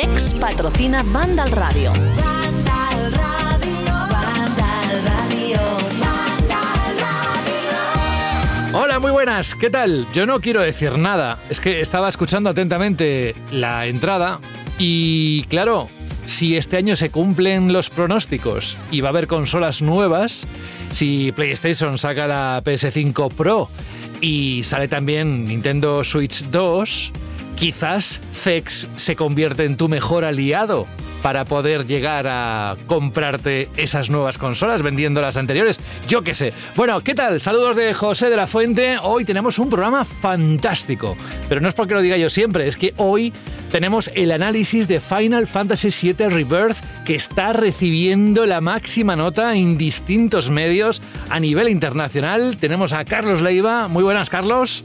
Sex patrocina Vandal Radio. Vandal Radio, Vandal Radio, Vandal Radio. Hola, muy buenas, ¿qué tal? Yo no quiero decir nada, es que estaba escuchando atentamente la entrada y claro, si este año se cumplen los pronósticos y va a haber consolas nuevas, si PlayStation saca la PS5 Pro y sale también Nintendo Switch 2, quizás Zex se convierte en tu mejor aliado para poder llegar a comprarte esas nuevas consolas vendiendo las anteriores. Yo qué sé. Bueno, ¿qué tal? Saludos de José de la Fuente. Hoy tenemos un programa fantástico. Pero no es porque lo diga yo siempre, es que hoy tenemos el análisis de Final Fantasy VII Rebirth que está recibiendo la máxima nota en distintos medios a nivel internacional. Tenemos a Carlos Leiva. Muy buenas, Carlos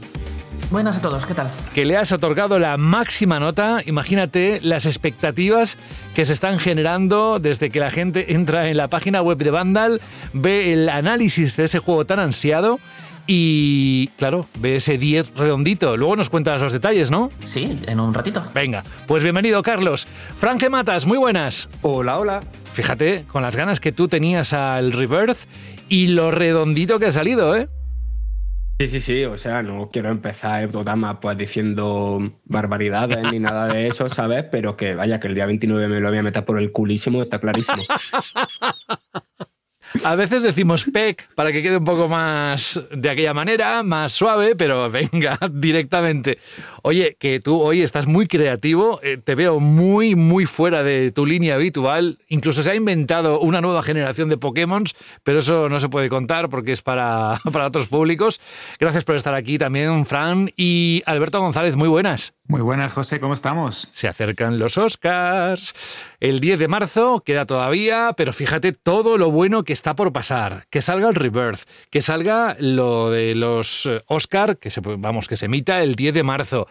Buenas a todos, ¿qué tal? que le has otorgado la máxima nota. Imagínate las expectativas que se están generando desde que la gente entra en la página web de Vandal, ve el análisis de ese juego tan ansiado y, claro, ve ese 10 redondito. Luego nos cuentas los detalles, ¿no? Sí, en un ratito. Venga, pues bienvenido, Carlos. Frank Matas, muy buenas. Hola, hola. Fíjate, con las ganas que tú tenías al Rebirth y lo redondito que ha salido, ¿eh? Sí, sí, sí, o sea, no quiero empezar el programa pues diciendo barbaridades ni nada de eso, ¿sabes? Pero que vaya, que el día 29 me lo voy a meter por el culísimo, está clarísimo. A veces decimos PEC para que quede un poco más de aquella manera, más suave, pero venga, directamente. Oye, que tú hoy estás muy creativo, eh, te veo muy, muy fuera de tu línea habitual. Incluso se ha inventado una nueva generación de Pokémon, pero eso no se puede contar porque es para, para otros públicos. Gracias por estar aquí también, Fran. Y Alberto González, muy buenas. Muy buenas, José, ¿cómo estamos? Se acercan los Oscars. El 10 de marzo queda todavía, pero fíjate todo lo bueno que está por pasar. Que salga el Rebirth, que salga lo de los eh, Oscar, que se, vamos, que se emita el 10 de marzo.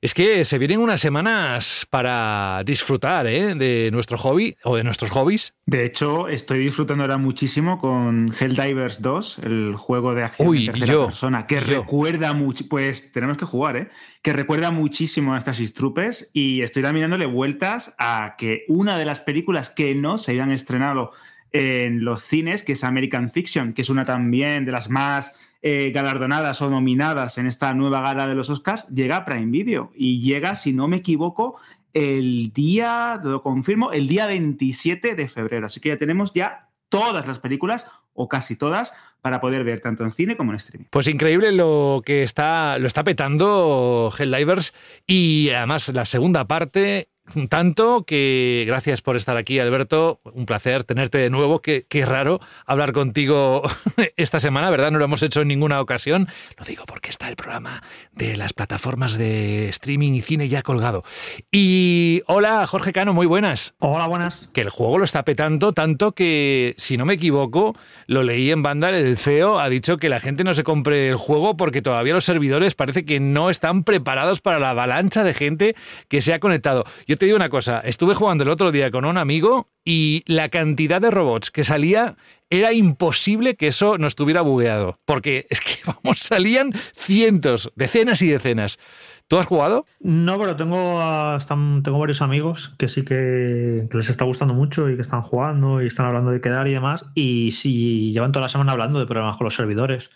Es que se vienen unas semanas para disfrutar ¿eh? de nuestro hobby o de nuestros hobbies. De hecho, estoy disfrutando ahora muchísimo con Helldivers 2, el juego de acción Uy, en tercera yo, persona, que yo. recuerda mucho, pues tenemos que jugar, ¿eh? Que recuerda muchísimo a estas Troopers y estoy también dándole vueltas a que una de las películas que no se habían estrenado en los cines, que es American Fiction, que es una también de las más eh, galardonadas o nominadas en esta nueva gala de los Oscars, llega a Prime Video y llega, si no me equivoco, el día, lo confirmo, el día 27 de febrero. Así que ya tenemos ya todas las películas, o casi todas, para poder ver tanto en cine como en streaming. Pues increíble lo que está, lo está petando Helldivers y además la segunda parte tanto que gracias por estar aquí, Alberto. Un placer tenerte de nuevo. Qué, qué raro hablar contigo esta semana, ¿verdad? No lo hemos hecho en ninguna ocasión. Lo digo porque está el programa de las plataformas de streaming y cine ya colgado. Y hola, Jorge Cano, muy buenas. Hola, buenas. Que el juego lo está petando tanto que, si no me equivoco, lo leí en Vandal, el CEO ha dicho que la gente no se compre el juego porque todavía los servidores parece que no están preparados para la avalancha de gente que se ha conectado. Yo te digo una cosa, estuve jugando el otro día con un amigo y la cantidad de robots que salía era imposible que eso no estuviera bugueado. Porque es que, vamos, salían cientos, decenas y decenas. ¿Tú has jugado? No, pero tengo, a- están- tengo varios amigos que sí que, que les está gustando mucho y que están jugando y están hablando de quedar y demás. Y sí, llevan toda la semana hablando de problemas con los servidores,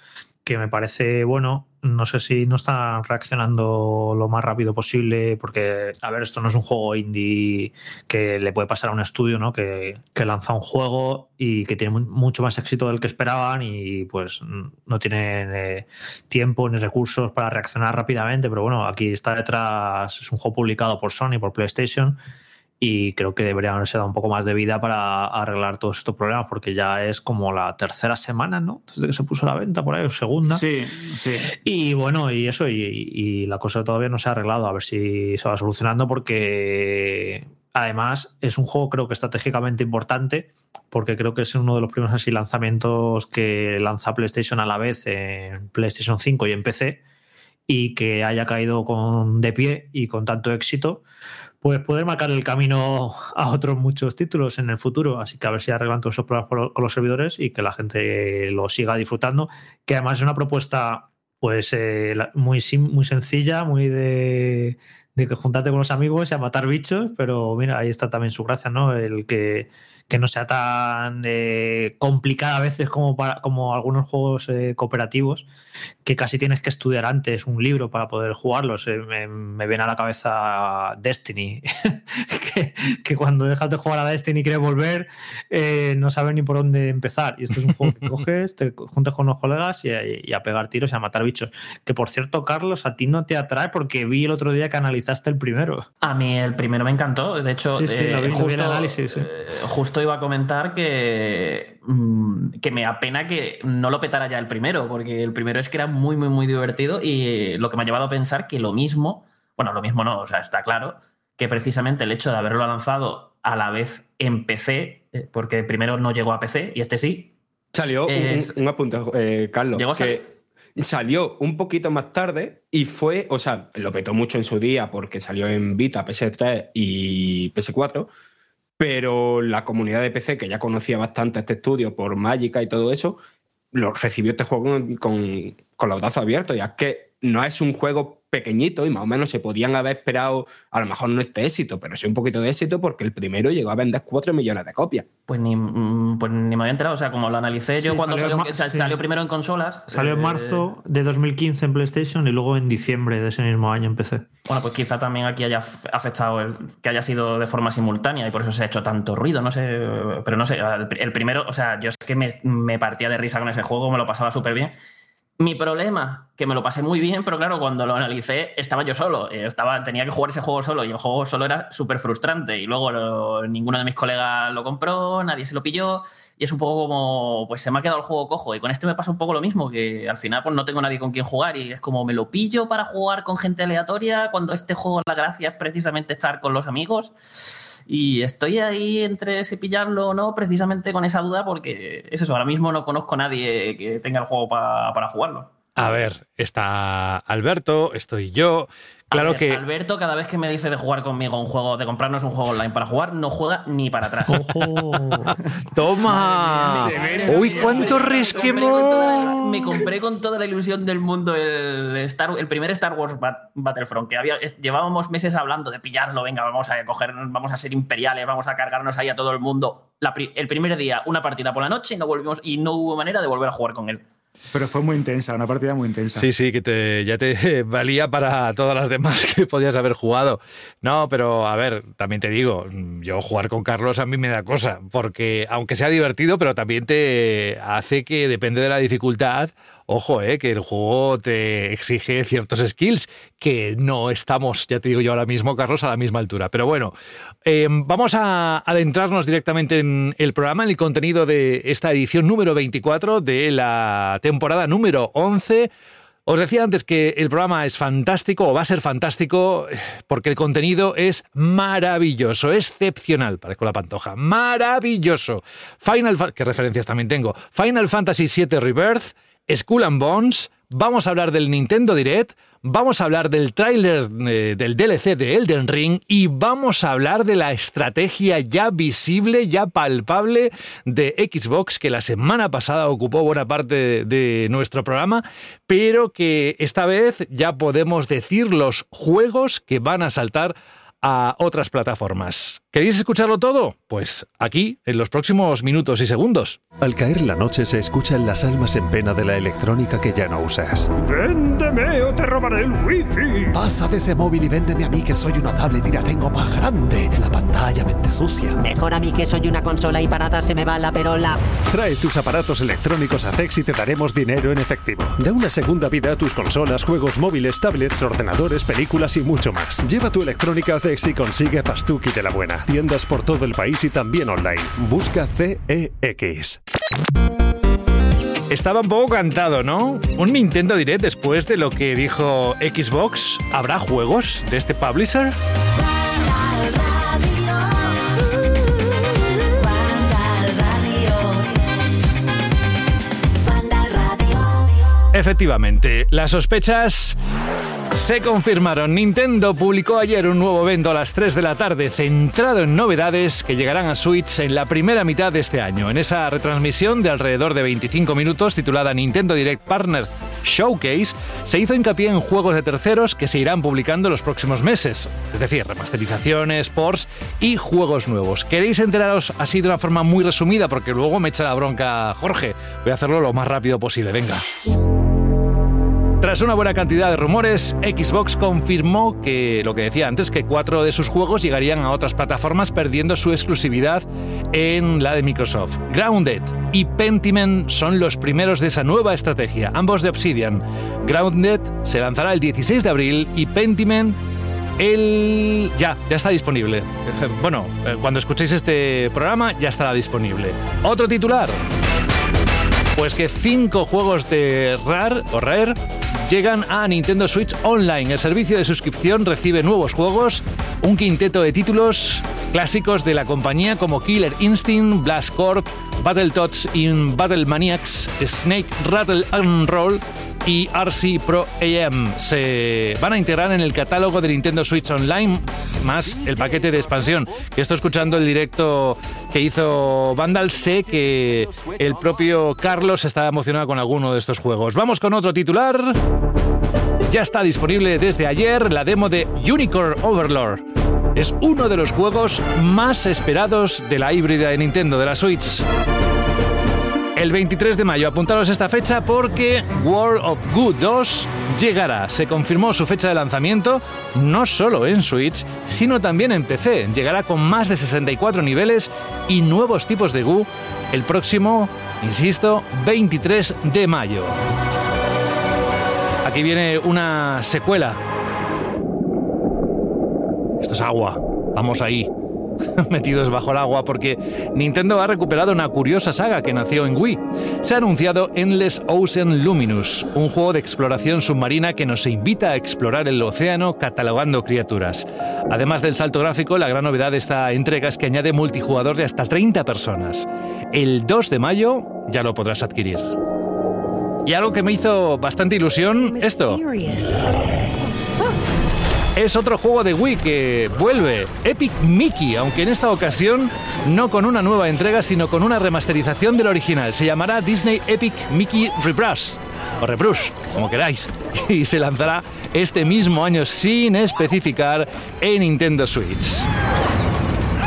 que me parece bueno. No sé si no están reaccionando lo más rápido posible, porque, a ver, esto no es un juego indie que le puede pasar a un estudio, ¿no? Que, que lanza un juego y que tiene mu- mucho más éxito del que esperaban y pues no tienen eh, tiempo ni recursos para reaccionar rápidamente, pero bueno, aquí está detrás, es un juego publicado por Sony, por PlayStation, y creo que deberían haberse dado un poco más de vida para arreglar todos estos problemas, porque ya es como la tercera semana, ¿no? Desde que se puso a la venta por ahí, o segunda. Sí, sí. Y bueno, y eso, y, y la cosa todavía no se ha arreglado, a ver si se va solucionando, porque Además, es un juego creo que estratégicamente importante porque creo que es uno de los primeros así lanzamientos que lanza PlayStation a la vez en PlayStation 5 y en PC y que haya caído con, de pie y con tanto éxito, pues poder marcar el camino a otros muchos títulos en el futuro. Así que a ver si arreglan todos esos problemas con lo- con los servidores y que la gente lo siga disfrutando. Que además es una propuesta pues eh, muy, muy sencilla, muy de, de juntarte con los amigos y a matar bichos, pero mira, ahí está también su gracia, ¿no? El que, que no sea tan eh, complicada a veces como, para, como algunos juegos eh, cooperativos, que casi tienes que estudiar antes un libro para poder jugarlos. Me, me viene a la cabeza Destiny, que, que cuando dejas de jugar a Destiny y quieres volver, eh, no sabes ni por dónde empezar. Y este es un juego que coges, te juntas con los colegas y, y a pegar tiros y a matar bichos. Que por cierto, Carlos, a ti no te atrae porque vi el otro día que analizaste el primero. A mí el primero me encantó. De hecho, Sí, sí, eh, lo vi- lo vi en justo, análisis, sí. eh, justo iba a comentar que, mm, que me apena que no lo petara ya el primero, porque el primero es que era muy, muy, muy divertido y lo que me ha llevado a pensar que lo mismo, bueno, lo mismo no, o sea, está claro, que precisamente el hecho de haberlo lanzado a la vez en PC, eh, porque primero no llegó a PC y este sí, Salió un- Es- un, un apunte, eh, Carlos. Llegó que salió un poquito más tarde y fue, o sea, lo petó mucho en su día porque salió en Vita, PS3 y PS4. Pero la comunidad de PC, que ya conocía bastante este estudio por Magica y todo eso, lo recibió este juego con, con, los brazos abiertos. Y es que no es un juego pequeñito y más o menos se podían haber esperado, a lo mejor no este éxito, pero sí un poquito de éxito porque el primero llegó a vender 4 millones de copias. pues ni, mm, pues ni me había enterado. O sea, como lo analicé yo Sí, cuando salió salió, sal- sí. salió primero en consolas. Salió en eh, marzo de 2015 en PlayStation y luego en diciembre de ese mismo año en PC. Bueno, pues quizá también aquí haya af- afectado el, que haya sido de forma simultánea y por eso se ha hecho tanto ruido, no sé, pero no sé, el primero, o sea, yo es que me, me partía de risa con ese juego, me lo pasaba súper bien. Mi problema, que me lo pasé muy bien, pero claro, cuando lo analicé estaba yo solo, eh, estaba, tenía que jugar ese juego solo y el juego solo era súper frustrante y luego ninguno de mis colegas lo compró, nadie se lo pilló y es un poco como, pues se me ha quedado el juego cojo y con este me pasa un poco lo mismo, que al final pues no tengo nadie con quien jugar y es como me lo pillo para jugar con gente aleatoria cuando este juego la gracia es precisamente estar con los amigos y estoy ahí entre si pillarlo o no precisamente con esa duda porque es eso, ahora mismo no conozco a nadie que tenga el juego pa- para jugarlo. A ver, está Alberto, estoy yo. Claro que. Alberto, cada vez que me dice de jugar conmigo un juego, de comprarnos un juego online para jugar, no juega ni para atrás. ¡Ojo! ¡Toma! ¡Uy, cuánto Me compré con toda la- resquemón! Me compré con toda la ilusión del mundo el, Star, el primer Star Wars Bat- Battlefront, que había, es- llevábamos meses hablando de pillarlo, venga, vamos a coger, vamos a ser imperiales, vamos a cargarnos ahí a todo el mundo. La pri- el primer día, una partida por la noche, y no volvimos y no hubo manera de volver a jugar con él. Pero fue muy intensa, una partida muy intensa. Sí, sí, que te, ya te valía para todas las demás que podías haber jugado. No, pero a ver, también te digo, yo jugar con Carlos a mí me da cosa, porque aunque sea divertido, pero también te hace que depende de la dificultad, ojo, eh, que el juego te exige ciertos skills que no estamos, ya te digo yo ahora mismo, Carlos, a la misma altura. Pero bueno, eh, vamos a adentrarnos directamente en el programa, en el contenido de esta edición número 24 de la temporada número 11. Os decía antes que el programa es fantástico o va a ser fantástico porque el contenido es maravilloso, excepcional, parezco la pantoja, maravilloso. Final, ¿qué referencias también tengo? Final Fantasy VII Rebirth, Skull and Bones, vamos a hablar del Nintendo Direct, vamos a hablar del tráiler eh, del DLC de Elden Ring y vamos a hablar de la estrategia ya visible, ya palpable de Xbox que la semana pasada ocupó buena parte de, de nuestro programa, pero que esta vez ya podemos decir los juegos que van a saltar a otras plataformas. ¿Queréis escucharlo todo? Pues aquí, en los próximos minutos y segundos. Al caer la noche se escuchan las almas en pena de la electrónica que ya no usas. ¡Véndeme o te robaré el wifi! Pasa de ese móvil y véndeme a mí que soy una tablet y la tengo más grande. La pantalla mente sucia. Mejor a mí que soy una consola y para nada se me va la perola. Trae tus aparatos electrónicos a CEX y te daremos dinero en efectivo. Da una segunda vida a tus consolas, juegos móviles, tablets, ordenadores, películas y mucho más. Lleva tu electrónica a CEX y consigue Pastuki de la buena. Tiendas por todo el país y también online. Busca CEX. Estaba un poco cantado, ¿no? Un Nintendo Direct después de lo que dijo Xbox. ¿Habrá juegos de este publisher? Efectivamente, las sospechas se confirmaron. Nintendo publicó ayer un nuevo evento a las 3 de la tarde centrado en novedades que llegarán a Switch en la primera mitad de este año. En esa retransmisión de alrededor de 25 minutos titulada Nintendo Direct Partner Showcase, se hizo hincapié en juegos de terceros que se irán publicando en los próximos meses, es decir, remasterizaciones, ports y juegos nuevos. ¿Queréis enteraros así de una forma muy resumida? Porque luego me echa la bronca Jorge. Voy a hacerlo lo más rápido posible, venga. Tras una buena cantidad de rumores, Xbox confirmó que, lo que decía antes, que cuatro de sus juegos llegarían a otras plataformas perdiendo su exclusividad en la de Microsoft. Grounded y Pentiment son los primeros de esa nueva estrategia, ambos de Obsidian. Grounded se lanzará el 16 de abril y Pentiment el... ya, ya está disponible. Bueno, eh, cuando escuchéis este programa ya estará disponible. Otro titular. Pues que cinco juegos de RAR o Rare llegan a Nintendo Switch Online. El servicio de suscripción recibe nuevos juegos, un quinteto de títulos clásicos de la compañía como Killer Instinct, Blast Corp, Battletoads in Battle Maniacs, Snake Rattle and Roll y RC Pro AM. Se van a integrar en el catálogo de Nintendo Switch Online más el paquete de expansión. Que estoy escuchando el directo que hizo Vandal, sé que el propio Carlos estaba emocionado con alguno de estos juegos. Vamos con otro titular. Ya está disponible desde ayer la demo de Unicorn Overlord. Es uno de los juegos más esperados de la híbrida de Nintendo, de la Switch. El 23 de mayo, apuntaros esta fecha porque World of Good 2 llegará. Se confirmó su fecha de lanzamiento no solo en Switch, sino también en PC. Llegará con más de 64 niveles y nuevos tipos de Goo el próximo, insisto, 23 de mayo. Aquí viene una secuela. Esto es agua. Vamos ahí. metidos bajo el agua porque Nintendo ha recuperado una curiosa saga que nació en Wii. Se ha anunciado Endless Ocean Luminous, un juego de exploración submarina que nos invita a explorar el océano catalogando criaturas. Además del salto gráfico, la gran novedad de esta entrega es que añade multijugador de hasta 30 personas. El 2 de mayo ya lo podrás adquirir. Y algo que me hizo bastante ilusión, esto. Es otro juego de Wii que vuelve, Epic Mickey, aunque en esta ocasión no con una nueva entrega, sino con una remasterización del original. Se llamará Disney Epic Mickey Rebrush, o Rebrush, como queráis, y se lanzará este mismo año sin especificar en Nintendo Switch.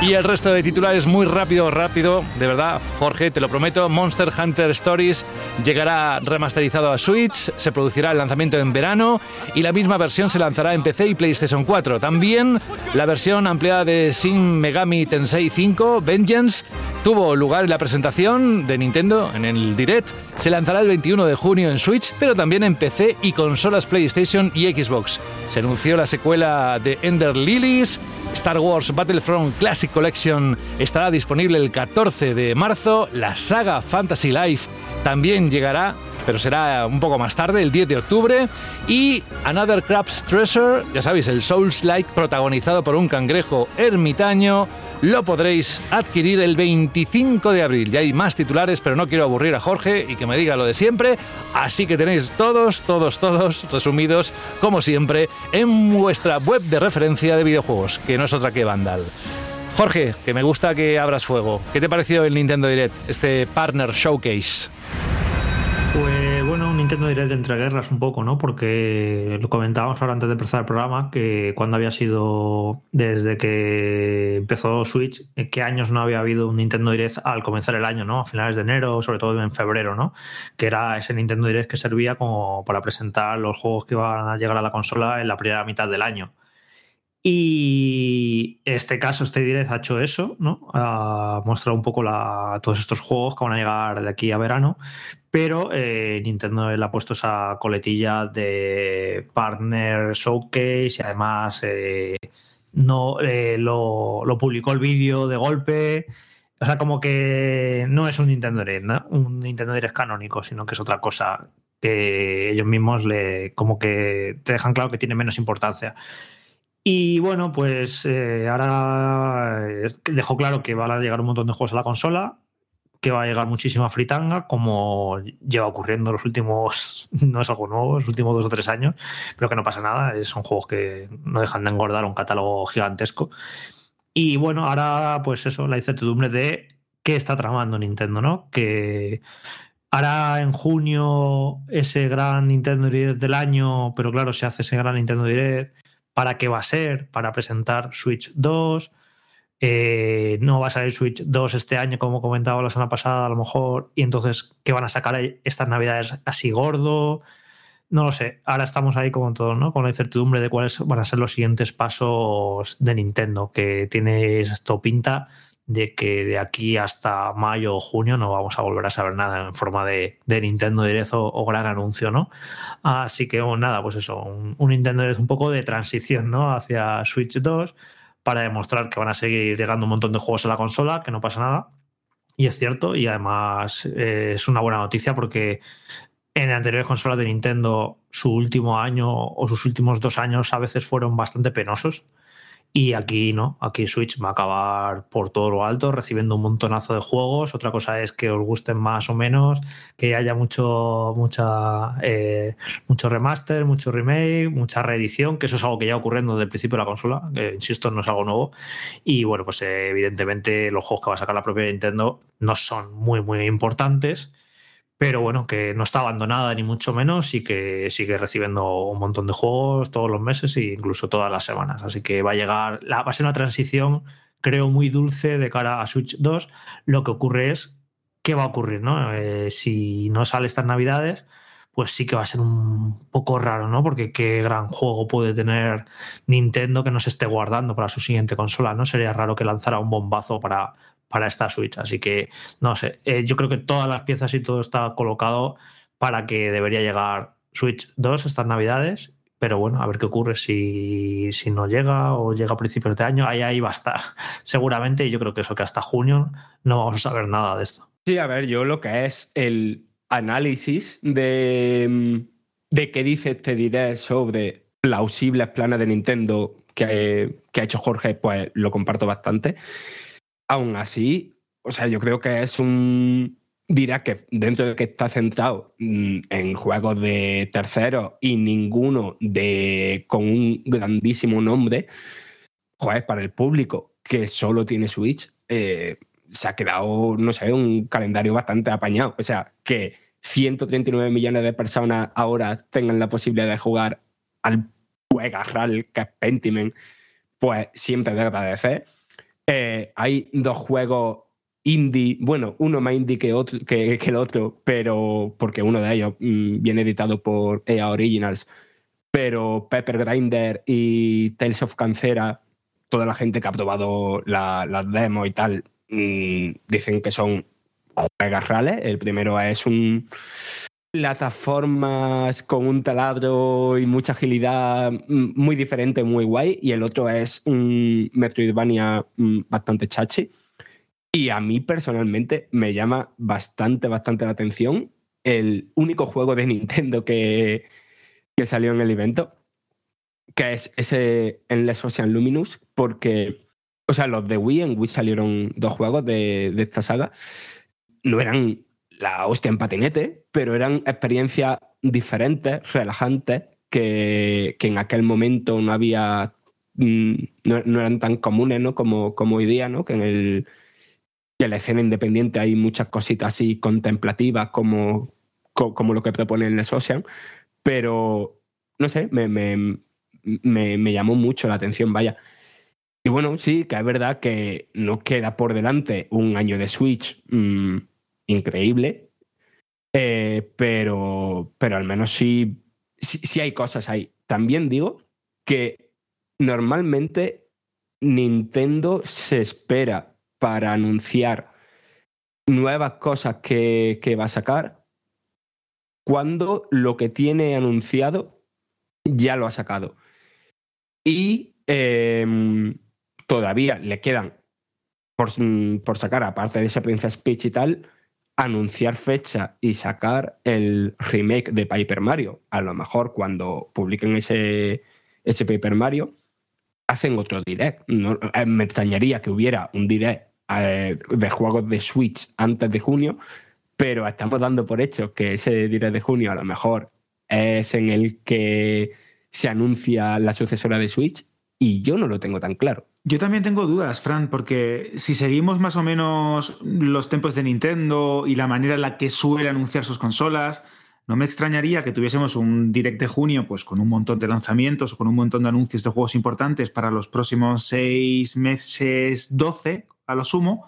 Y el resto de titulares muy rápido, rápido, de verdad, Jorge, te lo prometo. Monster Hunter Stories llegará remasterizado a Switch, se producirá el lanzamiento en verano y la misma versión se lanzará en PC y PlayStation 4. También la versión ampliada de Shin Megami Tensei 5, Vengeance, tuvo lugar en la presentación de Nintendo en el Direct. Se lanzará el 21 de junio en Switch, pero también en PC y consolas PlayStation y Xbox. Se anunció la secuela de Ender Lilies. Star Wars Battlefront Classic Collection estará disponible el 14 de marzo. La saga Fantasy Life también llegará, pero será un poco más tarde, el 10 de octubre. Y Another Crab's Treasure, ya sabéis, el Souls-like protagonizado por un cangrejo ermitaño, lo podréis adquirir el 25 de abril. Ya hay más titulares, pero no quiero aburrir a Jorge y que me diga lo de siempre. Así que tenéis todos, todos, todos resumidos, como siempre, en vuestra web de referencia de videojuegos, que no es otra que Vandal. Jorge, que me gusta que abras fuego. ¿Qué te pareció el Nintendo Direct, este Partner Showcase? Pues bueno, un Nintendo Direct entre guerras un poco, ¿no? Porque lo comentábamos ahora antes de empezar el programa, que cuando había sido desde que empezó Switch, en qué años no había habido un Nintendo Direct al comenzar el año, ¿no? A finales de enero, sobre todo en febrero, ¿no? Que era ese Nintendo Direct que servía como para presentar los juegos que iban a llegar a la consola en la primera mitad del año. Y este caso, este Direct ha hecho eso, ¿no? Ha mostrado un poco todos estos juegos que van a llegar de aquí a verano, pero eh, Nintendo le ha puesto esa coletilla de Partner Showcase y además eh, no eh, lo, lo publicó el vídeo de golpe. O sea, como que no es un Nintendo Direct, ¿no? Un Nintendo Direct canónico, sino que es otra cosa que ellos mismos le como que te dejan claro que tiene menos importancia. Y bueno, pues eh, ahora eh, dejó claro que van a llegar un montón de juegos a la consola, que va a llegar muchísima fritanga, como lleva ocurriendo los últimos, no es algo nuevo, los últimos dos o tres años, pero que no pasa nada, eh, son juegos que no dejan de engordar un catálogo gigantesco. Y bueno, ahora pues eso, la incertidumbre de qué está tramando Nintendo, ¿no? Que hará en junio ese gran Nintendo Direct del año, pero claro, se hace ese gran Nintendo Direct, ¿para qué va a ser? ¿Para presentar Switch 2? Eh, no va a salir Switch 2 este año, como comentaba la semana pasada, a lo mejor, y entonces, ¿qué van a sacar estas navidades así gordo? No lo sé, ahora estamos ahí como todo, ¿no? Con la incertidumbre de cuáles van a ser los siguientes pasos de Nintendo, que tiene esto pinta de que de aquí hasta mayo o junio no vamos a volver a saber nada en forma de, de Nintendo Direct o, gran anuncio, ¿no? Así que nada, pues eso, un, un Nintendo Direct un poco de transición, ¿no? Hacia Switch 2 para demostrar que van a seguir llegando un montón de juegos a la consola, que no pasa nada. Y es cierto, y además eh, es una buena noticia porque en anteriores consolas de Nintendo su último año o sus últimos dos años a veces fueron bastante penosos. Y aquí no, aquí Switch va a acabar por todo lo alto, recibiendo un montonazo de juegos. Otra cosa es que os gusten más o menos, que haya mucho, mucha, eh, mucho remaster, mucho remake, mucha reedición, que eso es algo que ya ocurriendo desde el principio de la consola, que insisto, no es algo nuevo. Y bueno, pues eh, evidentemente los juegos que va a sacar la propia Nintendo no son muy, muy importantes pero bueno, que no está abandonada ni mucho menos y que sigue recibiendo un montón de juegos todos los meses e incluso todas las semanas. Así que va a llegar, va a ser una transición, creo, muy dulce de cara a Switch 2. Lo que ocurre es, ¿qué va a ocurrir? No? Eh, si no sale estas navidades, pues sí que va a ser un poco raro, ¿no? Porque qué gran juego puede tener Nintendo que no se esté guardando para su siguiente consola, ¿no? Sería raro que lanzara un bombazo para, para esta Switch. Así que, no sé, eh, yo creo que todas las piezas y todo está colocado para que debería llegar Switch 2 estas navidades. Pero bueno, a ver qué ocurre si, si no llega o llega a principios de año. Ahí, ahí va a estar, seguramente. Y yo creo que eso que hasta junio no vamos a saber nada de esto. Sí, a ver, yo lo que es el análisis de, de qué dice este direct sobre plausibles planes de Nintendo que, que ha hecho Jorge, pues lo comparto bastante aún así, o sea, yo creo que es un. Dirá que dentro de que está centrado mm, en juegos de terceros y ninguno de con un grandísimo nombre, joder, para el público que solo tiene Switch, eh, se ha quedado, no sé, un calendario bastante apañado. O sea, que 139 millones de personas ahora tengan la posibilidad de jugar al juegarral que es Pentiment, pues siempre de agradecer. Eh, hay dos juegos indie, bueno, uno más indie que, otro, que, el otro, pero porque uno de ellos mm, viene editado por EA Originals, pero Pepper Grinder y Tales of Cancera, toda la gente que ha probado las la demos y tal, mmm, dicen que son juegos reales. El primero es un plataformas con un taladro y mucha agilidad mm, muy diferente, muy guay. Y el otro es un Metroidvania mm, bastante chachi. Y a mí personalmente me llama bastante, bastante la atención el único juego de Nintendo que, que salió en el evento, que es ese Endless Ocean Luminous, porque, o sea, los de Wii, en Wii salieron dos juegos de, de esta saga, no eran la hostia en patinete, pero eran experiencias diferentes, relajantes, que, que en aquel momento no había. mm, No, no eran tan comunes ¿no? como, como hoy día, ¿no? que en, el, en la escena independiente hay muchas cositas así contemplativas como, co- como lo que propone el Ocean, pero no sé, me, me, me, me llamó mucho la atención, vaya. Y bueno, sí, que es verdad que nos queda por delante un año de Switch mm, increíble, eh, pero, pero al menos sí, sí, hay cosas ahí. También digo que normalmente Nintendo se espera para anunciar nuevas cosas que, que va a sacar cuando lo que tiene anunciado ya lo ha sacado. Y em, todavía le quedan por, por sacar, aparte de ese Princess Peach y tal, anunciar fecha y sacar el remake de Paper Mario. A lo mejor cuando publiquen ese, ese Paper Mario, hacen otro direct. Eh, me extrañaría que hubiera un direct eh, de juegos de Switch antes de junio, pero estamos dando por hecho que ese Direct de junio a lo mejor es en el que se anuncia la sucesora de Switch y yo no lo tengo tan claro. Yo también tengo dudas, Fran, porque si seguimos más o menos los tiempos de Nintendo y la manera en la que suele anunciar sus consolas, no me extrañaría que tuviésemos un direct de junio pues, con un montón de lanzamientos o con un montón de anuncios de juegos importantes para los próximos seis meses, 12 a lo sumo,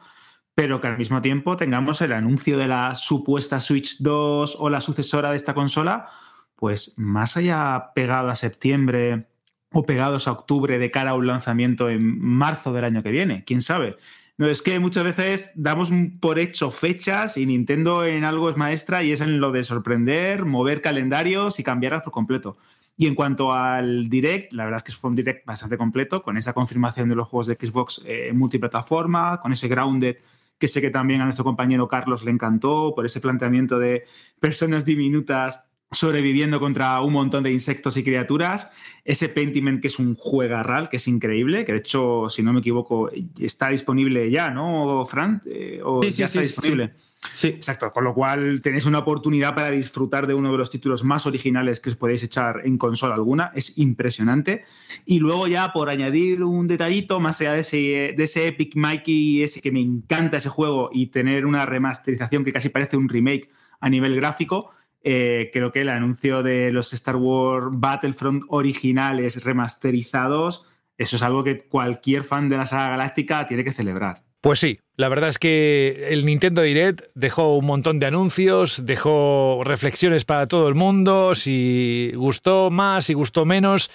pero que al mismo tiempo tengamos el anuncio de la supuesta Switch 2 o la sucesora de esta consola, pues más allá pegado a septiembre o pegados a octubre de cara a un lanzamiento en marzo del año que viene, quién sabe. No, es que muchas veces damos por hecho fechas y Nintendo en algo es maestra y es en lo de sorprender, mover calendarios y cambiarlas por completo. Y en cuanto al Direct, la verdad es que fue un Direct bastante completo, con esa confirmación de los juegos de Xbox eh, multiplataforma, con ese Grounded que sé que también a nuestro compañero Carlos le encantó, por ese planteamiento de personas diminutas sobreviviendo contra un montón de insectos y criaturas. Ese Pentiment, que es un juegarral, que es increíble, que de hecho, si no me equivoco, está disponible ya, ¿no, Fran? Eh, ¿O Sí, sí, ya está sí, disponible? Sí. Exacto, con lo cual tenéis una oportunidad para disfrutar de uno de los títulos más originales que os podéis echar en consola alguna. Es impresionante. Y luego ya por añadir un detallito, más allá de ese, de ese Epic Mikey, ese que me encanta ese juego, y tener una remasterización que casi parece un remake a nivel gráfico, eh, creo que el anuncio de los Star Wars Battlefront originales remasterizados, eso es algo que cualquier fan de la saga galáctica tiene que celebrar. Pues sí, la verdad es que el Nintendo Direct dejó un montón de anuncios, dejó reflexiones para todo el mundo, si gustó más, si gustó menos.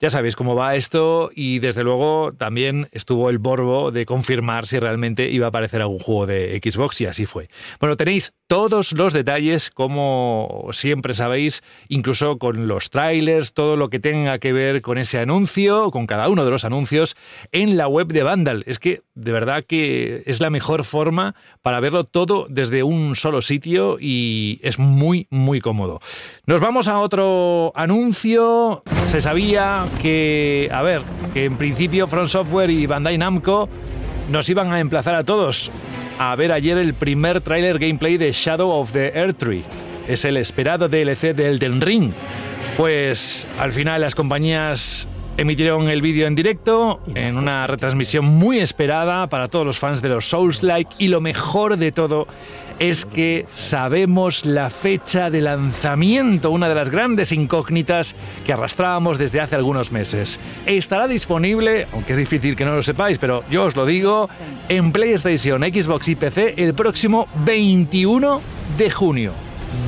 Ya sabéis cómo va esto y desde luego también estuvo el borbo de confirmar si realmente iba a aparecer algún juego de Xbox y así fue. Bueno, tenéis todos los detalles como siempre sabéis, incluso con los trailers, todo lo que tenga que ver con ese anuncio, con cada uno de los anuncios en la web de Vandal. Es que de verdad que es la mejor forma para verlo todo desde un solo sitio y es muy muy cómodo. Nos vamos a otro anuncio. Se sabía que, a ver, que en principio Front Software y Bandai Namco nos iban a emplazar a todos a ver ayer el primer tráiler gameplay de Shadow of the Earth Tree. Es el esperado DLC del Elden Ring. Pues al final las compañías emitieron el vídeo en directo en una retransmisión muy esperada para todos los fans de los Souls-like y lo mejor de todo es que sabemos la fecha de lanzamiento, una de las grandes incógnitas que arrastrábamos desde hace algunos meses. Estará disponible, aunque es difícil que no lo sepáis, pero yo os lo digo, en PlayStation, Xbox y PC el próximo 21 de junio.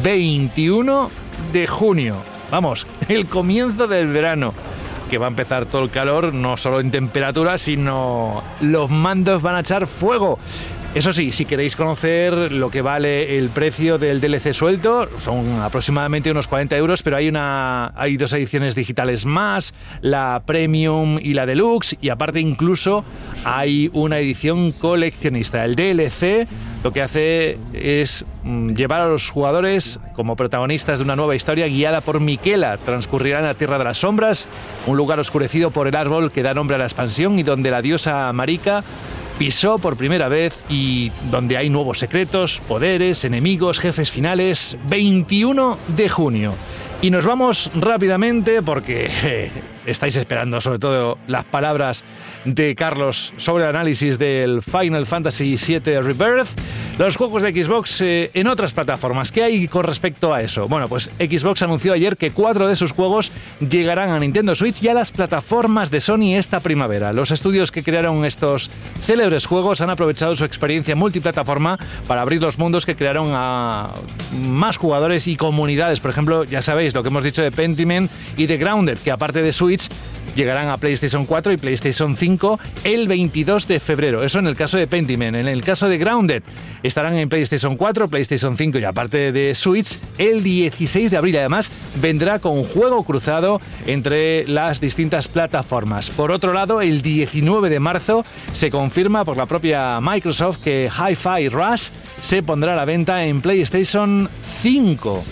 21 de junio. Vamos, el comienzo del verano que va a empezar todo el calor, no solo en temperatura, sino los mandos van a echar fuego. Eso sí, si queréis conocer lo que vale el precio del DLC suelto, son aproximadamente unos 40 euros, pero hay, una, hay dos ediciones digitales más, la Premium y la Deluxe, y aparte incluso hay una edición coleccionista. El DLC lo que hace es mm, llevar a los jugadores como protagonistas de una nueva historia guiada por Miquela. Transcurrirá en la Tierra de las Sombras, un lugar oscurecido por el árbol que da nombre a la expansión y donde la diosa Marika pisó por primera vez y donde hay nuevos secretos, poderes, enemigos, jefes finales, 21 de junio. Y nos vamos rápidamente porque estáis esperando sobre todo las palabras de Carlos sobre el análisis del Final Fantasy VII Rebirth, los juegos de Xbox eh, en otras plataformas. ¿Qué hay con respecto a eso? Bueno, pues Xbox anunció ayer que cuatro de sus juegos llegarán a Nintendo Switch y a las plataformas de Sony esta primavera. Los estudios que crearon estos célebres juegos han aprovechado su experiencia multiplataforma para abrir los mundos que crearon a más jugadores y comunidades. Por ejemplo, ya sabéis lo que hemos dicho de Pentiment y de Grounded, que aparte de Switch llegarán a PlayStation 4 y PlayStation 5 el 22 de febrero. Eso en el caso de Pentiment. En el caso de Grounded estarán en PlayStation 4, PlayStation 5 y aparte de Switch el 16 de abril. Además vendrá con juego cruzado entre las distintas plataformas. Por otro lado, el 19 de marzo se confirma por la propia Microsoft que Hi-Fi Rush se pondrá a la venta en PlayStation 5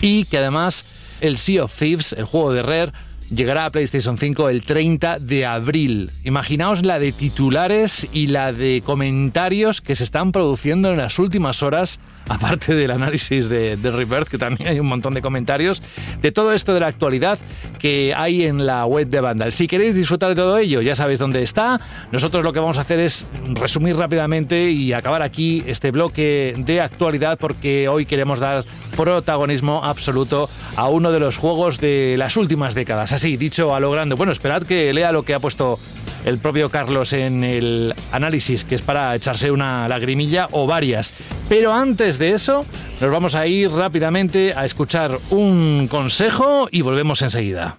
y que además el Sea of Thieves, el juego de Rare, llegará a PlayStation 5 el 30 de abril. Imaginaos la de titulares y la de comentarios que se están produciendo en las últimas horas, aparte del análisis de, de Rebirth, que también hay un montón de comentarios, de todo esto de la actualidad que hay en la web de Vandal. Si queréis disfrutar de todo ello, ya sabéis dónde está. Nosotros lo que vamos a hacer es resumir rápidamente y acabar aquí este bloque de actualidad porque hoy queremos dar protagonismo absoluto a uno de los juegos de las últimas décadas. Así, dicho a lo grande. Bueno, esperad que lea lo que ha puesto el propio Carlos en el análisis, que es para echarse una lagrimilla o varias. Pero antes de eso, nos vamos a ir rápidamente a escuchar un consejo y volvemos enseguida.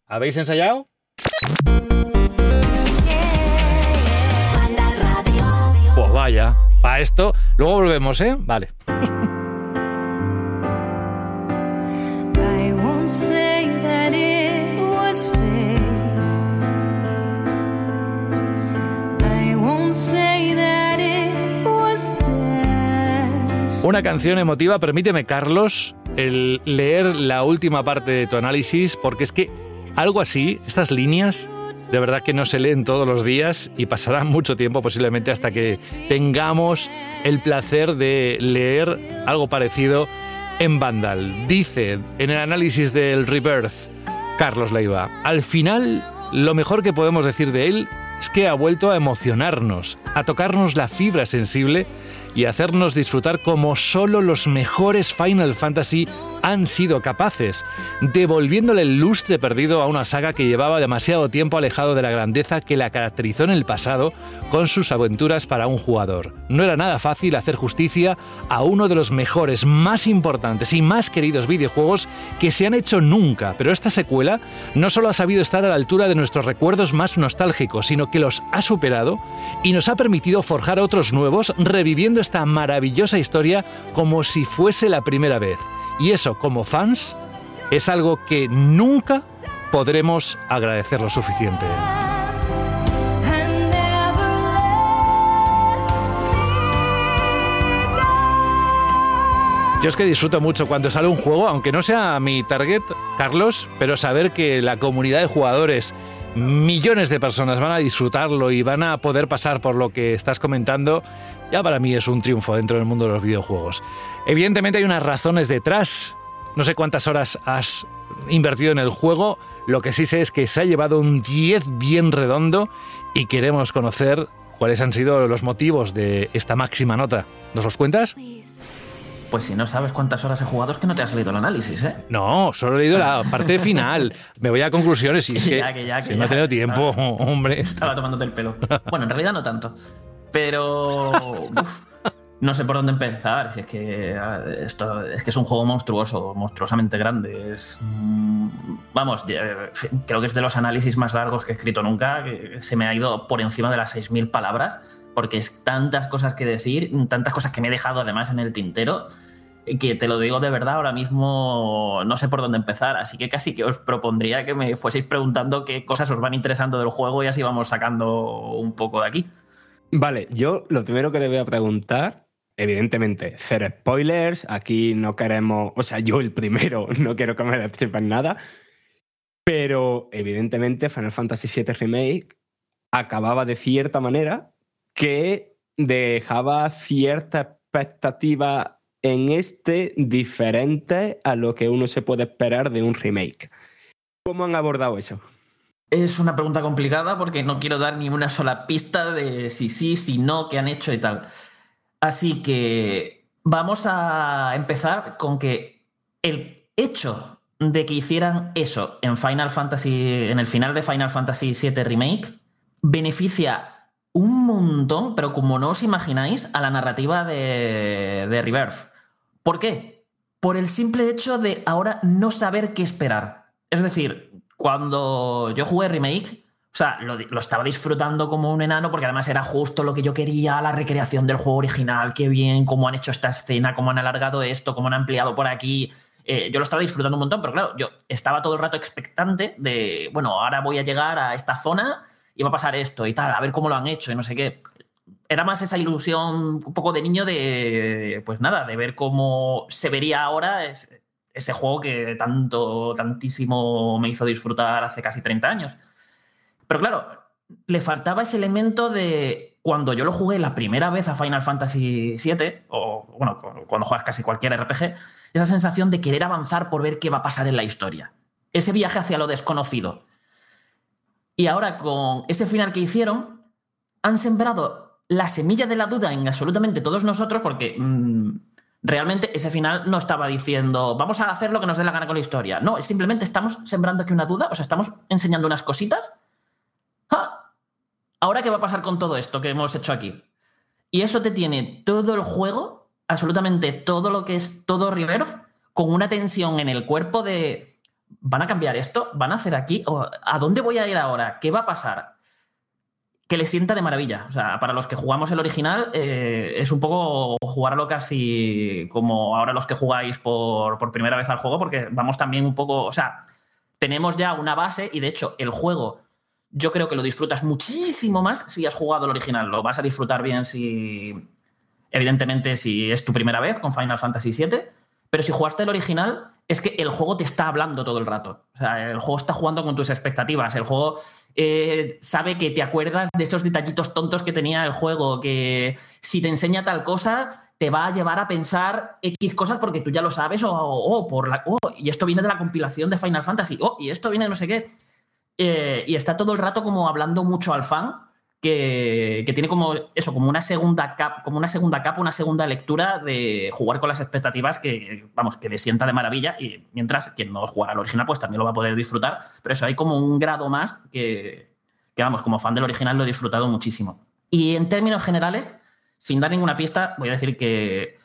¿Habéis ensayado? Pues vaya, para esto. Luego volvemos, ¿eh? Vale. Una canción emotiva, permíteme, Carlos, el leer la última parte de tu análisis, porque es que algo así, estas líneas, de verdad que no se leen todos los días y pasará mucho tiempo posiblemente hasta que tengamos el placer de leer algo parecido en Vandal. Dice en el análisis del Rebirth, Carlos Leiva, al final lo mejor que podemos decir de él es que ha vuelto a emocionarnos, a tocarnos la fibra sensible y a hacernos disfrutar como solo los mejores Final Fantasy han sido capaces, devolviéndole el lustre perdido a una saga que llevaba demasiado tiempo alejado de la grandeza que la caracterizó en el pasado con sus aventuras para un jugador. No era nada fácil hacer justicia a uno de los mejores, más importantes y más queridos videojuegos que se han hecho nunca, pero esta secuela no solo ha sabido estar a la altura de nuestros recuerdos más nostálgicos, sino que los ha superado y nos ha permitido forjar otros nuevos, reviviendo esta maravillosa historia como si fuese la primera vez. Y eso, como fans, es algo que nunca podremos agradecer lo suficiente. Yo es que disfruto mucho cuando sale un juego, aunque no sea mi target, Carlos, pero saber que la comunidad de jugadores, millones de personas van a disfrutarlo y van a poder pasar por lo que estás comentando, ya para mí es un triunfo dentro del mundo de los videojuegos. Evidentemente hay unas razones detrás. No sé cuántas horas has invertido en el juego. Lo que sí sé es que se ha llevado un 10 bien redondo y queremos conocer cuáles han sido los motivos de esta máxima nota. ¿Nos los cuentas? Pues si no sabes cuántas horas he jugado, es que no te ha salido el análisis, ¿eh? No, solo he leído la parte final. Me voy a conclusiones y es que, Ya, que ya, que si no he tenido tiempo, hombre. Estaba tomándote el pelo. Bueno, en realidad no tanto. Pero. uf, no sé por dónde empezar. Si es que esto es que es un juego monstruoso, monstruosamente grande. Es. mm, Vamos, ya, creo que es de los análisis más largos que he escrito nunca. se me ha ido por encima de las 6.000 palabras. Porque es tantas cosas que decir, tantas cosas que me he dejado además en el tintero que te lo digo de verdad, ahora mismo no sé por dónde empezar, así que casi que os propondría que me fueseis preguntando qué cosas os van interesando del juego y así vamos sacando un poco de aquí. Vale, yo lo primero que te voy a preguntar, evidentemente, cero spoilers, aquí no queremos, o sea, yo el primero no quiero que me destripen nada, pero evidentemente Final Fantasy VII Remake acababa de cierta manera que dejaba cierta expectativa en este diferente a lo que uno se puede esperar de un remake. ¿Cómo han abordado eso? Es una pregunta complicada porque no quiero dar ni una sola pista de si sí, si no, qué han hecho y tal. Así que vamos a empezar con que el hecho de que hicieran eso en Final Fantasy, en el final de Final Fantasy VII Remake, beneficia un montón, pero como no os imagináis, a la narrativa de, de Rebirth. ¿Por qué? Por el simple hecho de ahora no saber qué esperar. Es decir, cuando yo jugué Remake, o sea, lo, lo estaba disfrutando como un enano porque además era justo lo que yo quería, la recreación del juego original, qué bien, cómo han hecho esta escena, cómo han alargado esto, cómo han ampliado por aquí. Eh, yo lo estaba disfrutando un montón, pero claro, yo estaba todo el rato expectante de, bueno, ahora voy a llegar a esta zona y va a pasar esto y tal, a ver cómo lo han hecho y no sé qué. Era más esa ilusión un poco de niño de, pues nada, de ver cómo se vería ahora ese, ese juego que tanto, tantísimo me hizo disfrutar hace casi 30 años. Pero claro, le faltaba ese elemento de cuando yo lo jugué la primera vez a Final Fantasy VII, o bueno, cuando juegas casi cualquier RPG, esa sensación de querer avanzar por ver qué va a pasar en la historia. Ese viaje hacia lo desconocido. Y ahora con ese final que hicieron, han sembrado la semilla de la duda en absolutamente todos nosotros porque mm, realmente ese final no estaba diciendo vamos a hacer lo que nos dé la gana con la historia. No, simplemente estamos sembrando aquí una duda, o sea, estamos enseñando unas cositas. ¡Ah! ¿Ahora qué va a pasar con todo esto que hemos hecho aquí? Y eso te tiene todo el juego, absolutamente todo lo que es todo Rebirth, con una tensión en el cuerpo de ¿van a cambiar esto? ¿Van a hacer aquí? ¿O ¿A dónde voy a ir ahora? ¿Qué va a pasar? Que le sienta de maravilla. O sea, para los que jugamos el original, eh, es un poco jugarlo casi como ahora los que jugáis por, por primera vez al juego, porque vamos también un poco. O sea, tenemos ya una base y de hecho el juego yo creo que lo disfrutas muchísimo más si has jugado el original. Lo vas a disfrutar bien si, evidentemente, si es tu primera vez con Final Fantasy VII, pero si jugaste el original, es que el juego te está hablando todo el rato. O sea, el juego está jugando con tus expectativas. El juego eh, sabe que te acuerdas de esos detallitos tontos que tenía el juego, que si te enseña tal cosa, te va a llevar a pensar X cosas porque tú ya lo sabes, o, o por la. Oh, y esto viene de la compilación de Final Fantasy, oh, y esto viene de no sé qué. Eh, y está todo el rato como hablando mucho al fan, que, que tiene como eso, como una segunda capa, como una segunda capa, una segunda lectura de jugar con las expectativas que, vamos, que le sienta de maravilla. Y mientras quien no juega al original, pues también lo va a poder disfrutar. Pero eso hay como un grado más que, que vamos, como fan del original lo he disfrutado muchísimo. Y en términos generales, sin dar ninguna pista, voy a decir que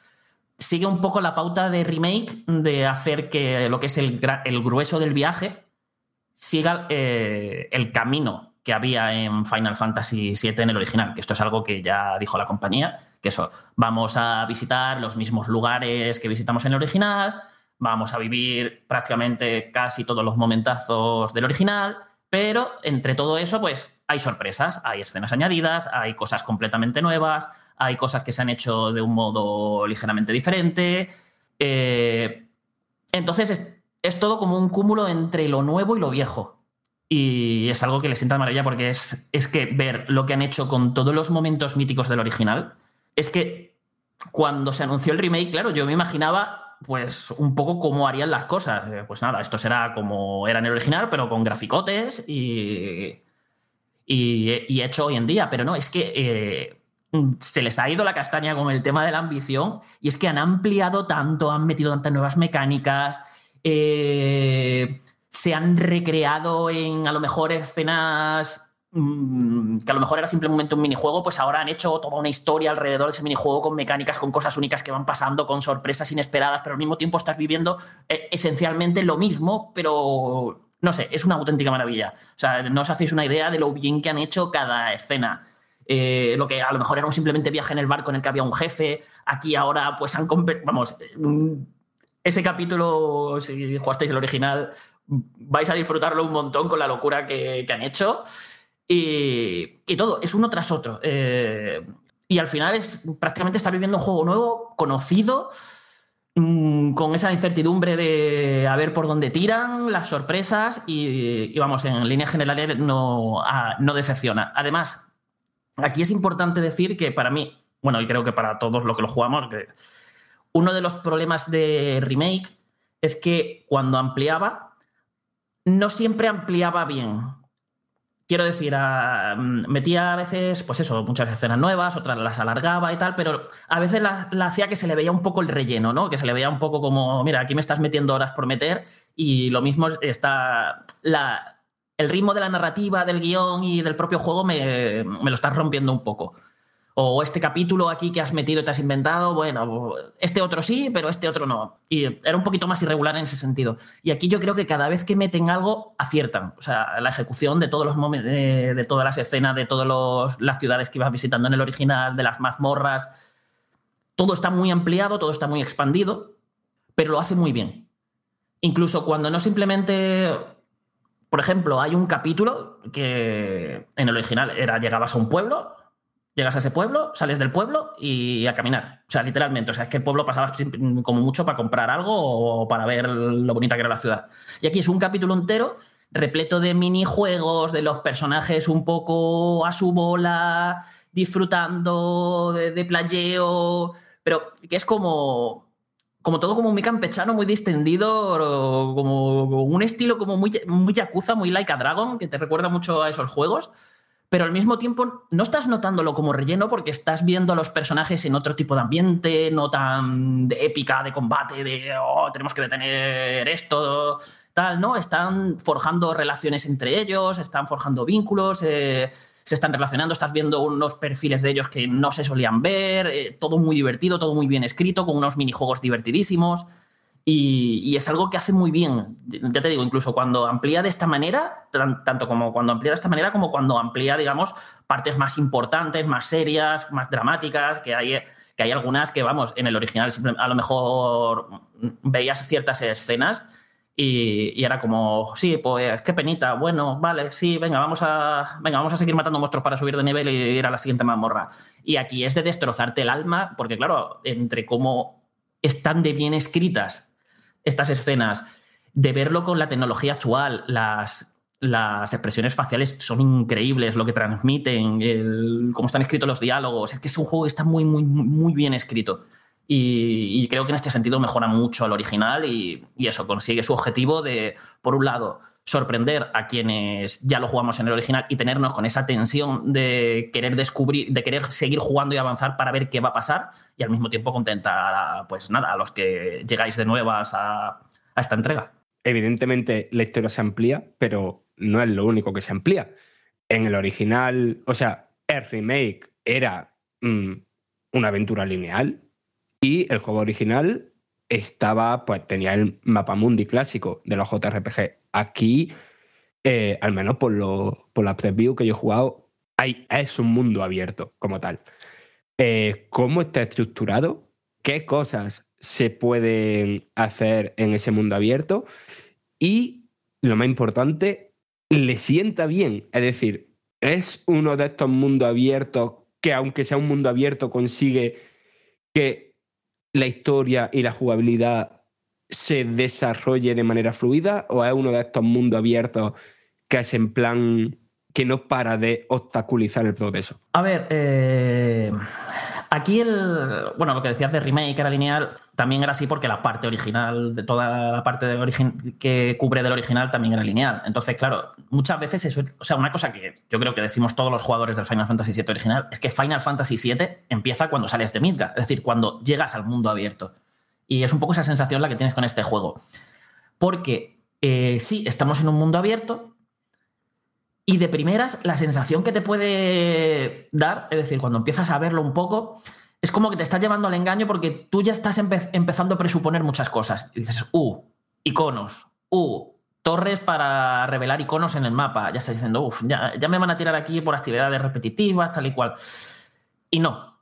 sigue un poco la pauta de remake de hacer que lo que es el, el grueso del viaje siga eh, el camino que había en Final Fantasy VII en el original, que esto es algo que ya dijo la compañía, que eso, vamos a visitar los mismos lugares que visitamos en el original, vamos a vivir prácticamente casi todos los momentazos del original, pero entre todo eso, pues hay sorpresas, hay escenas añadidas, hay cosas completamente nuevas, hay cosas que se han hecho de un modo ligeramente diferente. eh, entonces es, todo como un cúmulo entre lo nuevo y lo viejo. Y es algo que le sienta maravilla porque es, es que ver lo que han hecho con todos los momentos míticos del original, es que cuando se anunció el remake, claro, yo me imaginaba pues un poco cómo harían las cosas. Eh, Pues nada, esto será como era en el original, pero con graficotes y, y, y hecho hoy en día. Pero no, es que eh, se les ha ido la castaña con el tema de la ambición y es que han ampliado tanto, han metido tantas nuevas mecánicas, eh, se han recreado en a lo mejor escenas mm, que a lo mejor era simplemente un minijuego, pues ahora han hecho toda una historia alrededor de ese minijuego con mecánicas, con cosas únicas que van pasando, con sorpresas inesperadas, pero al mismo tiempo estás viviendo eh, esencialmente lo mismo, pero no sé, es una auténtica maravilla. O sea, no os hacéis una idea de lo bien que han hecho cada escena. Eh, lo que a lo mejor era un simplemente viaje en el barco en el que había un jefe, aquí ahora pues han... Vamos, ese capítulo, si jugasteis el original, vais a disfrutarlo un montón con la locura que, que han hecho. Y, y todo, es uno tras otro. Eh, y al final es prácticamente estar viviendo un juego nuevo, conocido, mm, con esa incertidumbre de a ver por dónde tiran, las sorpresas y, y vamos, en líneas generales no, ah, no decepciona. Además, aquí es importante decir que para mí, bueno, y creo que para todos los que lo jugamos, que uno de los problemas de remake es que cuando ampliaba, no siempre ampliaba bien. Quiero decir, ah, mm, metía a veces, pues eso, muchas escenas nuevas, otras las alargaba y tal, pero a veces la, la hacía que se le veía un poco el relleno, ¿no? Que se le veía un poco como, mira, aquí me estás metiendo horas por meter y lo mismo está la, el ritmo de la narrativa, del guion y del propio juego me, me lo estás rompiendo un poco. O este capítulo aquí que has metido y te has inventado, bueno, este otro sí, pero este otro no. Y era un poquito más irregular en ese sentido. Y aquí yo creo que cada vez que meten algo, aciertan. O sea, la ejecución de todos los momen- de, de todas las escenas, de todas las ciudades que ibas visitando en el original, de las mazmorras, todo está muy ampliado, todo está muy expandido, pero lo hace muy bien. Incluso cuando no simplemente por ejemplo, hay un capítulo que en el original era llegabas a un pueblo, llegas a ese pueblo, sales del pueblo y a caminar. O sea, literalmente. O sea, es que el pueblo pasaba sim- como mucho para comprar algo o para ver lo bonita que era la ciudad. Y aquí es un capítulo entero repleto de minijuegos, de los personajes un poco a su bola, disfrutando de, de playeo, pero que es como como todo como muy campechano, muy distendido, como, como un estilo como muy, muy yakuza, muy like a Dragon, que te recuerda mucho a esos juegos, pero al mismo tiempo no estás notándolo como relleno porque estás viendo a los personajes en otro tipo de ambiente, no tan de épica, de combate, de oh, tenemos que detener esto, tal, ¿no? Están forjando relaciones entre ellos, están forjando vínculos, eh, se están relacionando, estás viendo unos perfiles de ellos que no se solían ver, eh, todo muy divertido, todo muy bien escrito, con unos minijuegos divertidísimos. Y, es algo que hace muy bien. Ya te digo, incluso cuando amplía de esta manera, tan- tanto como cuando amplía de esta manera, como cuando amplía, digamos, partes más importantes, más serias, más dramáticas, que hay, que hay algunas que, vamos, en el original a lo mejor veías ciertas escenas y, y era como, sí, pues qué penita, bueno, vale, sí, venga, vamos a, venga, vamos a seguir matando monstruos para subir de nivel y ir a la siguiente mazmorra. Y aquí es de destrozarte el alma, porque claro, entre cómo están de bien escritas estas escenas, de verlo con la tecnología actual, las, las expresiones faciales son increíbles, lo que transmiten, el- cómo están escritos los diálogos, es que es un juego que está muy, muy, muy bien escrito. Y, creo que en este sentido mejora mucho al original y eso, consigue su objetivo de, por un lado, sorprender a quienes ya lo jugamos en el original y tenernos con esa tensión de querer descubrir, de querer seguir jugando y avanzar para ver qué va a pasar y al mismo tiempo contentar a, pues nada, a los que llegáis de nuevas a, esta entrega. Evidentemente la historia se amplía, pero no es lo único que se amplía. En el original, o sea, el remake era mm, una aventura lineal y el juego original estaba, pues tenía el mapa mundi clásico de los JRPG. Aquí, eh, al menos por, lo- por la preview que yo he jugado, hay, es un mundo abierto como tal. Eh, ¿Cómo está estructurado? ¿Qué cosas se pueden hacer en ese mundo abierto? Y lo más importante, le sienta bien. Es decir, es uno de estos mundos abiertos que, aunque sea un mundo abierto, consigue que la historia y la jugabilidad se desarrolle de manera fluida, o es uno de estos mundos abiertos que es en plan que no para de obstaculizar el progreso. A ver, eh, aquí el. Bueno, lo que decías de remake era lineal, también era así porque la parte original, de toda la parte de origin- que cubre del original también era lineal. Entonces, claro, muchas veces eso. O sea, una cosa que yo creo que decimos todos los jugadores del Final Fantasy VII original es que Final Fantasy VII empieza cuando sales de Midgard, es decir, cuando llegas al mundo abierto. Y es un poco esa sensación la que tienes con este juego. Porque eh, sí, estamos en un mundo abierto, y de primeras, la sensación que te puede dar, es decir, cuando empiezas a verlo un poco, es como que te estás llevando al engaño porque tú ya estás empe- empezando a presuponer muchas cosas. Dices, uh, iconos, uh, torres para revelar iconos en el mapa. Ya estás diciendo, uff, ya, ya me van a tirar aquí por actividades repetitivas, tal y cual. Y no.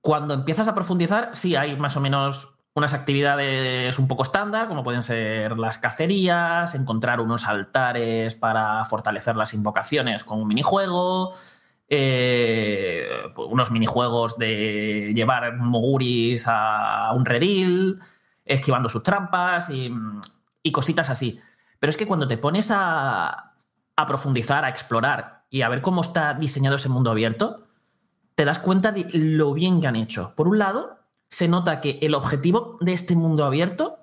Cuando empiezas a profundizar, sí hay más o menos unas actividades un poco estándar, como pueden ser las cacerías, encontrar unos altares para fortalecer las invocaciones con un minijuego, eh, unos minijuegos de llevar moguris a un redil, esquivando sus trampas y, cositas así. Pero es que cuando te pones a profundizar, a explorar y a ver cómo está diseñado ese mundo abierto, te das cuenta de lo bien que han hecho. Por un lado, se nota que el objetivo de este mundo abierto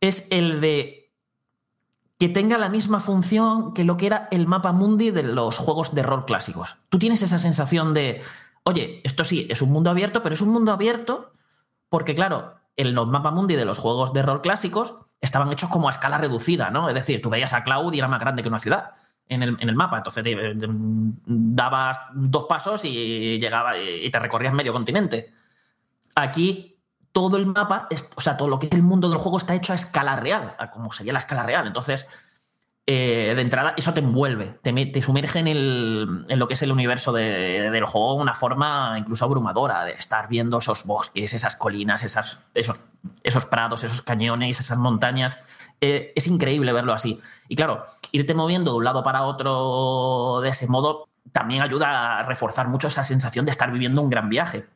es el de que tenga la misma función que lo que era el mapa mundi de los juegos de rol clásicos. Tú tienes esa sensación de, oye, esto sí, es un mundo abierto, pero es un mundo abierto porque, claro, el mapa mundi de los juegos de rol clásicos estaban hechos como a escala reducida, ¿no? Es decir, tú veías a Cloud y era más grande que una ciudad. en el, en el mapa. Entonces te- te- dabas dos pasos y llegaba y te recorrías medio continente. Aquí todo el mapa, es- o sea, todo lo que es el mundo del juego está hecho a escala real, a como sería la escala real. Entonces, eh, de entrada, eso te envuelve, te, me- te sumerge en, el- en lo que es el universo de- del juego de una forma incluso abrumadora, de estar viendo esos bosques, esas colinas, esos, esos prados, esos cañones, esas montañas. Eh, es increíble verlo así. Y claro, irte moviendo de un lado para otro de ese modo también ayuda a reforzar mucho esa sensación de estar viviendo un gran viaje.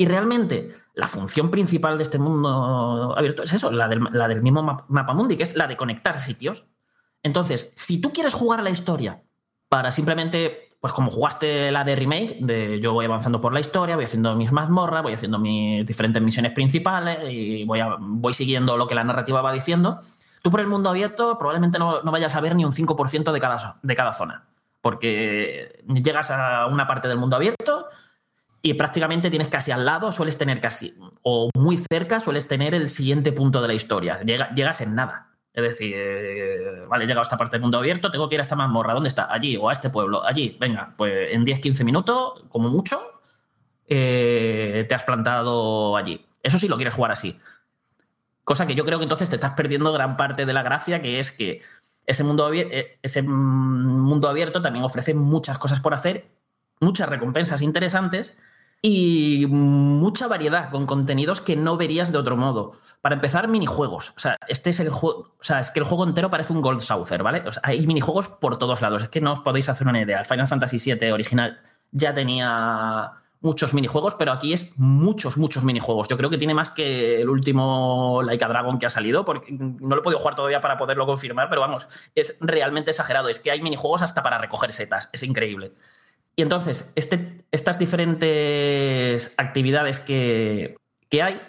Y realmente la función principal de este mundo abierto es eso, la del, la del mismo map- mapamundi, que es la de conectar sitios. Entonces, si tú quieres jugar la historia para simplemente, pues como jugaste la de remake, de yo voy avanzando por la historia, voy haciendo mis mazmorras, voy haciendo mis diferentes misiones principales y voy, a- voy siguiendo lo que la narrativa va diciendo, tú por el mundo abierto probablemente no, no vayas a ver ni un 5% de cada, de cada zona. Porque llegas a una parte del mundo abierto y prácticamente tienes casi al lado, sueles tener casi, o muy cerca, sueles tener el siguiente punto de la historia. Llega- llegas en nada. Es decir, eh, vale, he llegado a esta parte del mundo abierto, tengo que ir a esta mazmorra. ¿Dónde está? Allí, o a este pueblo. Allí, venga, pues en 10-15 minutos, como mucho, eh, te has plantado allí. Eso sí lo quieres jugar así. Cosa que yo creo que entonces te estás perdiendo gran parte de la gracia, que es que ese mundo, abier- eh, ese mundo abierto también ofrece muchas cosas por hacer, muchas recompensas interesantes y mucha variedad con contenidos que no verías de otro modo. Para empezar, minijuegos. O sea, este es el juego. O sea, es que el juego entero parece un Gold Saucer, ¿vale? O sea, hay minijuegos por todos lados. Es que no os podéis hacer una idea. El Final Fantasy VII original ya tenía muchos minijuegos, pero aquí es muchos, muchos minijuegos. Yo creo que tiene más que el último Laika Dragon que ha salido, porque no lo he podido jugar todavía para poderlo confirmar, pero vamos, es realmente exagerado. Es que hay minijuegos hasta para recoger setas. Es increíble. Y entonces, este, estas diferentes actividades que, que hay,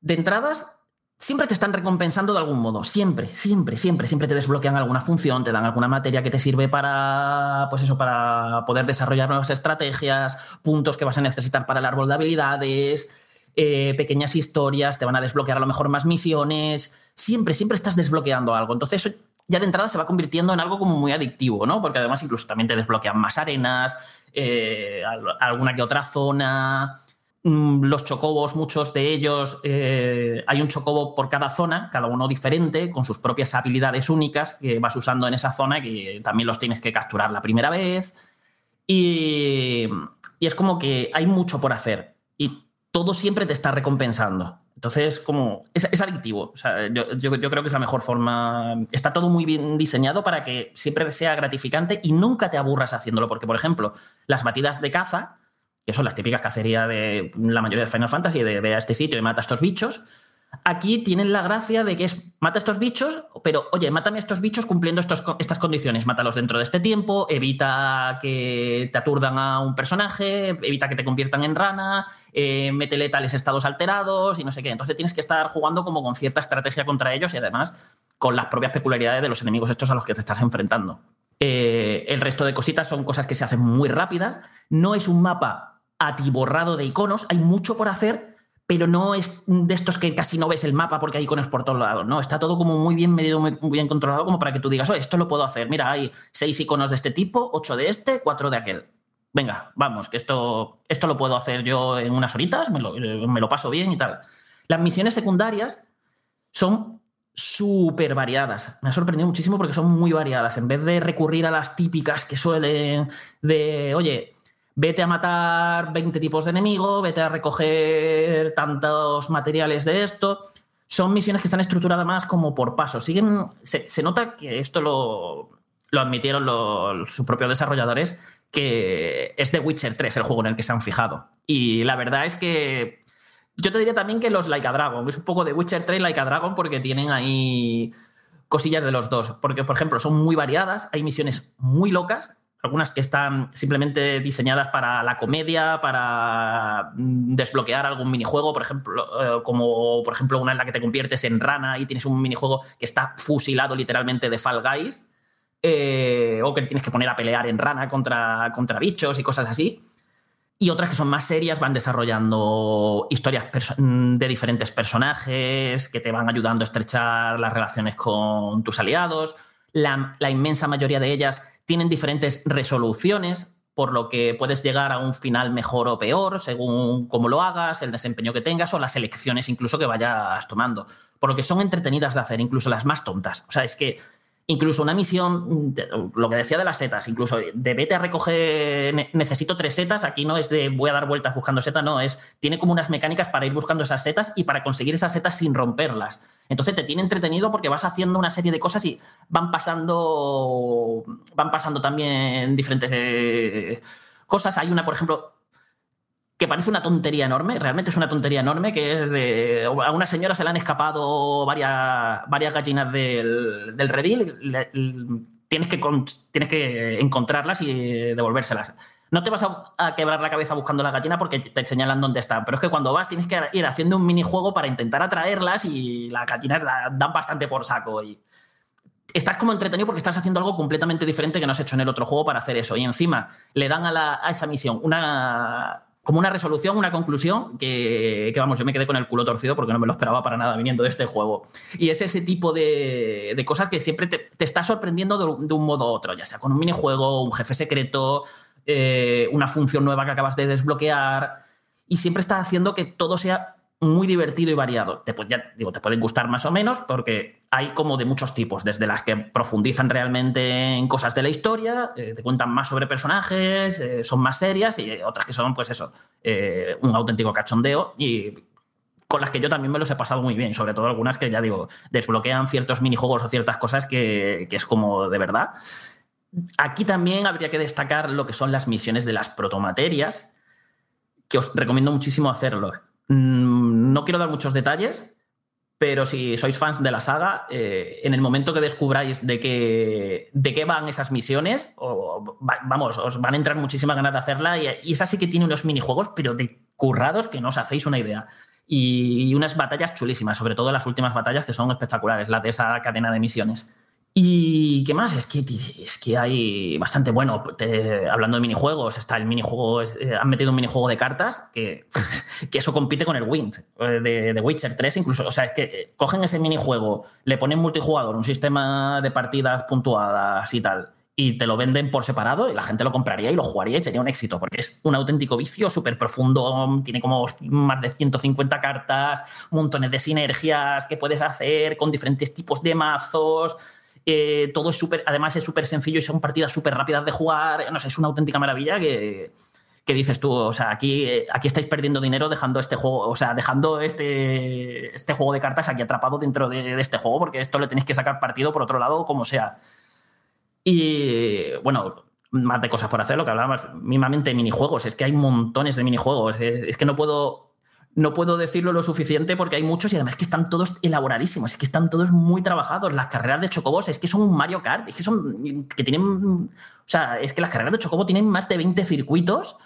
de entradas, siempre te están recompensando de algún modo. Siempre, siempre, siempre, siempre te desbloquean alguna función, te dan alguna materia que te sirve para, pues eso, para poder desarrollar nuevas estrategias, puntos que vas a necesitar para el árbol de habilidades, eh, pequeñas historias, te van a desbloquear a lo mejor más misiones. Siempre, siempre estás desbloqueando algo. Entonces, eso ya de entrada se va convirtiendo en algo como muy adictivo, ¿no? Porque además incluso también te desbloquean más arenas, eh, al- alguna que otra zona. Mm, Los chocobos, muchos de ellos, eh, hay un chocobo por cada zona, cada uno diferente, con sus propias habilidades únicas que vas usando en esa zona, que también los tienes que capturar la primera vez. Y es como que hay mucho por hacer y todo siempre te está recompensando. Entonces, como es, es adictivo. Yo- yo creo que es la mejor forma. Está todo muy bien diseñado para que siempre sea gratificante y nunca te aburras haciéndolo. Porque, por ejemplo, las batidas de caza, que son las típicas cacerías de la mayoría de Final Fantasy, de ve a este sitio y mata a estos bichos, aquí tienen la gracia de que es mata a estos bichos, pero oye, mátame a estos bichos cumpliendo estos, estas condiciones. Mátalos dentro de este tiempo, evita que te aturdan a un personaje, evita que te conviertan en rana, eh, métele tales estados alterados y no sé qué. Entonces tienes que estar jugando como con cierta estrategia contra ellos y además con las propias peculiaridades de los enemigos estos a los que te estás enfrentando. Eh, el resto de cositas son cosas que se hacen muy rápidas. No es un mapa atiborrado de iconos, hay mucho por hacer, pero no es de estos que casi no ves el mapa porque hay iconos por todos lados. No, está todo como muy bien medido, muy bien controlado, como para que tú digas, oh, esto lo puedo hacer. Mira, hay seis iconos de este tipo, ocho de este, cuatro de aquel. Venga, vamos, que esto, esto lo puedo hacer yo en unas horitas, me lo, me lo paso bien y tal. Las misiones secundarias son súper variadas. Me ha sorprendido muchísimo porque son muy variadas. En vez de recurrir a las típicas que suelen de, oye, vete a matar 20 tipos de enemigos, vete a recoger tantos materiales de esto. Son misiones que están estructuradas más como por pasos. Se, nota que esto lo, lo admitieron los, sus propios desarrolladores, que es The Witcher 3 el juego en el que se han fijado. Y la verdad es que yo te diría también que los Like a Dragon, es un poco de Witcher 3 Like a Dragon porque tienen ahí cosillas de los dos. Porque, por ejemplo, son muy variadas, hay misiones muy locas, algunas que están simplemente diseñadas para la comedia, para mm, desbloquear algún minijuego, por ejemplo, eh, como por ejemplo una en la que te conviertes en rana y tienes un minijuego que está fusilado literalmente de Fall Guys, eh, o que tienes que poner a pelear en rana contra, contra bichos y cosas así. Y otras que son más serias, van desarrollando historias mm, de diferentes personajes que te van ayudando a estrechar las relaciones con tus aliados. la inmensa mayoría de ellas tienen diferentes resoluciones, por lo que puedes llegar a un final mejor o peor, según cómo lo hagas, el desempeño que tengas o las elecciones incluso que vayas tomando. Por lo que son entretenidas de hacer, incluso las más tontas. O sea, es que incluso una misión, de- lo que decía de las setas, incluso de vete a recoger, ne- necesito tres setas, aquí no es de voy a dar vueltas buscando setas, no, es, tiene como unas mecánicas para ir buscando esas setas y para conseguir esas setas sin romperlas. Entonces te tiene entretenido porque vas haciendo una serie de cosas y van pasando, van pasando también diferentes eh, cosas. Hay una, por ejemplo, que parece una tontería enorme, realmente es una tontería enorme, que es de... A una señora se le han escapado varias, varias gallinas del, del redil, tienes que, tienes que encontrarlas y devolvérselas. No te vas a, quebrar la cabeza buscando la gallina porque te señalan dónde están, pero es que cuando vas tienes que ir haciendo un minijuego para intentar atraerlas y las gallinas da- dan bastante por saco. Y, estás como entretenido porque estás haciendo algo completamente diferente que no has hecho en el otro juego para hacer eso. Y encima le dan a, la- a esa misión una como una resolución, una conclusión que, vamos, yo me quedé con el culo torcido porque no me lo esperaba para nada viniendo de este juego. Y es ese tipo de, de cosas que siempre te, está sorprendiendo de, de un modo u otro, ya sea con un minijuego, un jefe secreto, eh, una función nueva que acabas de desbloquear. Y siempre está haciendo que todo sea muy divertido y variado. Te, pu- ya digo, te pueden gustar más o menos porque hay como de muchos tipos, desde las que profundizan realmente en cosas de la historia, eh, te cuentan más sobre personajes, eh, son más serias y otras que son, pues eso, eh, un auténtico cachondeo y con las que yo también me los he pasado muy bien, sobre todo algunas que ya digo, desbloquean ciertos minijuegos o ciertas cosas que, que es como de verdad. Aquí también habría que destacar lo que son las misiones de las protomaterias, que os recomiendo muchísimo hacerlo. Mm, No quiero dar muchos detalles, pero si sois fans de la saga, eh, en el momento que descubráis de qué, de qué van esas misiones, o, va- vamos, os van a entrar muchísimas ganas de hacerla y, y esa sí que tiene unos minijuegos, pero de currados que no os hacéis una idea. Y unas batallas chulísimas, sobre todo las últimas batallas que son espectaculares, las de esa cadena de misiones. ¿Y qué más? Es que, es que hay bastante bueno. Hablando de minijuegos, está el minijuego. eh, han metido un minijuego de cartas que, que eso compite con el Wind eh, de, de Witcher 3, incluso. O sea, es que eh, cogen ese minijuego, le ponen multijugador, un sistema de partidas puntuadas y tal, y te lo venden por separado y la gente lo compraría y lo jugaría y sería un éxito, porque es un auténtico vicio súper profundo, tiene como más de 150 cartas, montones de sinergias que puedes hacer con diferentes tipos de mazos. Eh, todo es súper, además es súper sencillo y son partidas súper rápidas de jugar. No sé, es una auténtica maravilla que, dices tú, o sea, aquí, eh, aquí estáis perdiendo dinero dejando este juego, o sea, dejando este, este juego de cartas aquí atrapado dentro de, este juego, porque esto le tenéis que sacar partido por otro lado, como sea. Y bueno, más de cosas por hacer, lo que hablábamos, mismamente minijuegos, es que hay montones de minijuegos, es, es que no puedo, no puedo decirlo lo suficiente porque hay muchos y además que están todos elaboradísimos, es que están todos muy trabajados. Las carreras de Chocobos es que son un Mario Kart, es que son, que tienen, o sea, es que las carreras de Chocobo tienen más de 20 circuitos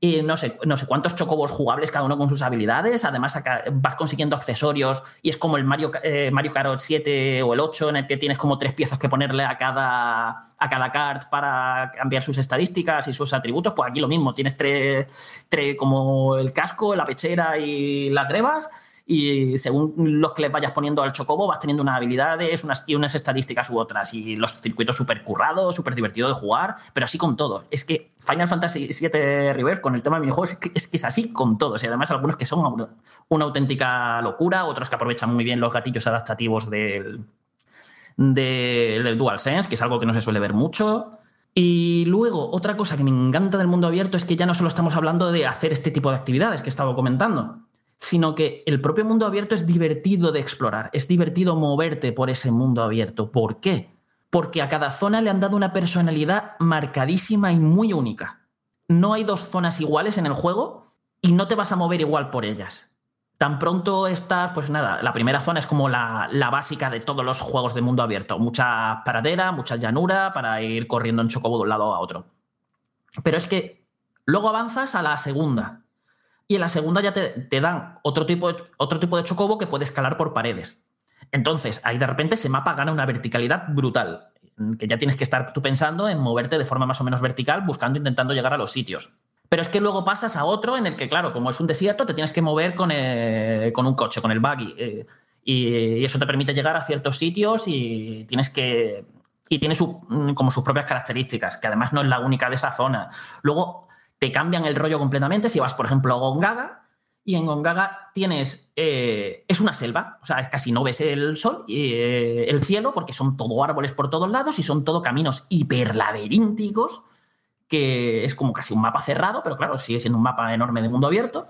y no sé, no sé cuántos chocobos jugables, cada uno con sus habilidades. Además, acá vas consiguiendo accesorios y es como el Mario, eh, Mario Kart 7 o el 8, en el que tienes como tres piezas que ponerle a cada, a cada kart para cambiar sus estadísticas y sus atributos. Pues aquí lo mismo, tienes tres, tres como el casco, la pechera y las grebas. Y según los que les vayas poniendo al chocobo, vas teniendo unas habilidades unas, y unas estadísticas u otras. Y los circuitos súper currados, súper divertido de jugar, pero así con todo. Es que Final Fantasy VII Rebirth, con el tema de minijuegos, es es es así con todos. Y además, algunos que son una, auténtica locura, otros que aprovechan muy bien los gatillos adaptativos del, del, del DualSense, que es algo que no se suele ver mucho. Y luego, otra cosa que me encanta del mundo abierto es que ya no solo estamos hablando de hacer este tipo de actividades que he estado comentando, sino que el propio mundo abierto es divertido de explorar, es divertido moverte por ese mundo abierto. ¿Por qué? Porque a cada zona le han dado una personalidad marcadísima y muy única. No hay dos zonas iguales en el juego y no te vas a mover igual por ellas. Tan pronto estás, pues nada, la primera zona es como la, la básica de todos los juegos de mundo abierto. Mucha pradera, mucha llanura para ir corriendo en chocobo de un lado a otro. Pero es que luego avanzas a la segunda. Y en la segunda ya te, te dan otro tipo, de, otro tipo de chocobo que puede escalar por paredes. Entonces, ahí de repente ese mapa gana una verticalidad brutal. Que ya tienes que estar tú pensando en moverte de forma más o menos vertical, buscando, intentando llegar a los sitios. Pero es que luego pasas a otro en el que, claro, como es un desierto, te tienes que mover con, eh, con un coche, con el buggy. eh, y, y eso te permite llegar a ciertos sitios y tienes que y tiene su- mm, como sus propias características, que además no es la única de esa zona. Luego te cambian el rollo completamente si vas, por ejemplo, a Gongaga y en Gongaga tienes. eh, es una selva, o sea, casi no ves el sol, y, eh, el cielo, porque son todo árboles por todos lados y son todo caminos hiperlaberínticos, que es como casi un mapa cerrado, pero claro, sigue siendo un mapa enorme de mundo abierto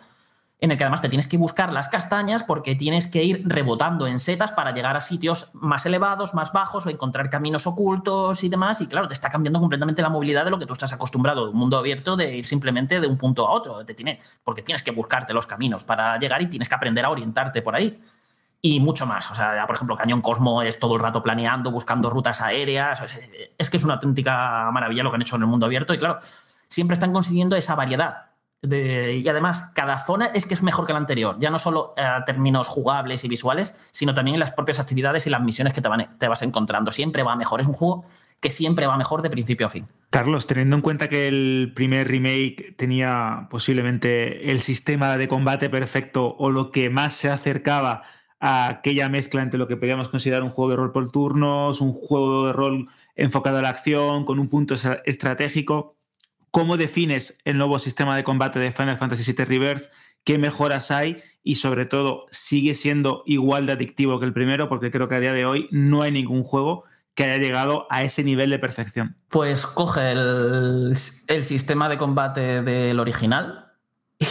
en el que además te tienes que buscar las castañas porque tienes que ir rebotando en setas para llegar a sitios más elevados, más bajos, o encontrar caminos ocultos y demás. Y claro, te está cambiando completamente la movilidad de lo que tú estás acostumbrado de un mundo abierto, de ir simplemente de un punto a otro. Te tiene, porque tienes que buscarte los caminos para llegar y tienes que aprender a orientarte por ahí. Y mucho más. O sea, por ejemplo, Cañón Cosmo es todo el rato planeando, buscando rutas aéreas. Es, que es una auténtica maravilla lo que han hecho en el mundo abierto. Y claro, siempre están consiguiendo esa variedad. Y además, cada zona es que es mejor que la anterior, ya no solo eh, a términos jugables y visuales, sino también en las propias actividades y las misiones que te, te vas encontrando. Siempre va mejor, es un juego que siempre va mejor de principio a fin. Carlos, teniendo en cuenta que el primer remake tenía posiblemente el sistema de combate perfecto o lo que más se acercaba a aquella mezcla entre lo que podríamos considerar un juego de rol por turnos, un juego de rol enfocado a la acción, con un punto estra- estratégico, ¿cómo defines el nuevo sistema de combate de Final Fantasy VII Rebirth? ¿Qué mejoras hay? Y sobre todo, ¿sigue siendo igual de adictivo que el primero? Porque creo que a día de hoy no hay ningún juego que haya llegado a ese nivel de perfección. Pues coge el, sistema de combate del original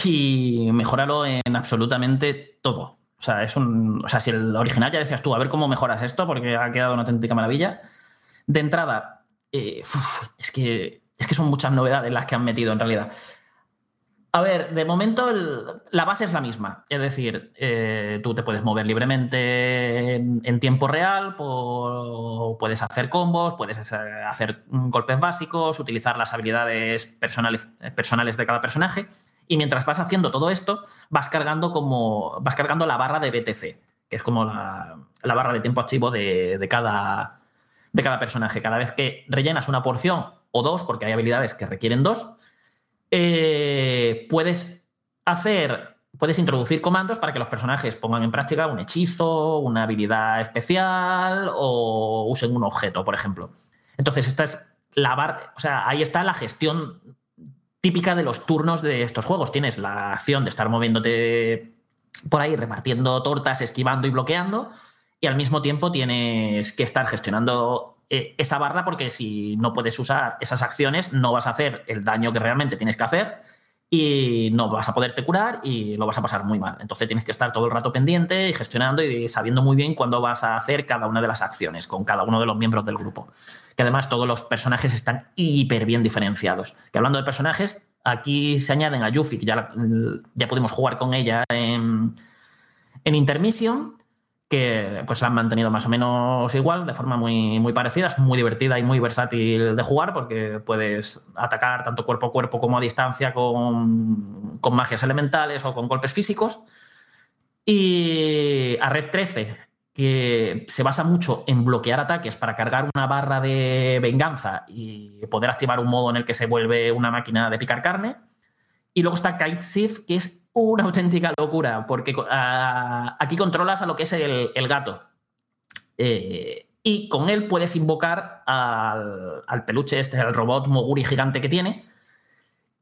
y mejóralo en absolutamente todo. O sea, es un, o sea, si el original ya decías tú, a ver cómo mejoras esto, porque ha quedado una auténtica maravilla. De entrada, eh, es, que, es que son muchas novedades las que han metido en realidad. A ver, de momento la base es la misma. Es decir, eh, tú te puedes mover libremente en, tiempo real, puedes hacer combos, puedes eh, hacer golpes básicos, utilizar las habilidades personales, personales de cada personaje. Y mientras vas haciendo todo esto, vas cargando como. vas cargando la barra de BTC, que es como la, la barra de tiempo activo de, de cada, de cada personaje. Cada vez que rellenas una porción o dos, porque hay habilidades que requieren dos, eh, puedes hacer, puedes introducir comandos para que los personajes pongan en práctica un hechizo, una habilidad especial o usen un objeto, por ejemplo. Entonces, esta es la barra, o sea, ahí está la gestión típica de los turnos de estos juegos. Tienes la acción de estar moviéndote por ahí, repartiendo tortas, esquivando y bloqueando, y al mismo tiempo tienes que estar gestionando eh, esa barra porque si no puedes usar esas acciones no vas a hacer el daño que realmente tienes que hacer y no vas a poderte curar y lo vas a pasar muy mal. Entonces tienes que estar todo el rato pendiente y gestionando y sabiendo muy bien cuándo vas a hacer cada una de las acciones con cada uno de los miembros del grupo. Que además todos los personajes están hiper bien diferenciados. Que hablando de personajes, aquí se añaden a Yuffie, que ya, ya pudimos jugar con ella en, en Intermission, que pues han mantenido más o menos igual, de forma muy, muy parecida. Es muy divertida y muy versátil de jugar porque puedes atacar tanto cuerpo a cuerpo como a distancia con, con magias elementales o con golpes físicos. Y a Red 13, que se basa mucho en bloquear ataques para cargar una barra de venganza y poder activar un modo en el que se vuelve una máquina de picar carne. Y luego está Kite que es una auténtica locura, porque aquí controlas a lo que es el, el gato. Eh, y con él puedes invocar al, al peluche, este, al robot Moguri gigante que tiene.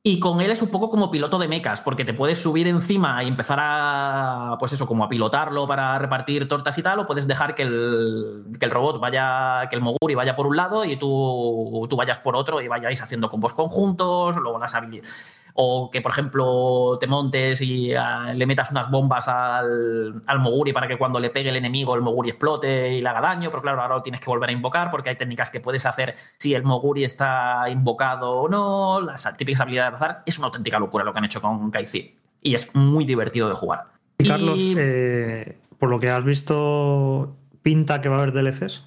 Y con él es un poco como piloto de mecas, porque te puedes subir encima y empezar a, pues eso, como a pilotarlo para repartir tortas y tal, o puedes dejar que el, que el robot vaya, que el Moguri vaya por un lado y tú, tú vayas por otro y vayáis haciendo combos conjuntos, luego las habilidades. O que, por ejemplo, te montes y ah, le metas unas bombas al, al Moguri para que cuando le pegue el enemigo el Moguri explote y le haga daño, pero claro, ahora lo tienes que volver a invocar porque hay técnicas que puedes hacer si el Moguri está invocado o no, las típicas habilidades de azar. Es una auténtica locura lo que han hecho con Kaizi y es muy divertido de jugar. Y Carlos, eh, por lo que has visto, pinta que va a haber DLCs.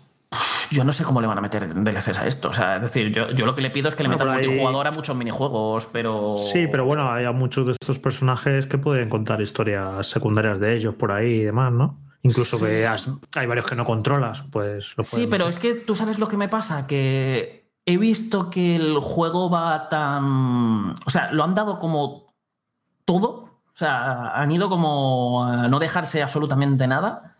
Yo no sé cómo le van a meter DLCs a esto. O sea, es decir, yo, yo lo que le pido es que le Bueno, metan ahí- multijugador a muchos minijuegos, pero. Sí, pero bueno, hay a muchos de estos personajes que pueden contar historias secundarias de ellos por ahí y demás, ¿no? Incluso Sí. que has- hay varios que no controlas, pues lo Sí, pero meter. es que tú sabes lo que me pasa, que he visto que el juego va tan... O sea, lo han dado como todo, o sea, han ido como a no dejarse absolutamente nada,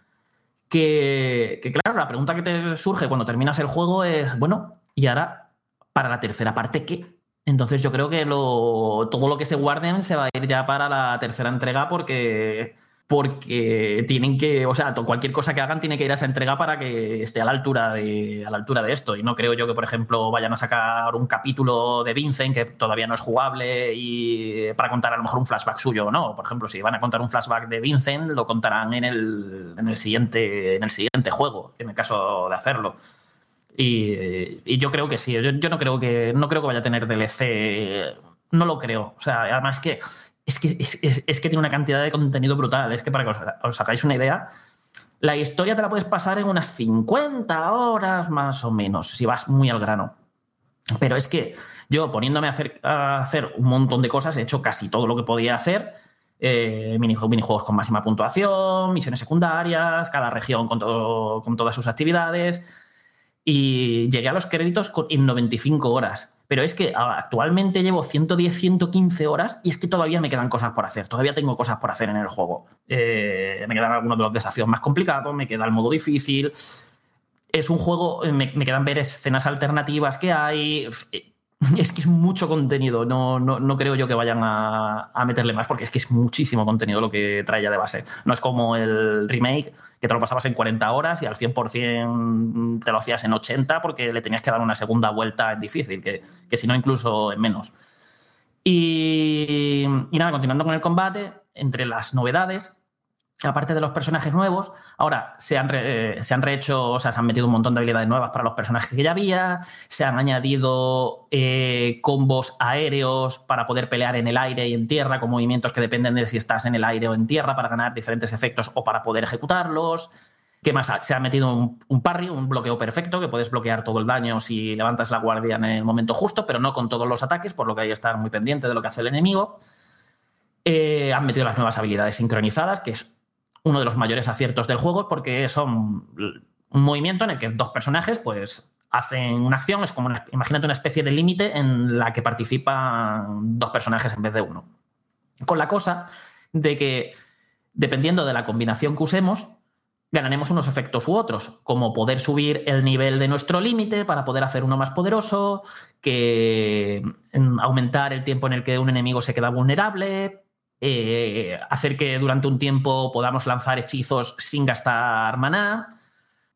que, que, claro, la pregunta que te surge cuando terminas el juego es, bueno, ¿y ahora para la tercera parte qué? Entonces yo creo que lo, todo lo que se guarden se va a ir ya para la tercera entrega porque porque tienen que, o sea, cualquier cosa que hagan tiene que ir a esa entrega para que esté a la altura de, a la altura de esto. Y no creo yo que, por ejemplo, vayan a sacar un capítulo de Vincent que todavía no es jugable y para contar a lo mejor un flashback suyo o no. Por ejemplo, si van a contar un flashback de Vincent, lo contarán en el, en el, siguiente, en el siguiente juego, en el caso de hacerlo. Y, y yo creo que sí. Yo, yo no creo que no creo que vaya a tener DLC. No lo creo. O sea, además que es que, es, que tiene una cantidad de contenido brutal. Es que para que os, os hagáis una idea, la historia te la puedes pasar en unas 50 horas más o menos, si vas muy al grano. Pero es que yo poniéndome a hacer, a hacer un montón de cosas, he hecho casi todo lo que podía hacer. Eh, minijue- minijuegos con máxima puntuación, misiones secundarias, cada región con, todo, con todas sus actividades. Y llegué a los créditos en 95 horas. Pero es que actualmente llevo 110, 115 horas y es que todavía me quedan cosas por hacer. Todavía tengo cosas por hacer en el juego. Eh, me quedan algunos de los desafíos más complicados, me queda el modo difícil. Es un juego, eh, me, me quedan ver escenas alternativas que hay. Es que es mucho contenido. No, no, no creo yo que vayan a, a meterle más porque es que es muchísimo contenido lo que trae ya de base. No es como el remake, que te lo pasabas en 40 horas y al 100% te lo hacías en 80 porque le tenías que dar una segunda vuelta en difícil, que, que si no incluso en menos. Y nada, continuando con el combate, entre las novedades, aparte de los personajes nuevos, ahora se han, eh, se han rehecho, o sea, se han metido un montón de habilidades nuevas para los personajes que ya había, se han añadido eh, combos aéreos para poder pelear en el aire y en tierra con movimientos que dependen de si estás en el aire o en tierra para ganar diferentes efectos o para poder ejecutarlos. ¿Qué más? Se ha metido un, un parry, un bloqueo perfecto, que puedes bloquear todo el daño si levantas la guardia en el momento justo, pero no con todos los ataques, por lo que hay que estar muy pendiente de lo que hace el enemigo. Eh, han metido las nuevas habilidades sincronizadas, que es uno de los mayores aciertos del juego, porque son un movimiento en el que dos personajes pues, hacen una acción, es como imagínate una especie de límite en la que participan dos personajes en vez de uno. Con la cosa de que, dependiendo de la combinación que usemos, ganaremos unos efectos u otros, como poder subir el nivel de nuestro límite para poder hacer uno más poderoso, que mm, aumentar el tiempo en el que un enemigo se queda vulnerable, eh, hacer que durante un tiempo podamos lanzar hechizos sin gastar maná.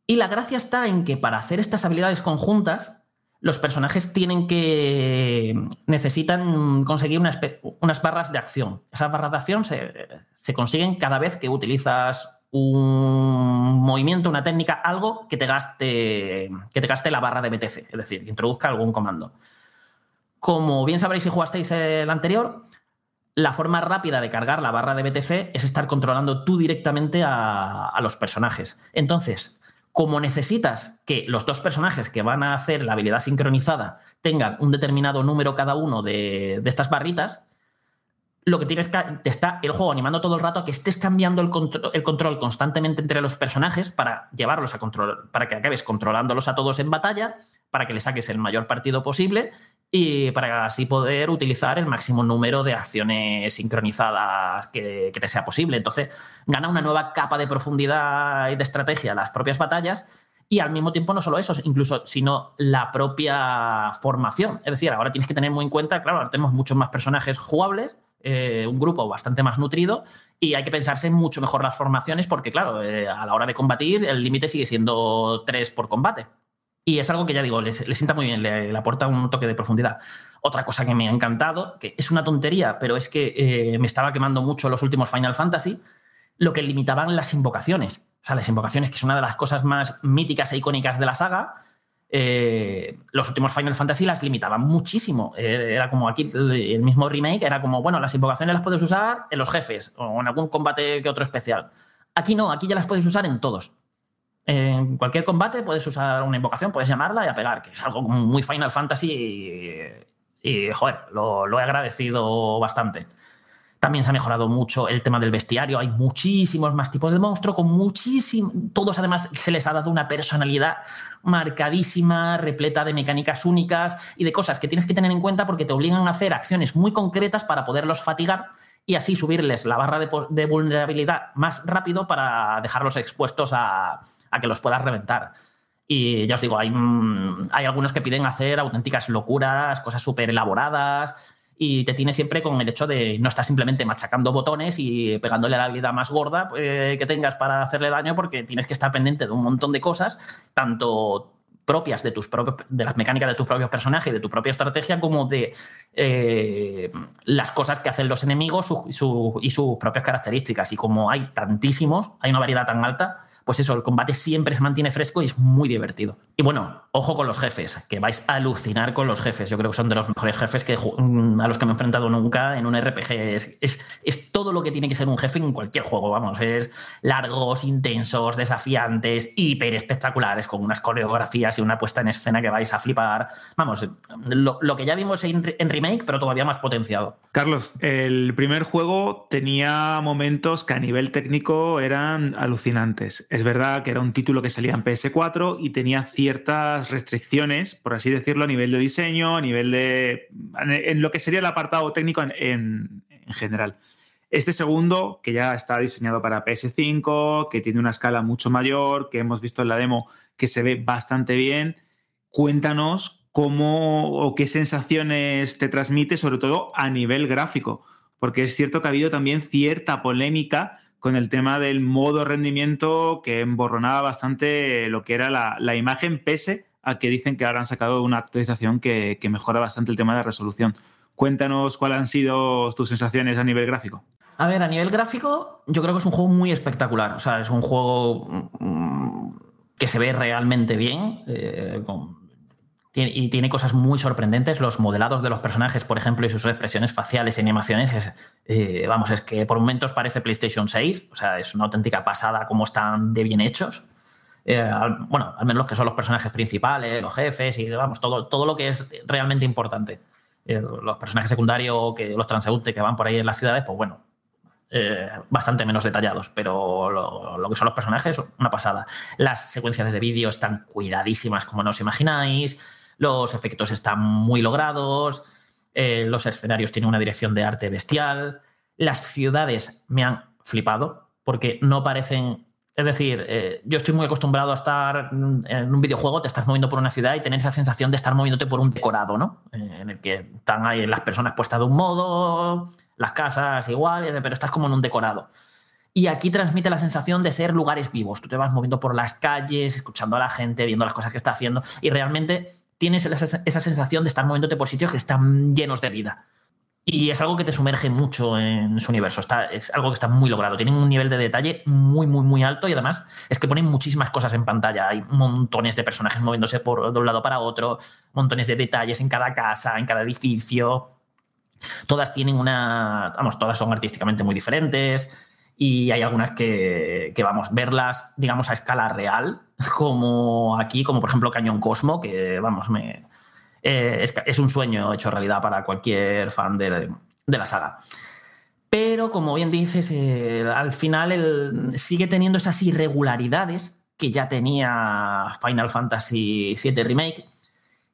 Y la gracia está en que para hacer estas habilidades conjuntas, los personajes tienen que. necesitan conseguir unas barras de acción. Esas barras de acción se, se consiguen cada vez que utilizas un movimiento, una técnica, algo que te gaste. que te gaste la barra de BTC, es decir, que introduzca algún comando. Como bien sabréis si jugasteis el anterior, la forma rápida de cargar la barra de BTC es estar controlando tú directamente a, los personajes. Entonces, como necesitas que los dos personajes que van a hacer la habilidad sincronizada tengan un determinado número cada uno de, estas barritas, lo que tienes que te está el juego animando todo el rato a que estés cambiando el, contro- el control constantemente entre los personajes para llevarlos a control, para que acabes controlándolos a todos en batalla, para que le saques el mayor partido posible y para así poder utilizar el máximo número de acciones sincronizadas que, que te sea posible. Entonces, gana una nueva capa de profundidad y de estrategia las propias batallas y al mismo tiempo no solo eso, incluso sino la propia formación. Es decir, ahora tienes que tener muy en cuenta, claro, ahora tenemos muchos más personajes jugables, eh, un grupo bastante más nutrido y hay que pensarse mucho mejor las formaciones porque, claro, eh, a la hora de combatir el límite sigue siendo 3 por combate. Y es algo que ya digo, le, sienta muy bien, le, le aporta un toque de profundidad. Otra cosa que me ha encantado, que es una tontería, pero es que eh, me estaba quemando mucho los últimos Final Fantasy, lo que limitaban las invocaciones. O sea, las invocaciones, que es una de las cosas más míticas e icónicas de la saga, eh, los últimos Final Fantasy las limitaban muchísimo. Eh, era como aquí el mismo remake, era como, bueno, las invocaciones las puedes usar en los jefes o en algún combate que otro especial. Aquí no, aquí ya las puedes usar en todos. En cualquier combate puedes usar una invocación, puedes llamarla y a pegar, que es algo muy Final Fantasy y, joder, lo, he agradecido bastante. También se ha mejorado mucho el tema del bestiario. Hay muchísimos más tipos de monstruo, con muchísimos. Todos, además, se les ha dado una personalidad marcadísima, repleta de mecánicas únicas y de cosas que tienes que tener en cuenta porque te obligan a hacer acciones muy concretas para poderlos fatigar y así subirles la barra de vulnerabilidad más rápido para dejarlos expuestos a, a que los puedas reventar. Y ya os digo, hay, mm, hay algunos que piden hacer auténticas locuras, cosas súper elaboradas, y te tiene siempre con el hecho de no estar simplemente machacando botones y pegándole a la habilidad más gorda eh, que tengas para hacerle daño, porque tienes que estar pendiente de un montón de cosas, tanto propias de tus de las mecánicas de tus propios personajes, de tu propia estrategia, como de eh, las cosas que hacen los enemigos su- su- y sus propias características. Y como hay tantísimos, hay una variedad tan alta, pues eso, el combate siempre se mantiene fresco y es muy divertido. Y bueno, ojo con los jefes, que vais a alucinar con los jefes. Yo creo que son de los mejores jefes que, mm, a los que me he enfrentado nunca en un RPG. Es, es- es todo lo que tiene que ser un jefe en cualquier juego, vamos. Es largos, intensos, desafiantes, hiper espectaculares, con unas coreografías y una puesta en escena que vais a flipar. Vamos, lo, lo que ya vimos en remake, pero todavía más potenciado. Carlos, el primer juego tenía momentos que a nivel técnico eran alucinantes. Es verdad que era un título que salía en PS4 y tenía ciertas restricciones, por así decirlo, a nivel de diseño, a nivel de. en lo que sería el apartado técnico en, en- en general. Este segundo, que ya está diseñado para PS5, que tiene una escala mucho mayor, que hemos visto en la demo que se ve bastante bien, cuéntanos cómo o qué sensaciones te transmite, sobre todo a nivel gráfico, porque es cierto que ha habido también cierta polémica con el tema del modo rendimiento que emborronaba bastante lo que era la, la imagen, pese a que dicen que ahora han sacado una actualización que, que mejora bastante el tema de resolución. Cuéntanos cuáles han sido tus sensaciones a nivel gráfico. A ver, a nivel gráfico, yo creo que es un juego muy espectacular. O sea, es un juego mm, que se ve realmente bien. eh, y tiene cosas muy sorprendentes. Los modelados de los personajes, por ejemplo, y sus expresiones faciales y animaciones, es, eh, vamos, es que por momentos parece PlayStation 6. O sea, es una auténtica pasada cómo están de bien hechos. Eh, al- bueno, al menos los que son los personajes principales, los jefes y vamos, todo, todo lo que es realmente importante. Eh, los personajes secundarios, que, los transeúntes que van por ahí en las ciudades, pues bueno, eh, bastante menos detallados, pero lo, lo que son los personajes, una pasada. Las secuencias de vídeo están cuidadísimas, como no os imagináis. Los efectos están muy logrados. eh, los escenarios tienen una dirección de arte bestial. Las ciudades me han flipado porque no parecen. Es decir, eh, yo estoy muy acostumbrado a estar en un videojuego, te estás moviendo por una ciudad y tener esa sensación de estar moviéndote por un decorado, ¿no? Eh, en el que están ahí las personas puestas de un modo, las casas igual, pero estás como en un decorado. Y aquí transmite la sensación de ser lugares vivos. Tú te vas moviendo por las calles, escuchando a la gente, viendo las cosas que está haciendo y realmente tienes esa, sensación de estar moviéndote por sitios que están llenos de vida. Y es algo que te sumerge mucho en su universo. Está, es algo que está muy logrado. Tienen un nivel de detalle muy, muy, muy alto y además es que ponen muchísimas cosas en pantalla. Hay montones de personajes moviéndose por, de un lado para otro, montones de detalles en cada casa, en cada edificio. Todas tienen una. Vamos, todas son artísticamente muy diferentes. Y hay algunas que, que, vamos, verlas, digamos, a escala real, como aquí, como por ejemplo Cañón Cosmo, que, vamos, me, eh, es, un sueño hecho realidad para cualquier fan de, de la saga. Pero, como bien dices, eh, al final el, sigue teniendo esas irregularidades que ya tenía Final Fantasy VII Remake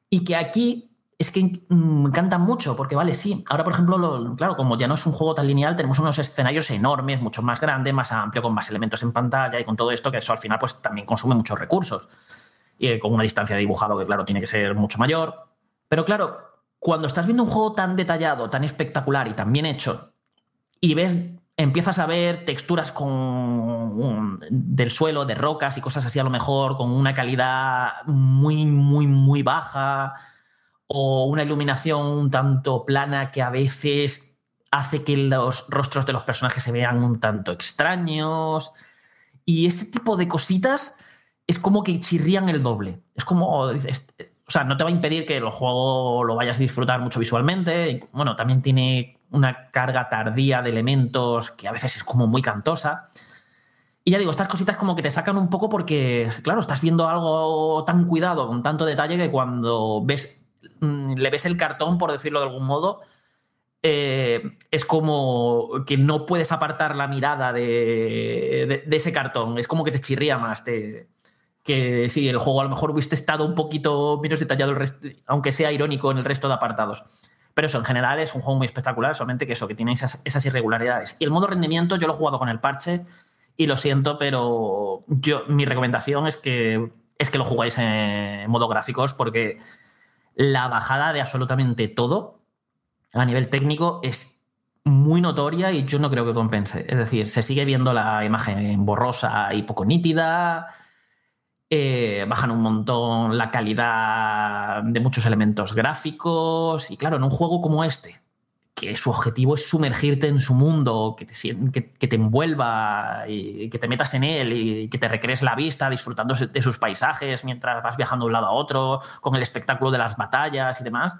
y que aquí es que me encantan mucho, porque vale, sí, ahora por ejemplo, lo, claro, como ya no es un juego tan lineal, tenemos unos escenarios enormes, mucho más grandes, más amplio, con más elementos en pantalla y con todo esto, que eso al final pues también consume muchos recursos. Y eh, con una distancia de dibujado que claro, tiene que ser mucho mayor. Pero claro, cuando estás viendo un juego tan detallado, tan espectacular y tan bien hecho, y ves, empiezas a ver texturas con del suelo, de rocas y cosas así a lo mejor, con una calidad muy, muy, muy baja, o una iluminación un tanto plana que a veces hace que los rostros de los personajes se vean un tanto extraños. Y ese tipo de cositas es como que chirrían el doble. Es como, o sea, no te va a impedir que el juego lo vayas a disfrutar mucho visualmente. Bueno, también tiene una carga tardía de elementos que a veces es como muy cantosa. Y ya digo, estas cositas como que te sacan un poco porque, claro, estás viendo algo tan cuidado, con tanto detalle, que cuando ves le ves el cartón, por decirlo de algún modo, eh, es como que no puedes apartar la mirada de, ese cartón. Es como que te chirría más. Te, que si el juego a lo mejor hubiese estado un poquito menos detallado, aunque sea irónico en el resto de apartados. Pero eso, en general es un juego muy espectacular, solamente que eso, que tiene esas, esas irregularidades. Y el modo rendimiento yo lo he jugado con el parche y lo siento, pero yo, mi recomendación es que, es que lo jugáis en modo gráficos porque la bajada de absolutamente todo a nivel técnico es muy notoria y yo no creo que compense. Es decir, se sigue viendo la imagen borrosa y poco nítida. eh, bajan un montón la calidad de muchos elementos gráficos. Y claro, en un juego como este, que su objetivo es sumergirte en su mundo, que te, que te envuelva y que te metas en él y que te recrees la vista disfrutando de sus paisajes mientras vas viajando de un lado a otro, con el espectáculo de las batallas y demás.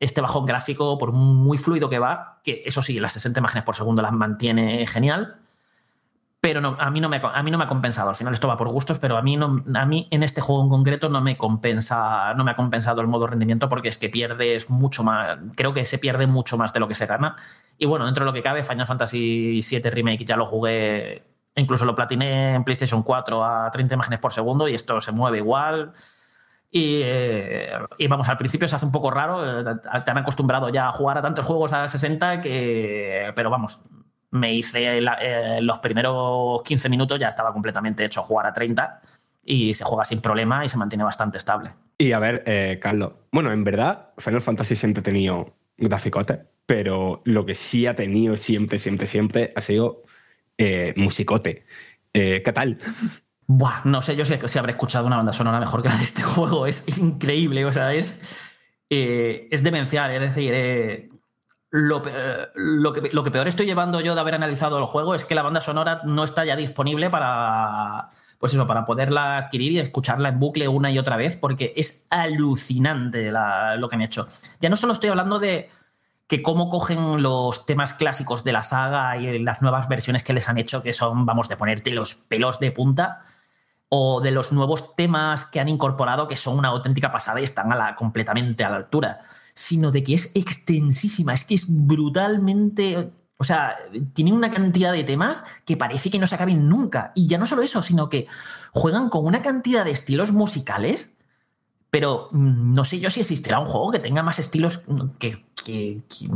Este bajón gráfico, por muy fluido que va, que eso sí, las 60 imágenes por segundo las mantiene genial, pero no, a, mí no me, a mí no me ha compensado. Al final esto va por gustos, pero a mí, no, a mí en este juego en concreto no me, compensa, no me ha compensado el modo rendimiento porque es que pierdes mucho más, creo que se pierde mucho más de lo que se gana. Y bueno, dentro de lo que cabe, Final Fantasy VII Remake ya lo jugué, incluso lo platiné en PlayStation 4 a 30 imágenes por segundo y esto se mueve igual. Y, eh, y vamos, al principio se hace un poco raro, eh, te han acostumbrado ya a jugar a tantos juegos a 60 que, pero vamos, me hice la- eh, los primeros 15 minutos, ya estaba completamente hecho jugar a 30 y se juega sin problema y se mantiene bastante estable. Y a ver, eh, Carlos, bueno, en verdad, Final Fantasy siempre ha tenido graficote, pero lo que sí ha tenido siempre, siempre, siempre ha sido eh, musicote. Eh, ¿Qué tal? Buah, no sé yo si, si habré escuchado una banda sonora mejor que la de este juego. Es, es increíble, o sea, es, eh, es demencial. Es decir, eh, eh, lo que, lo que peor estoy llevando yo de haber analizado el juego es que la banda sonora no está ya disponible para. Pues eso, para poderla adquirir y escucharla en bucle una y otra vez, porque es alucinante lo que han hecho. Ya no solo estoy hablando de que cómo cogen los temas clásicos de la saga y las nuevas versiones que les han hecho, que son, vamos, de ponerte los pelos de punta, o de los nuevos temas que han incorporado que son una auténtica pasada y están completamente a la altura, sino de que es extensísima, es que es brutalmente... O sea, tienen una cantidad de temas que parece que no se acaben nunca. Y ya no solo eso, sino que juegan con una cantidad de estilos musicales pero mm, no sé yo si existirá un juego que tenga más estilos mm, que, que, que-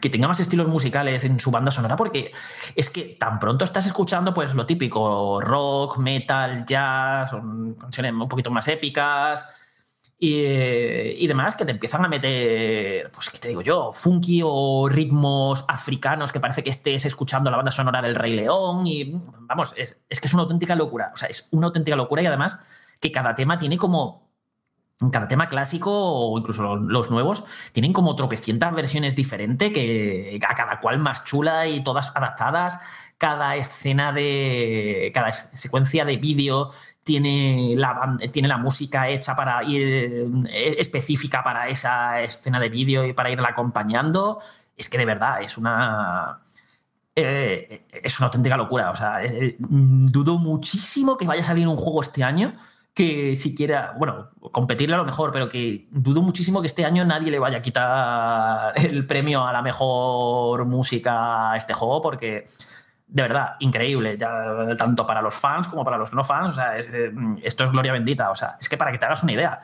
que tenga más estilos musicales en su banda sonora porque es que tan pronto estás escuchando pues lo típico rock metal jazz canciones un poquito más épicas y, eh, y demás que te empiezan a meter pues qué te digo yo funky o ritmos africanos que parece que estés escuchando la banda sonora del Rey León y vamos es, es que es una auténtica locura o sea es una auténtica locura y además que cada tema tiene como cada tema clásico o incluso lo- los nuevos tienen como tropecientas versiones diferentes que a cada cual más chula y todas adaptadas. Cada escena de. cada secuencia de vídeo tiene la, ban- tiene la música hecha para ir eh, específica para esa escena de vídeo y para irla acompañando. Es que de verdad es una. eh, es una auténtica locura. O sea, eh, dudo muchísimo que vaya a salir un juego este año que siquiera, bueno, competirle a lo mejor, pero que dudo muchísimo que este año nadie le vaya a quitar el premio a la mejor música a este juego, porque de verdad, increíble, ya, tanto para los fans como para los no fans. O sea, es, eh, esto es gloria bendita. O sea, es que para que te hagas una idea.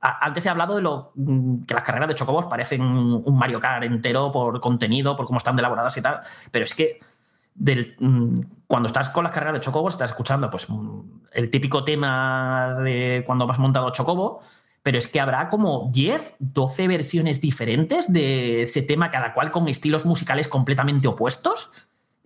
Antes he hablado de lo mm, que las carreras de Chocobos parecen un Mario Kart entero por contenido, por cómo están elaboradas y tal, pero es que mm, cuando estás con las carreras de Chocobos estás escuchando pues mm, el típico tema de cuando vas montado Chocobo, pero es que habrá como 10, 12 versiones diferentes de ese tema, cada cual con estilos musicales completamente opuestos.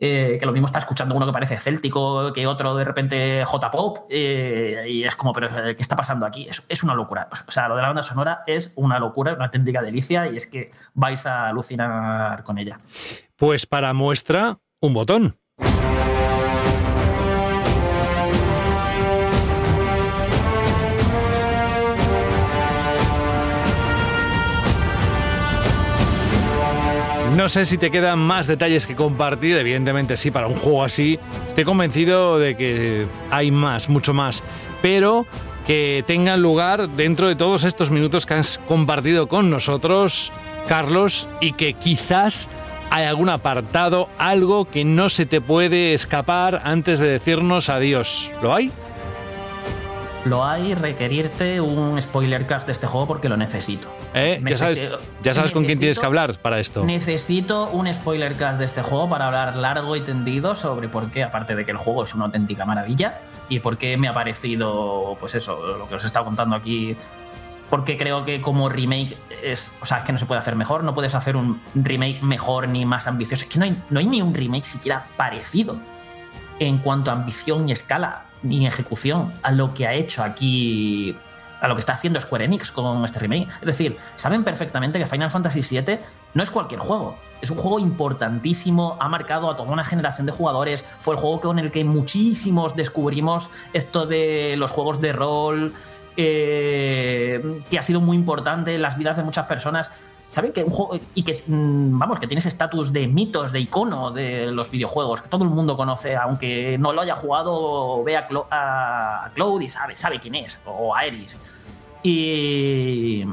Eh, que lo mismo está escuchando uno que parece céltico, que otro de repente J-pop, eh, y es como, pero eh, ¿qué está pasando aquí? Es, es una locura. O sea, lo de la banda sonora es una locura, una auténtica delicia, y es que vais a alucinar con ella. Pues para muestra, un botón. No sé si te quedan más detalles que compartir, evidentemente sí, para un juego así. Estoy convencido de que hay más, mucho más, pero que tengan lugar dentro de todos estos minutos que has compartido con nosotros, Carlos, y que quizás hay algún apartado, algo que no se te puede escapar antes de decirnos adiós. ¿Lo hay? Lo hay requerirte un spoiler cast de este juego porque lo necesito. Eh, ya sabes, ya sabes con quién tienes que hablar para esto. Necesito un spoiler cast de este juego para hablar largo y tendido sobre por qué, aparte de que el juego es una auténtica maravilla, y por qué me ha parecido, pues eso, lo que os he estado contando aquí. Porque creo que como remake es. O sea, es que no se puede hacer mejor. No puedes hacer un remake mejor ni más ambicioso. Es que no hay, no hay ni un remake siquiera parecido en cuanto a ambición y escala ni ejecución a lo que ha hecho aquí a lo que está haciendo Square Enix con este remake. Es decir, saben perfectamente que Final Fantasy VII no es cualquier juego. Es un juego importantísimo, ha marcado a toda una generación de jugadores. Fue el juego con el que muchísimos descubrimos esto de los juegos de rol, eh, que ha sido muy importante en las vidas de muchas personas. ¿Saben que un juego y que mm, vamos que tiene ese estatus de mitos, de icono de los videojuegos que todo el mundo conoce, aunque no lo haya jugado, ve a, Clo- Cloud y sabe, sabe quién es o a Eris y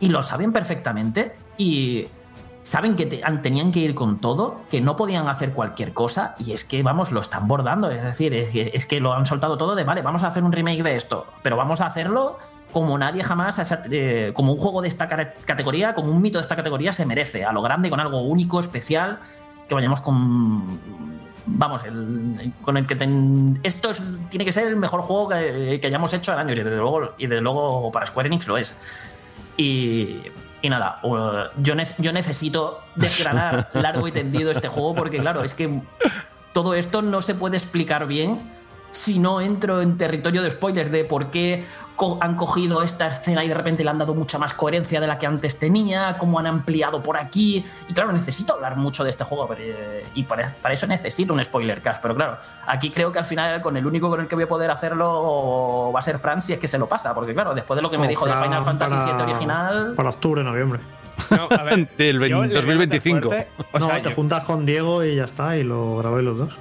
y lo saben perfectamente y saben que tenían que ir con todo, que no podían hacer cualquier cosa y es que, vamos, lo están bordando. Es decir, es que lo han soltado todo de, vale, vamos a hacer un remake de esto, pero vamos a hacerlo como nadie jamás, ha sa- eh, como un juego de esta ca- categoría, como un mito de esta categoría se merece, a lo grande, con algo único, especial, que vayamos con... Vamos, el- con el que ten- esto es- tiene que ser el mejor juego que, que hayamos hecho en años y desde luego, y desde luego para Square Enix lo es. Y, y nada, yo, yo necesito desgranar largo y tendido este juego porque, claro, es que todo esto no se puede explicar bien si no entro en territorio de spoilers de por qué co- han cogido esta escena y de repente le han dado mucha más coherencia de la que antes tenía, cómo han ampliado por aquí. Y claro, necesito hablar mucho de este juego pero, eh, y para, para eso necesito un spoiler cast. Pero claro, aquí creo que al final con el único con el que voy a poder hacerlo va a ser Fran si es que se lo pasa. Porque claro, después de lo que me dijo de Final Fantasy VII original... Para octubre, noviembre. No, a ver, Del yo le veo 2025. fuerte, o no, sea, te yo- juntas con Diego y ya está, y lo grabáis los dos.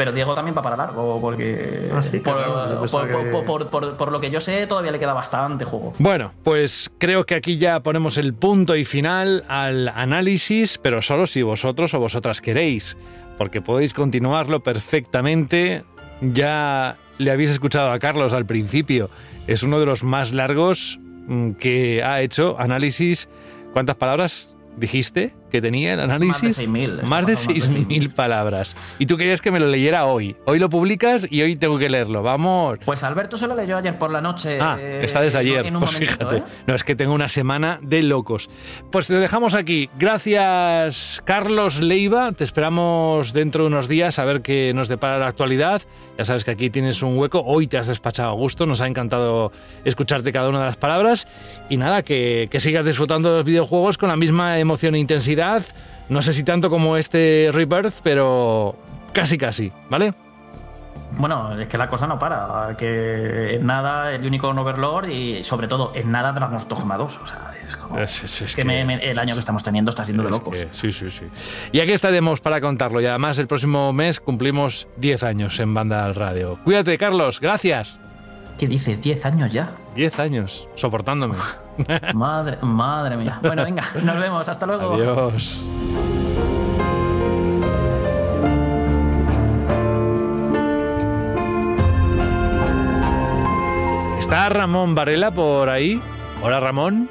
Pero Diego también va para largo, porque Ah, sí, por, claro, yo pensaba por- que- por- por- por- por lo que yo sé, todavía le queda bastante juego. Bueno, pues creo que aquí ya ponemos el punto y final al análisis, pero solo si vosotros o vosotras queréis, porque podéis continuarlo perfectamente. Ya le habéis escuchado a Carlos al principio, es uno de los más largos mm, que ha hecho análisis. ¿Cuántas palabras dijiste que tenía el análisis? Más de 6.000, Más de esto pasa más de 6.000 palabras. Y tú querías que me lo leyera hoy. Hoy lo publicas y hoy tengo que leerlo. Vamos. Pues Alberto se lo leyó ayer por la noche. Ah, eh, está desde ayer. Pues fíjate. ¿eh? No, es que tengo una semana de locos. Pues lo dejamos aquí. Gracias, Carlos Leiva. Te esperamos dentro de unos días a ver qué nos depara la actualidad. Ya sabes que aquí tienes un hueco. Hoy te has despachado a gusto. Nos ha encantado escucharte cada una de las palabras. Y nada, que, que sigas disfrutando de los videojuegos con la misma emoción e intensidad. No sé si tanto como este Rebirth, pero casi casi, ¿vale? Bueno, es que la cosa no para. Que en nada el Unicorn Overlord y sobre todo en nada Dragon's Dogma 2. O sea, es como. Es- es- es que que- me- me- el año que estamos teniendo está siendo de locos. que sí, sí, sí. Y aquí estaremos para contarlo. Y además el próximo mes cumplimos 10 años en Banda al Radio. Cuídate, Carlos. Gracias. ¿Qué dice? ¿10 años ya? 10 años soportándome. Madre, madre mía. Bueno, venga, nos vemos. Hasta luego. Adiós. ¿Está Ramón Varela por ahí? Hola, Ramón.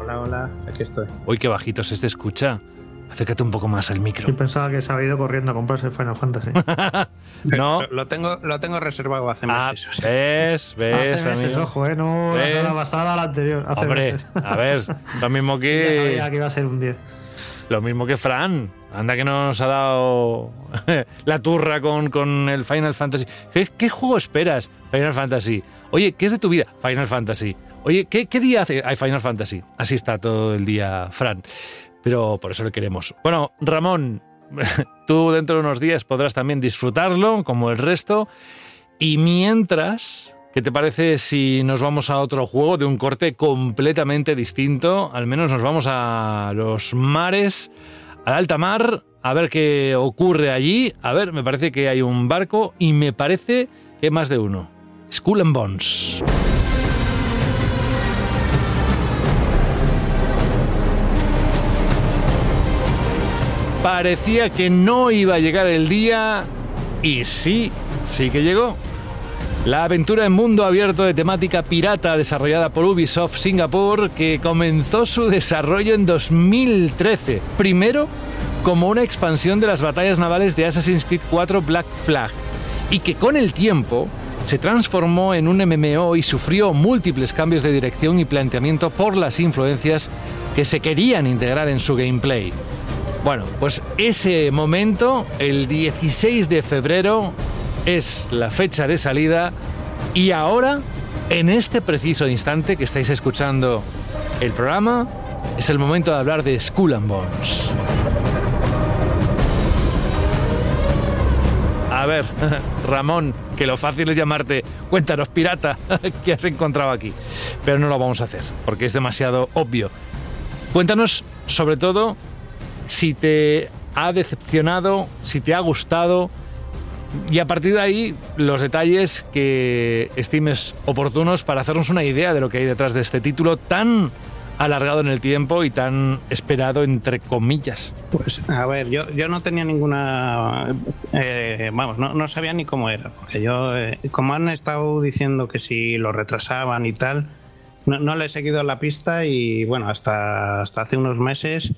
Hola, hola, aquí estoy. Uy, qué bajito se te escucha. Acércate un poco más al micro. Yo pensaba que se había ido corriendo a comprarse el Final Fantasy. No. Lo, tengo, lo tengo reservado hace Ah, meses. o sea. ves, ves, hace meses, amigo. ojo, ¿eh? No la ¿Ves? semana pasada, la anterior. Hace Hombre, meses. a ver, lo mismo que sabía que iba a ser un 10. lo mismo que Fran. Anda que nos ha dado la turra con, con el Final Fantasy. ¿Qué, qué juego esperas? Final Fantasy. Oye, ¿qué es de tu vida? Final Fantasy. Oye, ¿qué, qué día hace? Hay Final Fantasy. Así está todo el día, Fran. Pero por eso le queremos. Bueno, Ramón, tú dentro de unos días podrás también disfrutarlo, como el resto. Y mientras, ¿qué te parece si nos vamos a otro juego de un corte completamente distinto? Al menos nos vamos a los mares, al alta mar, a ver qué ocurre allí. A ver, me parece que hay un barco y me parece que hay más de uno. Skull and Bones. Parecía que no iba a llegar el día y sí, sí que llegó. La aventura en mundo abierto de temática pirata desarrollada por Ubisoft Singapur que comenzó su desarrollo en 2013. Primero como una expansión de las batallas navales de Assassin's Creed 4 Black Flag y que con el tiempo se transformó en un MMO y sufrió múltiples cambios de dirección y planteamiento por las influencias que se querían integrar en su gameplay. Bueno, pues ese momento, el 16 de febrero, es la fecha de salida y ahora, en este preciso instante que estáis escuchando el programa, es el momento de hablar de Skull and Bones. A ver, Ramón, que lo fácil es llamarte, cuéntanos, pirata, ¿qué has encontrado aquí? Pero no lo vamos a hacer, porque es demasiado obvio. Cuéntanos, sobre todo, si te ha decepcionado, si te ha gustado, y a partir de ahí, los detalles que estimes oportunos para hacernos una idea de lo que hay detrás de este título tan alargado en el tiempo y tan esperado entre comillas. Pues a ver, yo, yo no tenía ninguna... eh, vamos, no, no sabía ni cómo era, porque yo, eh, como han estado diciendo que si lo retrasaban y tal, no, no le he seguido la pista y bueno, hasta, hasta hace unos meses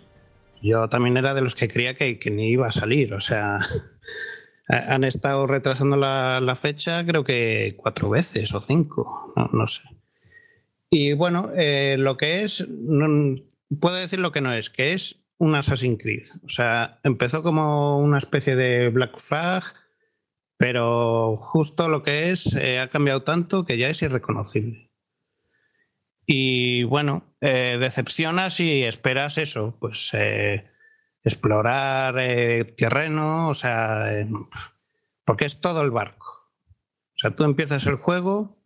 yo también era de los que creía que, ni iba a salir, o sea... ha- Han estado retrasando la, fecha, creo que cuatro veces o cinco, no, sé. Y bueno, eh, lo que es, puedo decir lo que no es, que es un Assassin's Creed. O sea, empezó como una especie de Black Flag, pero justo lo que es eh, ha cambiado tanto que ya es irreconocible. Y bueno, eh, decepciona si esperas eso, pues eh, explorar eh, terreno, o sea, porque es todo el barco. O sea, tú empiezas el juego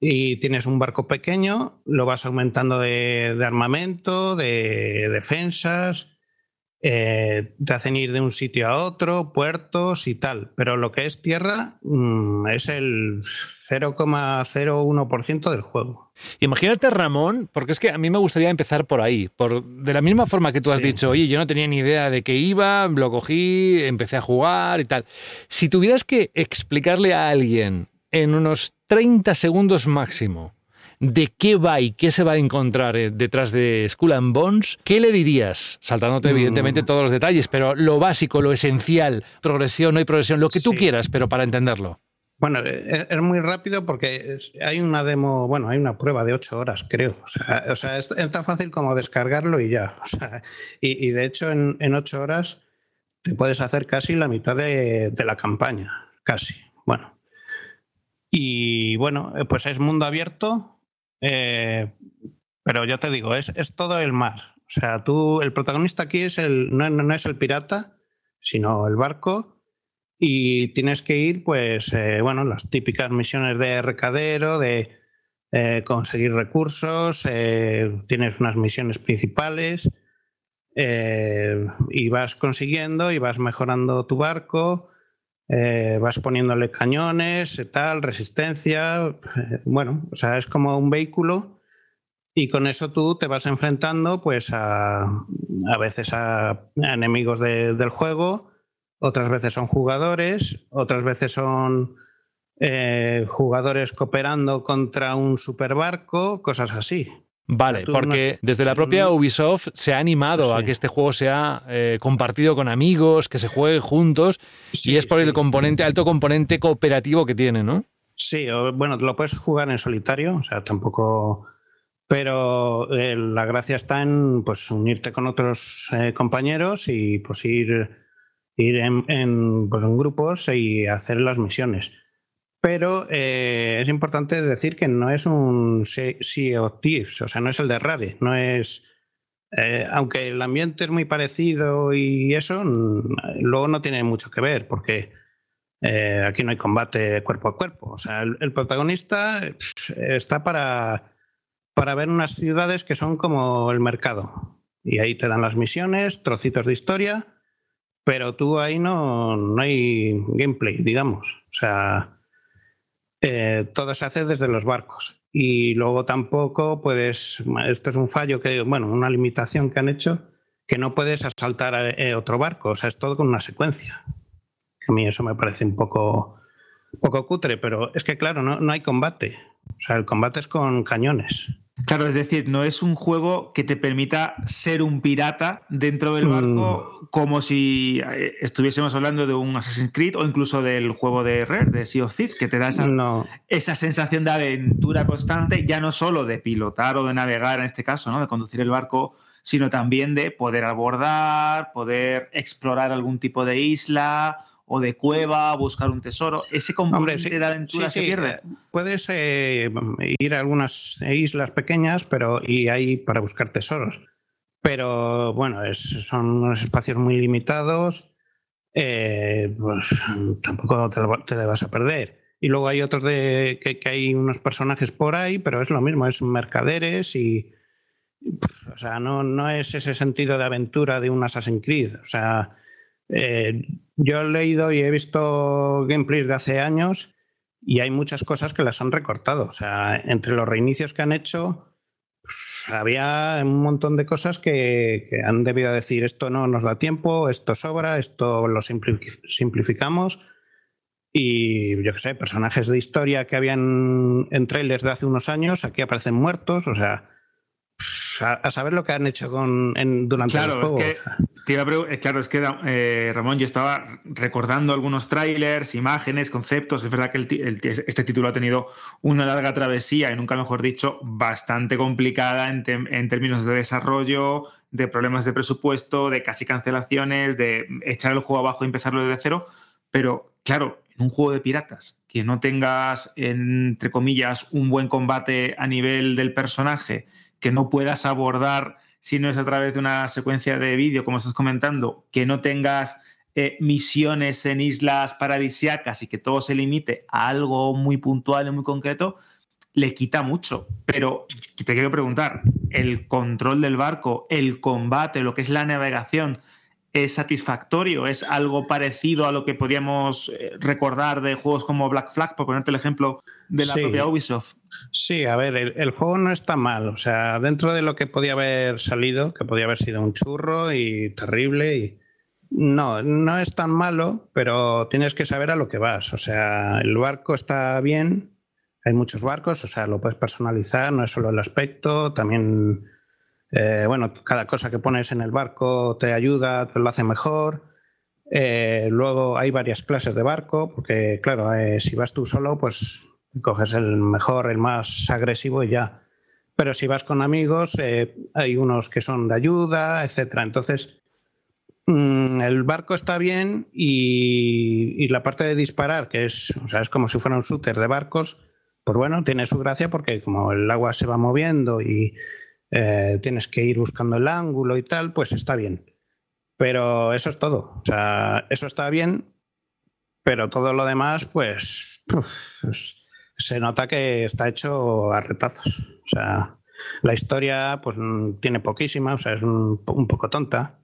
y tienes un barco pequeño, lo vas aumentando de armamento, de defensas, eh, te hacen ir de un sitio a otro, puertos y tal, pero lo que es tierra mm, es el 0,01% del juego. Imagínate, Ramón, porque es que a mí me gustaría empezar por ahí. Por, de la misma forma que tú has dicho, oye, yo no tenía ni idea de qué iba, lo cogí, empecé a jugar y tal. Si tuvieras que explicarle a alguien en unos 30 segundos máximo de qué va y qué se va a encontrar eh, detrás de Skull and Bones, ¿qué le dirías? Saltándote, evidentemente, todos los detalles, pero lo básico, lo esencial, progresión, no hay progresión, lo que tú quieras, pero para entenderlo. Bueno, es, es muy rápido porque hay una demo, bueno, hay una prueba de ocho horas, creo. O sea, o sea, es, es tan fácil como descargarlo y ya. O sea, y, y de hecho, en, en ocho horas te puedes hacer casi la mitad de, de la campaña. Casi. Bueno. Y bueno, eh, pues es mundo abierto, eh, pero ya te digo, es, es todo el mar. O sea, tú, el protagonista aquí es el, no, no es el pirata, sino el barco y tienes que ir, pues, eh, bueno, las típicas misiones de recadero, de eh, conseguir recursos, tienes unas misiones principales y vas consiguiendo y vas mejorando tu barco, eh, vas poniéndole cañones, eh, tal, resistencia, eh, bueno, o sea, es como un vehículo y con eso tú te vas enfrentando, pues, a, a veces a, enemigos de- del juego, otras veces son jugadores, otras veces son jugadores cooperando contra un superbarco, cosas así. Vale, porque es- desde la propia Ubisoft se ha animado a que este juego sea eh, compartido con amigos, que se juegue juntos, y es por el componente, alto componente cooperativo que tiene, ¿no? Sí, o, bueno, lo puedes jugar en solitario, o sea, tampoco. Pero eh, la gracia está en pues unirte con otros eh, compañeros y pues ir, ir en, en, pues, en grupos y hacer las misiones. Pero eh, es importante decir que no es un Sea of Thieves, o sea, no es el de Rare, no es. eh, aunque el ambiente es muy parecido y eso, luego no tiene mucho que ver, porque eh, aquí no hay combate cuerpo a cuerpo. O sea, el, protagonista pff, está para, para ver unas ciudades que son como el mercado. Y ahí te dan las misiones, trocitos de historia, pero tú ahí no, no hay gameplay, digamos. O sea, eh, todo se hace desde los barcos. Y luego tampoco puedes, esto es un fallo que, bueno, una limitación que han hecho, que no puedes asaltar a eh, otro barco. O sea, es todo con una secuencia. A mí eso me parece un poco, poco cutre, pero es que claro, no, no hay combate. O sea, el combate es con cañones. Claro, es decir, no es un juego que te permita ser un pirata dentro del barco como si eh, estuviésemos hablando de un Assassin's Creed o incluso del juego de Rare, de Sea of Thieves, que te da esa, No. esa sensación de aventura constante, ya no solo de pilotar o de navegar en este caso, ¿no? de conducir el barco, sino también de poder abordar, poder explorar algún tipo de isla o de cueva, buscar un tesoro. Ese componente Hombre, sí, de aventura sí, se sí, pierde. eh, Puedes eh, ir a algunas islas pequeñas, pero y hay para buscar tesoros. Pero bueno, es- son unos espacios muy limitados. eh, pues tampoco te, te le vas a perder. Y luego hay otros de que, que hay unos personajes por ahí, pero es lo mismo, es mercaderes y. y, pff, O sea, no, no es ese sentido de aventura de un Assassin's Creed. O sea, eh, yo he leído y he visto gameplays de hace años y hay muchas cosas que las han recortado. O sea, entre los reinicios que han hecho, pues, había un montón de cosas que, han debido decir esto no nos da tiempo, esto sobra, esto lo simpli- simplificamos. Y yo qué sé, personajes de historia que habían en trailers de hace unos años, aquí aparecen muertos, o sea, a, a saber lo que han hecho con, en- durante el Claro, juego. es o sea. que, te iba a pregu- eh, claro, es que eh, Ramón, yo estaba recordando algunos trailers, imágenes, conceptos. Es verdad que el el este título ha tenido una larga travesía y nunca mejor dicho, bastante complicada en, en términos de desarrollo, de problemas de presupuesto, de casi cancelaciones, de echar el juego abajo y empezarlo desde cero. Pero claro, en un juego de piratas, que no tengas, entre comillas, un buen combate a nivel del personaje, que no puedas abordar si no es a través de una secuencia de vídeo, como estás comentando, que no tengas eh, misiones en islas paradisiacas y que todo se limite a algo muy puntual y muy concreto, le quita mucho. Pero te quiero preguntar, ¿el control del barco, el combate, lo que es la navegación, es satisfactorio? ¿Es algo parecido a lo que podíamos eh, recordar de juegos como Black Flag, por ponerte el ejemplo de la Sí. propia Ubisoft? Sí, a ver, el, el juego no está mal. O sea, dentro de lo que podía haber salido, que podía haber sido un churro y terrible, y no, no es tan malo, pero tienes que saber a lo que vas. O sea, el barco está bien, hay muchos barcos, o sea, lo puedes personalizar, no es solo el aspecto, también, eh, bueno, cada cosa que pones en el barco te ayuda, te lo hace mejor. Eh, luego hay varias clases de barco, porque claro, eh, si vas tú solo, pues coges el mejor, el más agresivo y ya. Pero si vas con amigos, hay unos que son de ayuda, etcétera. Entonces, mm, el barco está bien y, y la parte de disparar, que es, o sea, es como si fuera un shooter de barcos, pues bueno, tiene su gracia porque como el agua se va moviendo y eh, tienes que ir buscando el ángulo y tal, pues está bien. Pero eso es todo. O sea, eso está bien, pero todo lo demás, pues, pues, se nota que está hecho a retazos. O sea, la historia, pues tiene poquísima, o sea, es un, un poco tonta.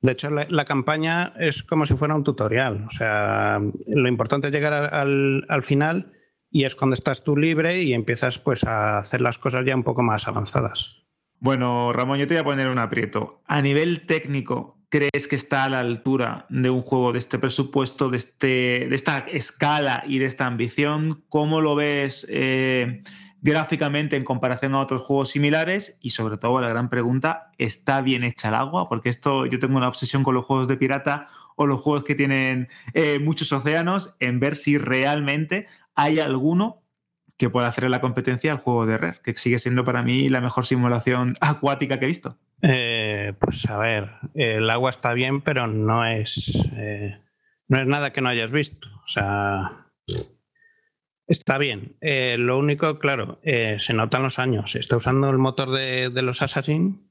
De hecho, la, la campaña es como si fuera un tutorial. O sea, lo importante es llegar al, al final y es cuando estás tú libre y empiezas pues a hacer las cosas ya un poco más avanzadas. Bueno, Ramón, yo te voy a poner un aprieto. A nivel técnico, ¿crees que está a la altura de un juego de este presupuesto, de, este, de esta escala y de esta ambición? ¿Cómo lo ves eh, gráficamente en comparación a otros juegos similares? Y sobre todo, la gran pregunta, ¿está bien hecha el agua? Porque esto, yo tengo una obsesión con los juegos de pirata o los juegos que tienen eh, muchos océanos en ver si realmente hay alguno que pueda hacer la competencia al juego de Rare, que sigue siendo para mí la mejor simulación acuática que he visto. Eh, pues a ver, el agua está bien, pero no es, eh, no es nada que no hayas visto. O sea, está bien. Eh, lo único, claro, eh, se notan los años. Está usando el motor de, de los Assassin,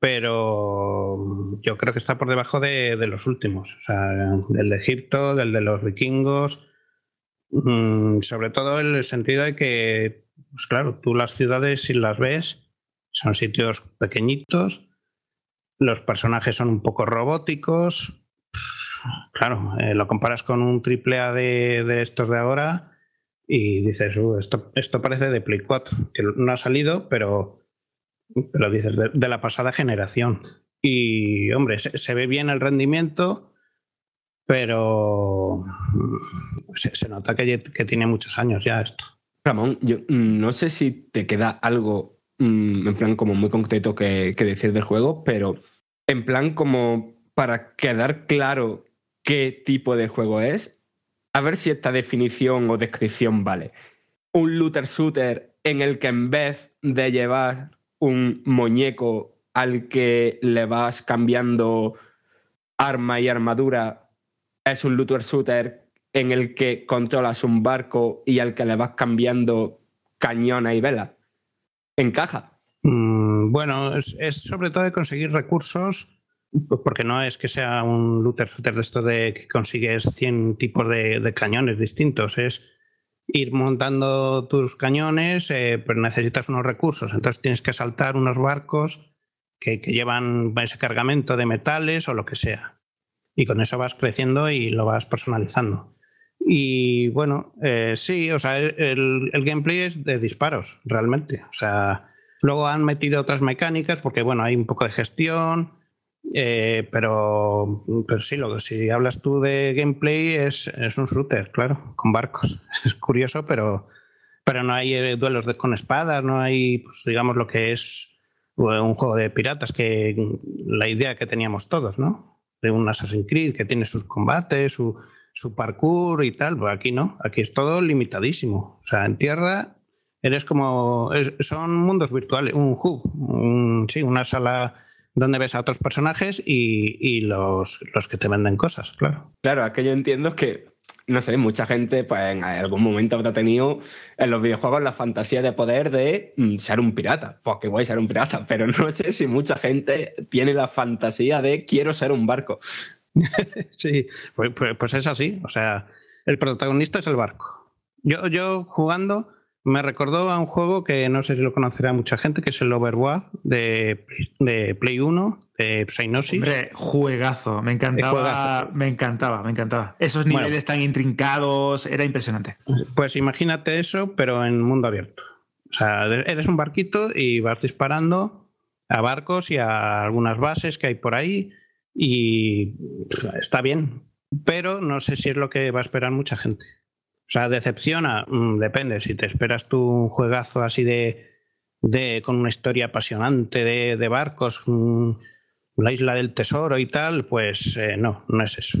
pero yo creo que está por debajo de, de los últimos. O sea, del de Egipto, del de los vikingos. Mm, sobre todo en el sentido de que, pues claro, tú las ciudades, si las ves, son sitios pequeñitos, los personajes son un poco robóticos. Claro, eh, lo comparas con un triple A de, de estos de ahora y dices, "Uh, esto, esto parece de Play 4, que no ha salido, pero, pero dices, de, de la pasada generación. Y, hombre, se, se ve bien el rendimiento, pero mm, se, nota que, que tiene muchos años ya esto. Ramón, yo mm, no sé si te queda algo mm, en plan como muy concreto que, que decir del juego, pero en plan como para quedar claro qué tipo de juego es, a ver si esta definición o descripción vale. Un looter shooter en el que en vez de llevar un muñeco al que le vas cambiando arma y armadura, es un looter shooter en el que controlas un barco y al que le vas cambiando cañona y vela. ¿Encaja? Mm, bueno, es, sobre todo de conseguir recursos, porque no es que sea un looter shooter de esto de que consigues 100 tipos de, cañones distintos, es ir montando tus cañones, eh, pero necesitas unos recursos, entonces tienes que saltar unos barcos que llevan ese cargamento de metales o lo que sea. Y con eso vas creciendo y lo vas personalizando. Y bueno, eh, sí, o sea, el, el gameplay es de disparos, realmente. O sea, luego han metido otras mecánicas porque, bueno, hay un poco de gestión, eh, pero, pero sí, lo si hablas tú de gameplay es, es un shooter, claro, con barcos. Es curioso, pero, pero no hay eh, duelos de- con espadas, no hay, pues, digamos, lo que es eh, un juego de piratas, que la idea que teníamos todos, ¿no? De un Assassin's Creed que tiene sus combates, su, su parkour y tal. Pues aquí no, aquí es todo limitadísimo. O sea, en tierra eres como. son mundos virtuales, un hub, un- sí, una sala donde ves a otros personajes y, y los, los que te venden cosas, claro. Claro, aquello entiendo que, no sé, mucha gente pues en algún momento habrá tenido en los videojuegos la fantasía de poder de mm, ser un pirata. Pues que a ser un pirata, pero no sé si mucha gente tiene la fantasía de quiero ser un barco. Sí, pues, pues- pues es así. O sea, el protagonista es el barco. Yo, yo jugando me recordó a un juego que no sé si lo conocerá mucha gente, que es el Overwatch de, de Play 1, de Psygnosis. Hombre, juegazo. Me encantaba. Juegazo. Me encantaba, me encantaba. Esos Bueno. niveles tan intrincados, era impresionante. Pues imagínate eso, pero en mundo abierto. O sea, eres un barquito y vas disparando a barcos y a algunas bases que hay por ahí y está bien, pero no sé si es lo que va a esperar mucha gente. O sea, decepciona, Mm, depende. Si te esperas tú un juegazo así de, de con una historia apasionante de, de barcos, mm, la isla del tesoro y tal, pues eh, no, no es eso.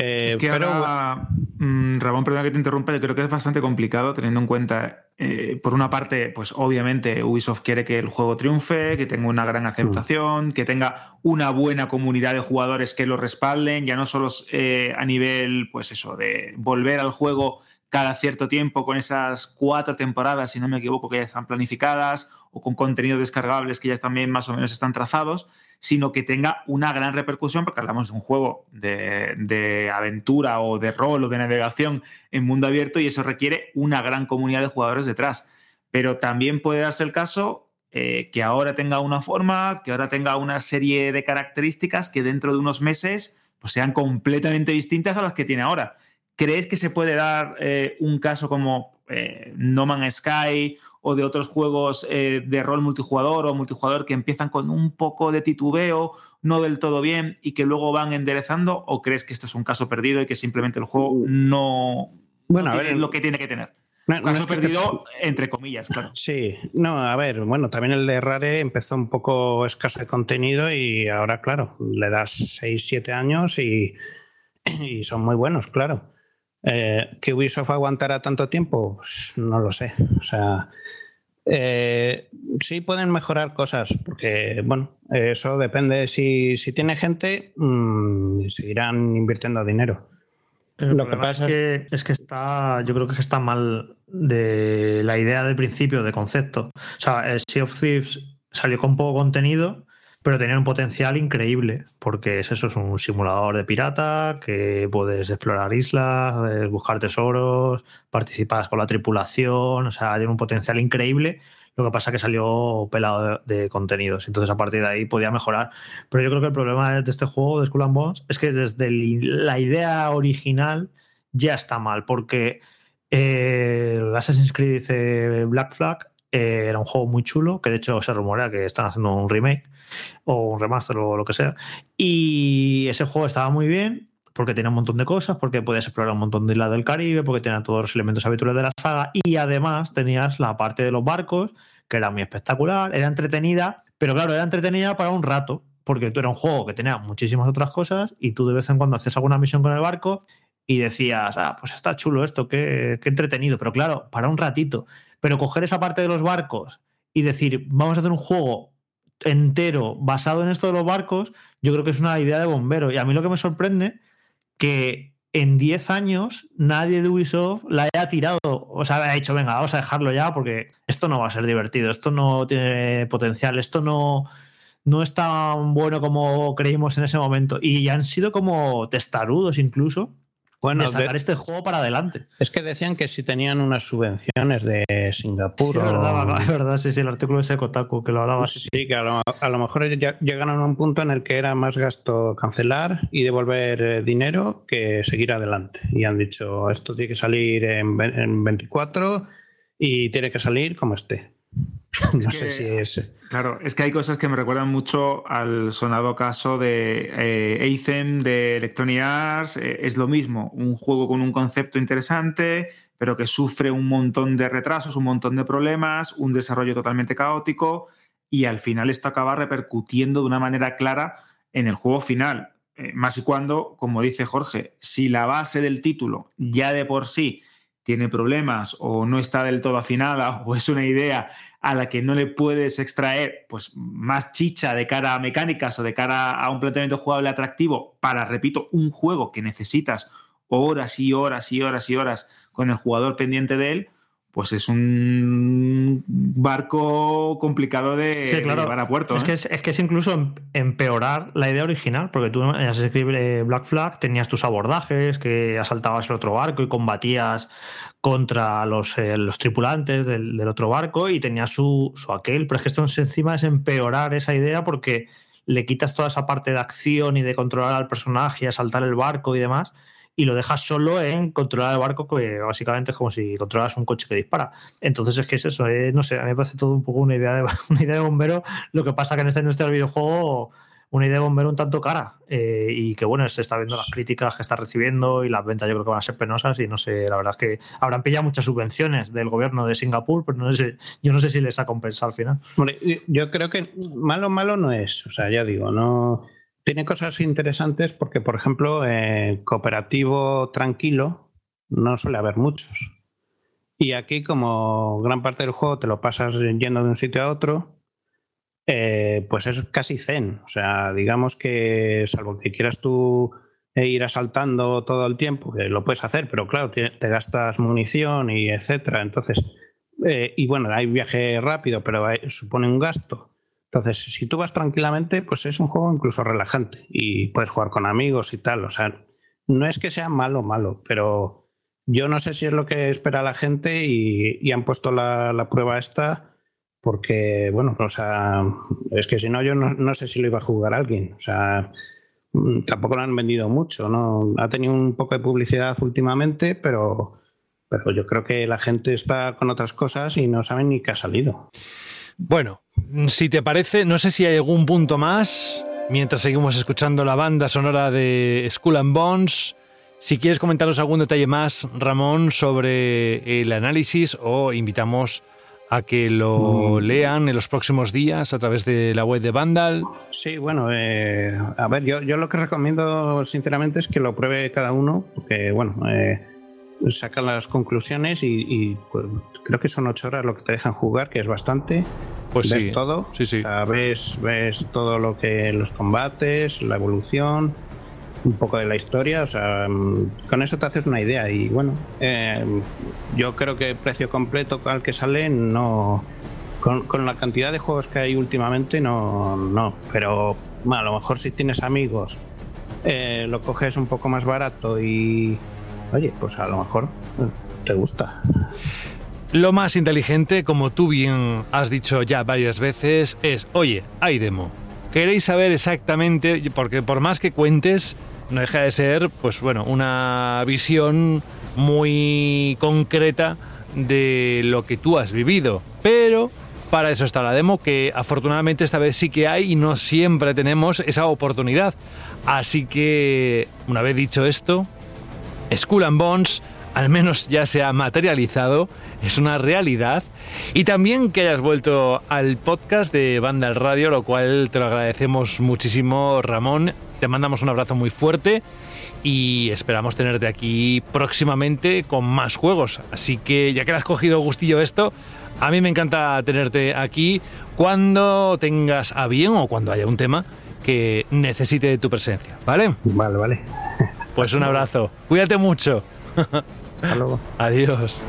Eh, es que pero ahora, mm, Ramón, perdona que te interrumpa, yo creo que es bastante complicado teniendo en cuenta, eh, por una parte, pues obviamente Ubisoft quiere que el juego triunfe, que tenga una gran aceptación, que tenga una buena comunidad de jugadores que lo respalden, ya no solo eh, a nivel, pues eso, de volver al juego cada cierto tiempo con esas cuatro temporadas, si no me equivoco, que ya están planificadas, o con contenidos descargables que ya también más o menos están trazados, sino que tenga una gran repercusión, porque hablamos de un juego de, aventura o de rol o de navegación en mundo abierto y eso requiere una gran comunidad de jugadores detrás. Pero también puede darse el caso eh, que ahora tenga una forma, que ahora tenga una serie de características que dentro de unos meses pues, sean completamente distintas a las que tiene ahora. ¿Crees que se puede dar eh, un caso como eh, No Man's Sky o de otros juegos eh, de rol multijugador o multijugador que empiezan con un poco de titubeo, no del todo bien y que luego van enderezando? ¿O crees que esto es un caso perdido y que simplemente el juego no, Bueno, no a ver, lo que tiene que tener? No- caso es que perdido, entre comillas, claro. Sí, no, a ver, bueno, también el de Rare empezó un poco escaso de contenido y ahora, claro, le das 6, 7 años y, y son muy buenos, claro. Eh, ¿Que Ubisoft aguantará tanto tiempo? Pues no lo sé. O sea, eh, sí pueden mejorar cosas, porque, bueno, eso depende. Si, si tiene gente, mm, seguirán invirtiendo dinero. El Lo que pasa es que, es que está, yo creo que está mal de la idea del principio, de concepto. O sea, el Sea of Thieves salió con poco contenido, pero tenía un potencial increíble, porque es eso, es un simulador de pirata, que puedes explorar islas, eh, buscar tesoros, participas con la tripulación, o sea, tiene un potencial increíble. Lo que pasa es que salió pelado de, contenidos, entonces a partir de ahí podía mejorar. Pero yo creo que el problema de este juego, de Skull and Bones, es que desde la idea original ya está mal, porque eh, el Assassin's Creed eh, Black Flag eh, era un juego muy chulo, que de hecho se rumorea que están haciendo un remake o un remaster o lo que sea. Y ese juego estaba muy bien porque tenía un montón de cosas, porque podías explorar un montón de islas del Caribe, porque tenía todos los elementos habituales de la saga y además tenías la parte de los barcos, que era muy espectacular, era entretenida, pero claro, era entretenida para un rato, porque tú era un juego que tenía muchísimas otras cosas y tú de vez en cuando hacías alguna misión con el barco y decías, ah, pues está chulo esto, qué, qué entretenido, pero claro, para un ratito. Pero coger esa parte de los barcos y decir, vamos a hacer un juego entero basado en esto de los barcos, yo creo que es una idea de bombero. Y a mí lo que me sorprende que en 10 años nadie de Ubisoft la haya tirado, o sea, ha dicho, venga, vamos a dejarlo ya porque esto no va a ser divertido, esto no tiene potencial, esto no, no es tan bueno como creímos en ese momento. Y han sido como testarudos incluso Bueno, de sacar de- este juego para adelante. Es que decían que si tenían unas subvenciones de Singapur Sí, es o- verdad, es verdad, sí, sí, el artículo de Kotaku que lo hablaba. sí, que a lo, a lo mejor ya llegaron a un punto en el que era más gasto cancelar y devolver eh, dinero que seguir adelante. Y han dicho, esto tiene que salir en, en 24 y tiene que salir como esté. no que- sé si es... Claro, es que hay cosas que me recuerdan mucho al sonado caso de eh, Eizen de Electronic Arts. Eh, es lo mismo, un juego con un concepto interesante, pero que sufre un montón de retrasos, un montón de problemas, un desarrollo totalmente caótico y al final esto acaba repercutiendo de una manera clara en el juego final. Eh, más y cuando, como dice Jorge, si la base del título ya de por sí tiene problemas o no está del todo afinada o es una idea a la que no le puedes extraer pues más chicha de cara a mecánicas o de cara a un planteamiento jugable atractivo para, repito, un juego que necesitas horas y horas y horas y horas con el jugador pendiente de él, pues es un barco complicado de, Sí, de claro. llevar a puerto. Es, ¿eh? que es, es que es incluso em- empeorar la idea original, porque tú en Creed eh, Black Flag tenías tus abordajes, que asaltabas el otro barco y combatías contra los, eh, los tripulantes del, del otro barco y tenías su, su aquel, pero es que esto encima es empeorar esa idea porque le quitas toda esa parte de acción y de controlar al personaje, y asaltar el barco y demás, y lo dejas solo en controlar el barco, que básicamente es como si controlas un coche que dispara. Entonces es que es eso, eh, no sé, a mí me parece todo un poco una idea de, una idea de bombero, lo que pasa que en esta industria del videojuego una idea de bombero un tanto cara eh, y que bueno, se está viendo las críticas que está recibiendo y las ventas yo creo que van a ser penosas y no sé, la verdad es que habrán pillado muchas subvenciones del gobierno de Singapur, pero no sé, yo no sé si les ha compensado al final. Yo creo que malo, malo no es. O sea, ya digo, no. Tiene cosas interesantes porque, por ejemplo, eh, cooperativo tranquilo no suele haber muchos. Y aquí, como gran parte del juego te lo pasas yendo de un sitio a otro, eh, pues es casi zen. O sea, digamos que, salvo que quieras tú eh, ir asaltando todo el tiempo, que lo puedes hacer, pero claro, te, gastas munición y etcétera. Entonces, eh, y bueno, hay viaje rápido, pero supone un gasto. Entonces, si tú vas tranquilamente, pues es un juego incluso relajante y puedes jugar con amigos y tal. O sea, no es que sea malo, malo, pero yo no sé si es lo que espera la gente y, han puesto la, prueba esta porque, bueno, o sea, es que si no, yo no, no sé si lo iba a jugar alguien. O sea, mm, tampoco lo han vendido mucho, ¿no? Ha tenido un poco de publicidad últimamente, pero, pero yo creo que la gente está con otras cosas y no saben ni qué ha salido. Bueno, si te parece, no sé si hay algún punto más, mientras seguimos escuchando la banda sonora de Skull and Bones. Si quieres comentarnos algún detalle más, Ramón, sobre el análisis o invitamos a que lo lean en los próximos días a través de la web de Vandal. Sí, bueno, eh, a ver, yo, yo lo que recomiendo sinceramente es que lo pruebe cada uno, porque bueno, eh, sacan las conclusiones y, y, pues, creo que son ocho horas lo que te dejan jugar, que es bastante. Pues ves sí, todo, sí, sí. O sea, ves, ves todo lo que los combates, la evolución, un poco de la historia, o sea, mm, con eso te haces una idea y bueno, eh, yo creo que el precio completo al que sale no, con, con la cantidad de juegos que hay últimamente no, no, pero bueno, a lo mejor si tienes amigos eh, lo coges un poco más barato y oye, pues a lo mejor te gusta. Lo más inteligente, como tú bien has dicho ya varias veces, es, oye, hay demo. ¿Queréis saber exactamente? Porque por más que cuentes, no deja de ser, pues bueno, una visión muy concreta de lo que tú has vivido. Pero para eso está la demo, que afortunadamente esta vez sí que hay y no siempre tenemos esa oportunidad. Así que, una vez dicho esto, Skull and Bones al menos ya se ha materializado, es una realidad. Y también que hayas vuelto al podcast de Banda al Radio, lo cual te lo agradecemos muchísimo, Ramón. Te mandamos un abrazo muy fuerte y esperamos tenerte aquí próximamente con más juegos. Así que ya que le has cogido gustillo esto, a mí me encanta tenerte aquí cuando tengas a bien o cuando haya un tema que necesite de tu presencia, ¿vale? Vale, vale. Pues un abrazo. Cuídate mucho. Hasta luego. Adiós.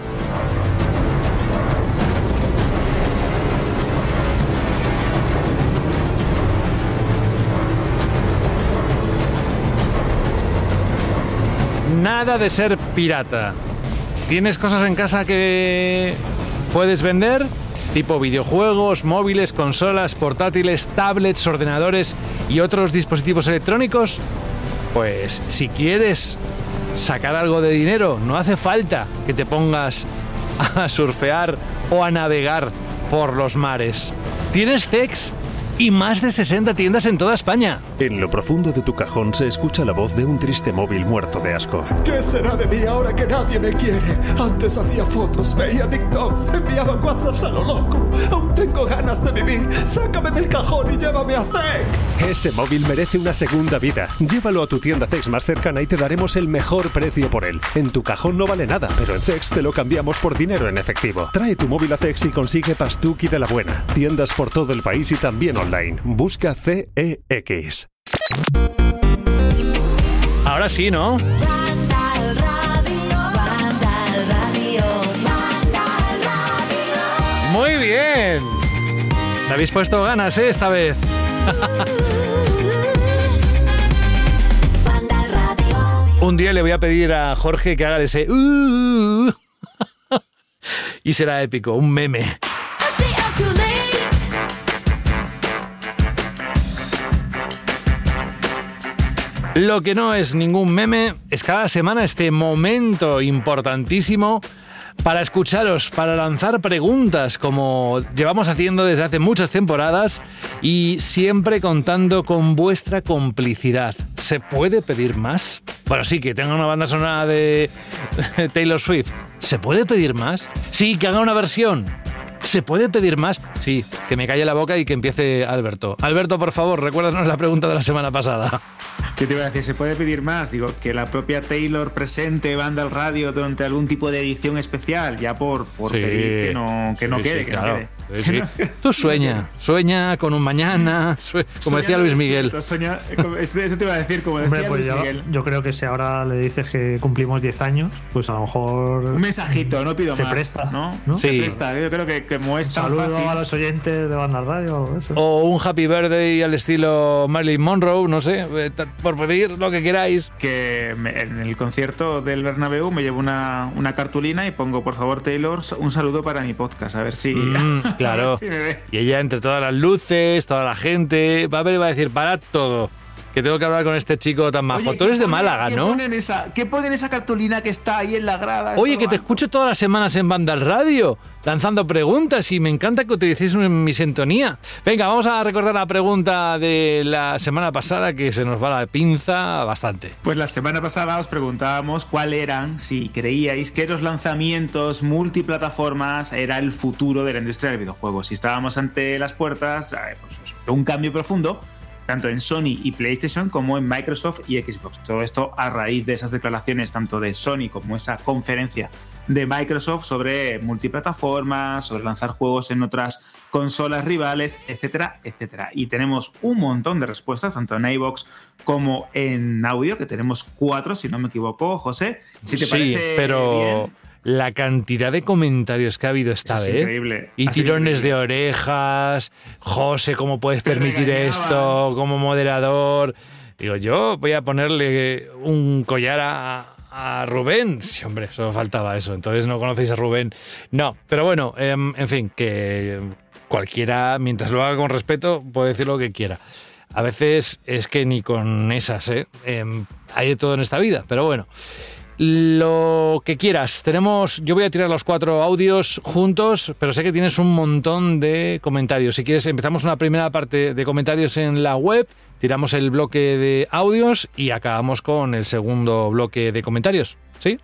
Nada de ser pirata. ¿Tienes cosas en casa que puedes vender? Tipo videojuegos, móviles, consolas, portátiles, tablets, ordenadores y otros dispositivos electrónicos. Pues si quieres sacar algo de dinero, no hace falta que te pongas a surfear o a navegar por los mares. Tienes Tex y más de 60 tiendas en toda España. En lo profundo de tu cajón se escucha la voz de un triste móvil muerto de asco. ¿Qué será de mí ahora que nadie me quiere? Antes hacía fotos, veía TikToks, enviaba WhatsApps a lo loco. Aún tengo ganas de vivir. Sácame del cajón y llévame a Zex. Ese móvil merece una segunda vida. Llévalo a tu tienda Zex más cercana y te daremos el mejor precio por él. En tu cajón no vale nada, pero en Zex te lo cambiamos por dinero en efectivo. Trae tu móvil a Zex y consigue Pastuki de la buena. Tiendas por todo el país y también online. Busca CEX. Ahora sí, ¿no? Muy bien. Le habéis puesto ganas, ¿eh? Esta vez. Un día le voy a pedir a Jorge que haga ese... "Uh". y será épico, un meme. Lo que no es ningún meme es cada semana este momento importantísimo para escucharos, para lanzar preguntas como llevamos haciendo desde hace muchas temporadas y siempre contando con vuestra complicidad. ¿Se puede pedir más? Bueno, sí, que tenga una banda sonora de Taylor Swift. ¿Se puede pedir más? Sí, que haga una versión. ¿Se puede pedir más? Sí, que me calle la boca y que empiece Alberto. Alberto, por favor, recuérdanos la pregunta de la semana pasada. ¿Qué te iba a decir? ¿Se puede pedir más? Digo, que la propia Taylor presente banda al radio durante algún tipo de edición especial, ya por, por Sí. pedir que no, que no quede, sí, que claro. no quede. Sí, sí. Tú sueña, sueña con un mañana, sue- como decía Luis Miguel. como- eso te iba a decir, como decía Hombre, pues Luis yo, Miguel. yo creo que si ahora le dices que cumplimos 10 años, pues a lo mejor Un mensajito, no pido se más. presta, ¿no? ¿no? Se presta. Yo creo que como es tan saludo fácil. a los oyentes de Banda Radio. o Eso. O un happy birthday al estilo Marilyn Monroe, no sé, eh, por pedir lo que queráis. que me- en el concierto del Bernabéu me llevo una, una cartulina y pongo, por favor, Taylor, un saludo para mi podcast, a ver si... Mm, claro. Y ella entre todas las luces, toda la gente, va a ver y va a decir, para todo. Que tengo que hablar con este chico tan majo. Oye, Tú eres ¿qué de Málaga, ¿qué ¿no? Pone en esa, ¿Qué pone en esa cartulina que está ahí en la grada? Oye, que te escucho todas las semanas en Banda al Radio, lanzando preguntas y me encanta que utilicéis mi sintonía. Venga, vamos a recordar la pregunta de la semana pasada que se nos va la pinza bastante. Pues la semana pasada os preguntábamos cuál eran, si creíais que los lanzamientos multiplataformas era el futuro de la industria del videojuego. Si estábamos ante las puertas, eh, pues, de un cambio profundo, tanto en Sony y PlayStation como en Microsoft y Xbox. Todo esto a raíz de esas declaraciones tanto de Sony como esa conferencia de Microsoft sobre multiplataformas, sobre lanzar juegos en otras consolas rivales, etcétera, etcétera. Y tenemos un montón de respuestas, tanto en iVoox como en audio, que tenemos cuatro, si no me equivoco, José. Si te sí, parece pero bien, la cantidad de comentarios que ha habido esta Eso es vez. increíble. Y tirones de orejas. José, ¿cómo puedes permitir esto como moderador? Digo, yo voy a ponerle un collar a, a Rubén. Sí, hombre, solo faltaba eso. Entonces no conocéis a Rubén. No, pero bueno, em, en fin, que cualquiera, mientras lo haga con respeto, puede decir lo que quiera. A veces es que ni con esas, ¿eh? Em, hay de todo en esta vida, pero bueno. Lo que quieras. Tenemos, yo voy a tirar los cuatro audios juntos, pero sé que tienes un montón de comentarios. Si quieres, empezamos una primera parte de comentarios en la web, tiramos el bloque de audios y acabamos con el segundo bloque de comentarios. ¿Sí?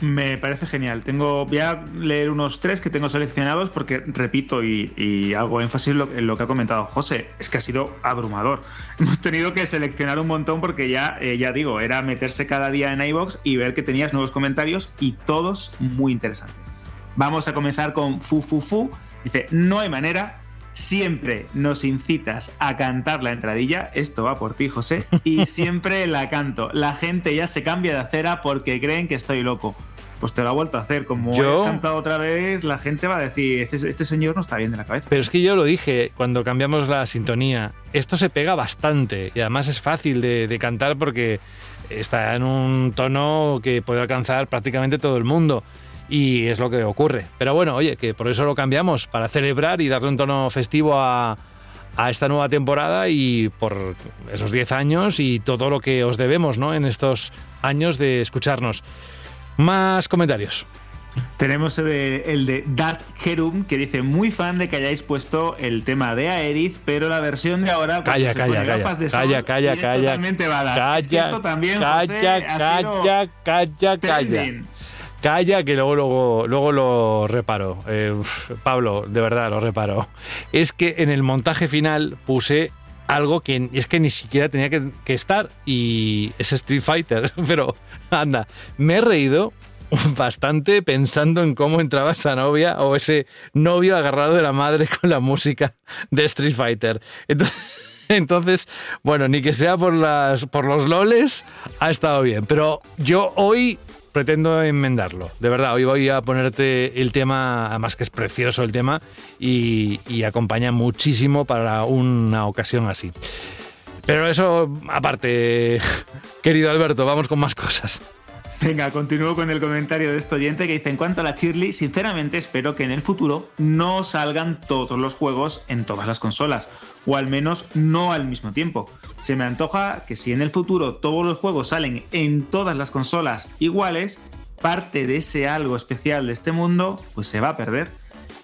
Me parece genial. Tengo, voy a leer unos tres que tengo seleccionados porque, repito, y, hago énfasis en lo, que ha comentado José, es que ha sido abrumador. Hemos tenido que seleccionar un montón porque ya, eh, ya digo, era meterse cada día en iBox y ver que tenías nuevos comentarios y todos muy interesantes. Vamos a comenzar con Fu Fu Fu. Dice, no hay manera, siempre nos incitas a cantar la entradilla, esto va por ti, José, y siempre la canto. La gente ya se cambia de acera porque creen que estoy loco. Pues te lo ha vuelto a hacer. Como Yo- he cantado otra vez, la gente va a decir, este, este señor no está bien de la cabeza. Pero es que yo lo dije cuando cambiamos la sintonía. Esto se pega bastante y además es fácil de, de cantar porque está en un tono que puede alcanzar prácticamente todo el mundo. Y es lo que ocurre. Pero bueno, oye, que por eso lo cambiamos, para celebrar y darle un tono festivo a, a esta nueva temporada y por esos 10 años y todo lo que os debemos ¿no? en estos años de escucharnos. Más comentarios. Tenemos el de, el de Dark Herum que dice muy fan de que hayáis puesto el tema de Aerith, pero la versión de ahora Calla, calla, calla, de sol calla, calla, calla, totalmente badass. Es que esto también, calla, José, calla, calla, calla. Calla, que luego, luego, luego lo reparo. Eh, Pablo, de verdad, lo reparo. Es que en el montaje final puse algo que es que ni siquiera tenía que, estar y es Street Fighter. Pero anda, me he reído bastante pensando en cómo entraba esa novia o ese novio agarrado de la madre con la música de Street Fighter. Entonces, entonces, bueno, ni que sea por, las, por los loles, ha estado bien. Pero yo hoy pretendo enmendarlo. De verdad, hoy voy a ponerte el tema, además que es precioso el tema, y, y acompaña muchísimo para una ocasión así. Pero eso, aparte, querido Alberto, vamos con más cosas. Venga, continúo con el comentario de este oyente que dice: En cuanto a la Shirley, sinceramente espero que en el futuro no salgan todos los juegos en todas las consolas, o al menos no al mismo tiempo. Se me antoja que si en el futuro todos los juegos salen en todas las consolas iguales, parte de ese algo especial de este mundo, pues se va a perder.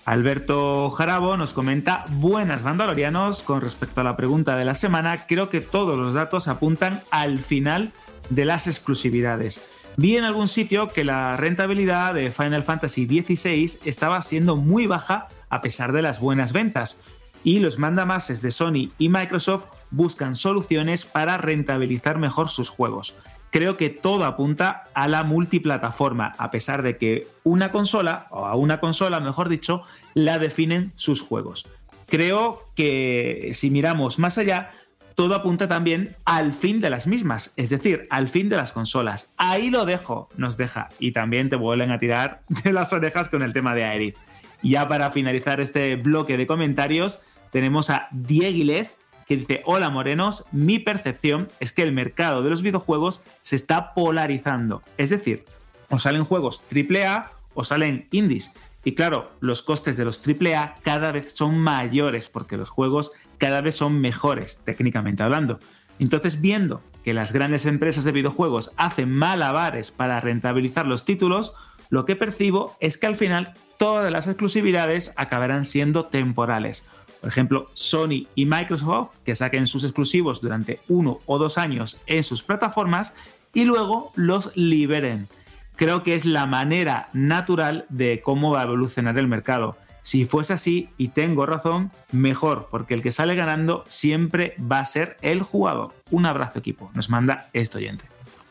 Alberto Jarabo nos comenta buenas Mandalorianos con respecto a la pregunta de la semana. Creo que todos los datos apuntan al final de las exclusividades. Vi en algún sitio que la rentabilidad de Final Fantasy XVI estaba siendo muy baja a pesar de las buenas ventas. Y los mandamases de Sony y Microsoft buscan soluciones para rentabilizar mejor sus juegos. Creo que todo apunta a la multiplataforma, a pesar de que una consola, o a una consola mejor dicho, la definen sus juegos. Creo que si miramos más allá, todo apunta también al fin de las mismas, es decir, al fin de las consolas. Ahí lo dejo, nos deja. Y también te vuelven a tirar de las orejas con el tema de Aerith. Ya para finalizar este bloque de comentarios, tenemos a Dieguilez que dice, hola morenos, mi percepción es que el mercado de los videojuegos se está polarizando. Es decir, o salen juegos AAA o salen indies. Y claro, los costes de los AAA cada vez son mayores porque los juegos cada vez son mejores, técnicamente hablando. Entonces, viendo que las grandes empresas de videojuegos hacen malabares para rentabilizar los títulos, lo que percibo es que al final todas las exclusividades acabarán siendo temporales. Por ejemplo, Sony y Microsoft que saquen sus exclusivos durante uno o dos años en sus plataformas y luego los liberen. Creo que es la manera natural de cómo va a evolucionar el mercado. Si fuese así, y tengo razón, mejor, porque el que sale ganando siempre va a ser el jugador. Un abrazo equipo, nos manda este oyente.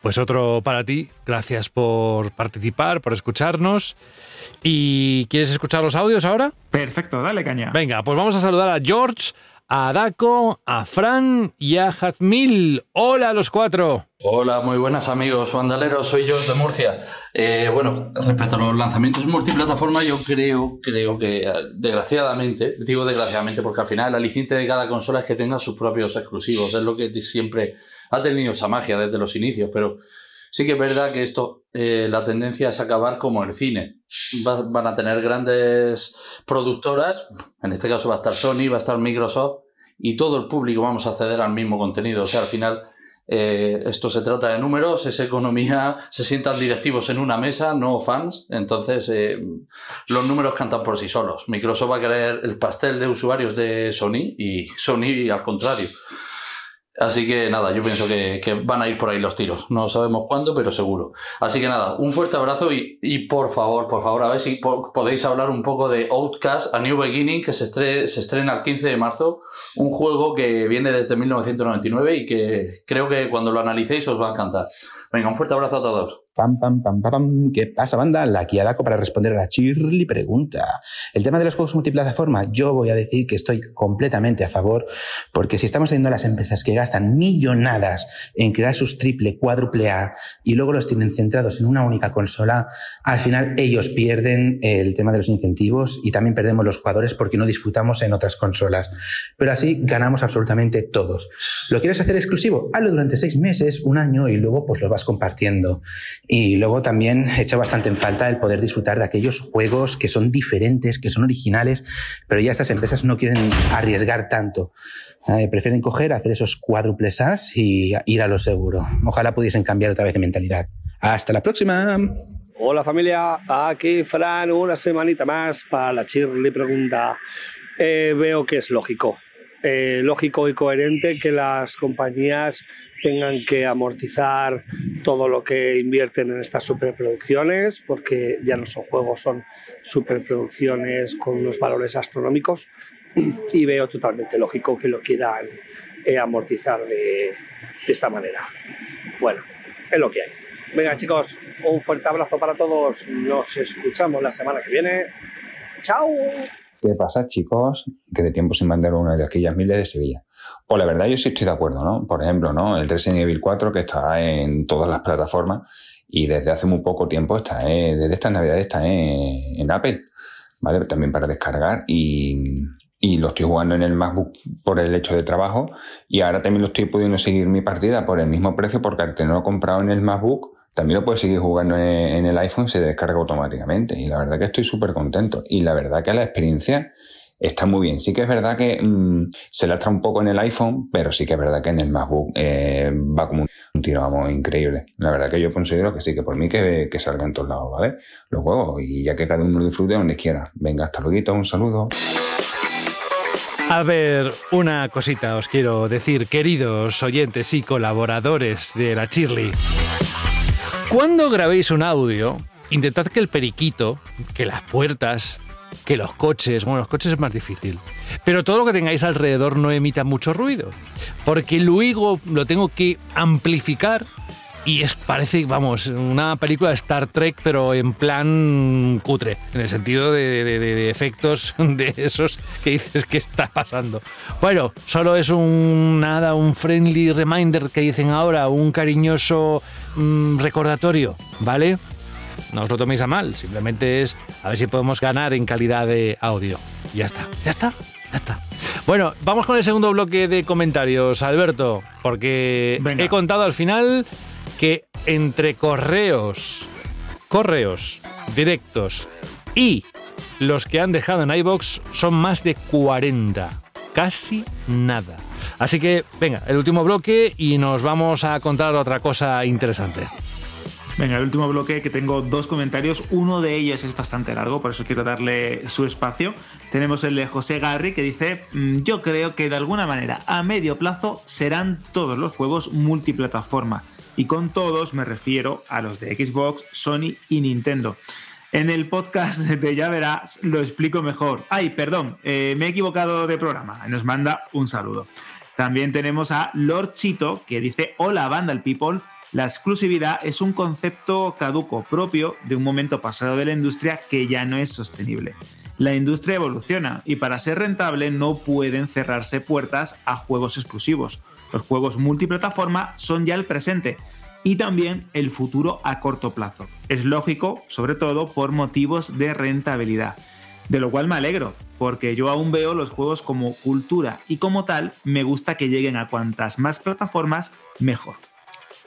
Pues otro para ti. Gracias por participar, por escucharnos. ¿Y quieres escuchar los audios ahora? Perfecto, dale caña. Venga, pues vamos a saludar a George, a Daco, a Fran y a Jazmil. Hola los cuatro. Hola, muy buenas amigos bandaleros, soy yo de Murcia. Eh, bueno, respecto a los lanzamientos multiplataforma, yo creo, creo que eh, desgraciadamente, digo desgraciadamente porque al final el aliciente de cada consola es que tenga sus propios exclusivos, es lo que siempre ha tenido esa magia desde los inicios, pero sí que es verdad que esto, eh, la tendencia es acabar como el cine. Va- van a tener grandes productoras, en este caso va a estar Sony, va a estar Microsoft, y todo el público vamos a acceder al mismo contenido. O sea, al final Eh, esto se trata de números, es economía, se sientan directivos en una mesa, no fans, entonces eh, los números cantan por sí solos. Microsoft va a querer el pastel de usuarios de Sony y Sony al contrario. Así que nada, yo pienso que, van a ir por ahí los tiros. No sabemos cuándo, pero seguro. Así que nada, un fuerte abrazo y, por favor, por favor, a ver si po- podéis hablar un poco de Outcast A New Beginning, que se, se estrena el 15 de marzo. Un juego que viene desde 1999 y que creo que cuando lo analicéis os va a encantar. Venga, un fuerte abrazo a todos. Pam, pam, pam, pam, pam. ¿Qué pasa, banda? La aquí Adaco para responder a la Chirly pregunta. El tema de los juegos multiplataforma, yo voy a decir que estoy completamente a favor, porque si estamos viendo las empresas que gastan millonadas en crear sus triple, cuádruple A y luego los tienen centrados en una única consola, al final ellos pierden el tema de los incentivos y también perdemos los jugadores porque no disfrutamos en otras consolas. Pero así ganamos absolutamente todos. ¿Lo quieres hacer exclusivo? Hazlo durante seis meses, un año y luego pues lo vas compartiendo. Y luego también echa bastante en falta el poder disfrutar de aquellos juegos que son diferentes, que son originales, pero ya estas empresas no quieren arriesgar tanto. Eh, prefieren coger, hacer esos cuádruples As y ir a lo seguro. Ojalá pudiesen cambiar otra vez de mentalidad. Hasta la próxima. Hola familia, aquí Fran, una semanita más para la Chirly pregunta. Eh, veo que es lógico, eh, lógico y coherente que las compañías tengan que amortizar todo lo que invierten en estas superproducciones, porque ya no son juegos, son superproducciones con unos valores astronómicos, y veo totalmente lógico que lo quieran eh, amortizar de, de esta manera. Bueno, es lo que hay. Venga chicos, un fuerte abrazo para todos. Nos escuchamos la semana que viene. ¡Chao! ¿Qué pasa, chicos? Que de tiempo sin mandar una de aquellas miles de Sevilla. Pues la verdad, yo sí estoy de acuerdo, ¿no? Por ejemplo, ¿no? El Resident Evil 4 que está en todas las plataformas y desde hace muy poco tiempo está, eh, desde estas navidades está en, Apple, ¿vale? También para descargar y, y lo estoy jugando en el MacBook por el hecho de trabajo y ahora también lo estoy pudiendo seguir mi partida por el mismo precio porque al tenerlo comprado en el MacBook también lo puedes seguir jugando en el iPhone, se descarga automáticamente. Y la verdad que estoy súper contento. Y la verdad que la experiencia está muy bien. Sí que es verdad que mm, se lastra un poco en el iPhone, pero sí que es verdad que en el MacBook eh, va como un tiro, vamos, increíble. La verdad que yo considero que sí, que por mí que, que salga en todos lados, ¿vale? Los juegos. Y ya que cada uno lo disfrute donde quiera. Venga, hasta luego, un saludo. A ver, una cosita os quiero decir, queridos oyentes y colaboradores de la Chirly. Cuando grabéis un audio, intentad que el periquito, que las puertas, que los coches, bueno, los coches es más difícil, pero todo lo que tengáis alrededor no emita mucho ruido, porque luego lo tengo que amplificar y es parece, vamos, una película de Star Trek, pero en plan cutre, en el sentido de, de- de- de efectos de esos que dices que está pasando. Bueno, solo es un nada, un friendly reminder que dicen ahora, un cariñoso mm, recordatorio, ¿vale? No os lo toméis a mal, simplemente es a ver si podemos ganar en calidad de audio. Ya está, ya está, ya está. Bueno, vamos con el segundo bloque de comentarios, Alberto, porque he contado al final que entre correos, correos directos y los que han dejado en iBox son más de 40. Casi nada. Así que, venga, el último bloque y nos vamos a contar otra cosa interesante. Venga, el último bloque que tengo dos comentarios. Uno de ellos es bastante largo, por eso quiero darle su espacio. Tenemos el de José Garri que dice: "Mm, Yo creo que de alguna manera a medio plazo serán todos los juegos multiplataforma. Y con todos me refiero a los de Xbox, Sony y Nintendo. En el podcast de Ya Verás lo explico mejor. Ay, perdón, eh, me he equivocado de programa. Nos manda un saludo. También tenemos a Lord Chito que dice: Hola, Vandal People. La exclusividad es un concepto caduco propio de un momento pasado de la industria que ya no es sostenible. La industria evoluciona y para ser rentable no pueden cerrarse puertas a juegos exclusivos. Los juegos multiplataforma son ya el presente y también el futuro a corto plazo. Es lógico, sobre todo por motivos de rentabilidad. De lo cual me alegro, porque yo aún veo los juegos como cultura y como tal me gusta que lleguen a cuantas más plataformas mejor.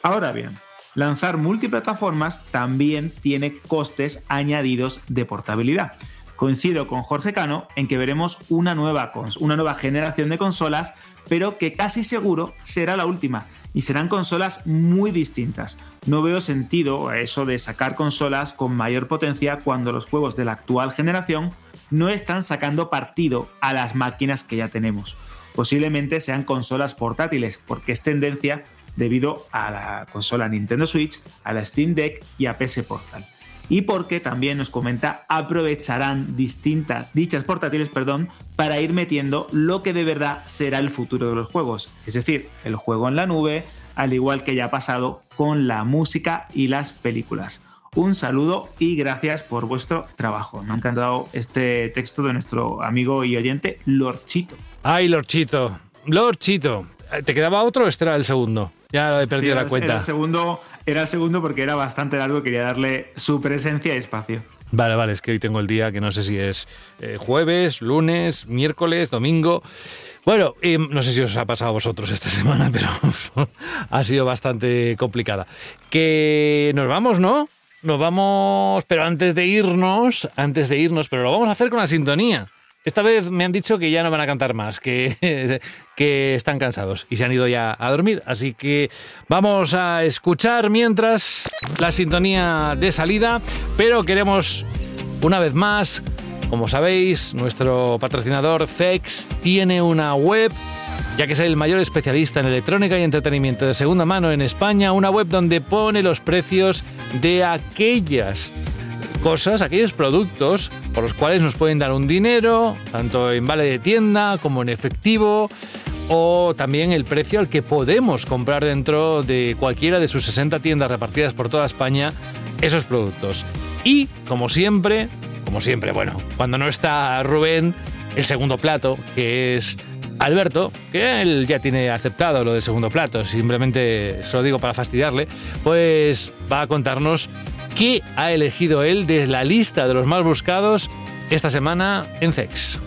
Ahora bien, lanzar multiplataformas también tiene costes añadidos de portabilidad. Coincido con Jorge Cano en que veremos una nueva, una nueva generación de consolas, pero que casi seguro será la última y serán consolas muy distintas. No veo sentido a eso de sacar consolas con mayor potencia cuando los juegos de la actual generación no están sacando partido a las máquinas que ya tenemos. Posiblemente sean consolas portátiles, porque es tendencia debido a la consola Nintendo Switch, a la Steam Deck y a PS Portal. Y porque también nos comenta aprovecharán distintas dichas portátiles, perdón, para ir metiendo lo que de verdad será el futuro de los juegos, es decir, el juego en la nube, al igual que ya ha pasado con la música y las películas. Un saludo y gracias por vuestro trabajo. Me ha encantado este texto de nuestro amigo y oyente Lorchito. Ay, Lorchito. Lorchito. ¿Te quedaba otro o este era el segundo? Ya he perdido Sí, la cuenta. El, segundo, era el segundo porque era bastante largo, quería darle su presencia y espacio. Vale, vale, es que hoy tengo el día que no sé si es eh, jueves, lunes, miércoles, domingo. Bueno, eh, no sé si os ha pasado a vosotros esta semana, pero ha sido bastante complicada. Que nos vamos, ¿no? Nos vamos, pero antes de irnos, antes de irnos, pero lo vamos a hacer con la sintonía. Esta vez me han dicho que ya no van a cantar más, que, que están cansados y se han ido ya a dormir. Así que vamos a escuchar mientras la sintonía de salida, pero queremos una vez más, como sabéis, nuestro patrocinador CEX tiene una web, ya que es el mayor especialista en electrónica y entretenimiento de segunda mano en España, una web donde pone los precios de aquellas cosas, aquellos productos por los cuales nos pueden dar un dinero, tanto en vale de tienda como en efectivo, o también el precio al que podemos comprar dentro de cualquiera de sus 60 tiendas repartidas por toda España esos productos. Y, como siempre, como siempre, bueno, cuando no está Rubén, el segundo plato, que es Alberto, que él ya tiene aceptado lo del segundo plato, simplemente se lo digo para fastidiarle, pues va a contarnos qué ha elegido él de la lista de los más buscados esta semana en CEX.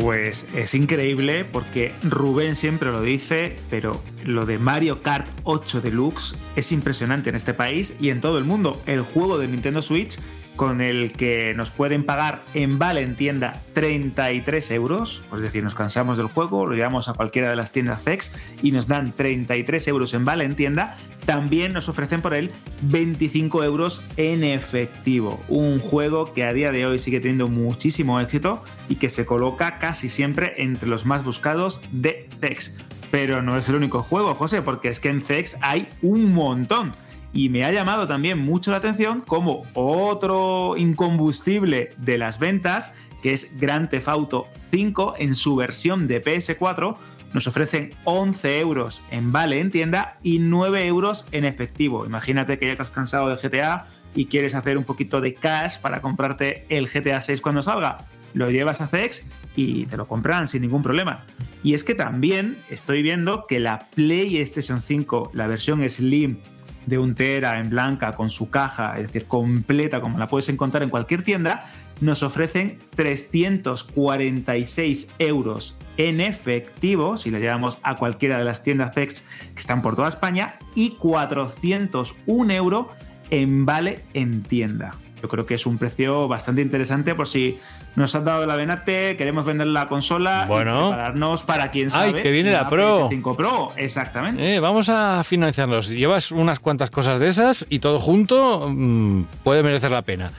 Pues es increíble porque Rubén siempre lo dice, pero lo de Mario Kart 8 Deluxe es impresionante en este país y en todo el mundo. El juego de Nintendo Switch con el que nos pueden pagar en Vale en tienda 33 euros, es decir, nos cansamos del juego, lo llevamos a cualquiera de las tiendas CEX y nos dan 33 euros en Vale en tienda, también nos ofrecen por él 25 euros en efectivo. Un juego que a día de hoy sigue teniendo muchísimo éxito y que se coloca casi siempre entre los más buscados de CEX. Pero no es el único juego, José, porque es que en CEX hay un montón. Y me ha llamado también mucho la atención como otro incombustible de las ventas, que es Grand Theft Auto 5 en su versión de PS4, nos ofrecen 11 euros en vale en tienda y 9 euros en efectivo. Imagínate que ya estás cansado de GTA y quieres hacer un poquito de cash para comprarte el GTA 6 cuando salga. Lo llevas a CEX y te lo compran sin ningún problema. Y es que también estoy viendo que la PlayStation 5, la versión Slim de un tera en blanca con su caja, es decir, completa como la puedes encontrar en cualquier tienda, nos ofrecen 346 euros en efectivo, si lo llevamos a cualquiera de las tiendas CEX que están por toda España, y 401 euros en vale en tienda. Yo creo que es un precio bastante interesante por si nos han dado la venate, queremos vender la consola Bueno. y prepararnos para quien sabe. ¡Ay, que viene la Pro! PS5 Pro, exactamente. Eh, vamos a financiarlos. Llevas unas cuantas cosas de esas y todo junto mm, puede merecer la pena.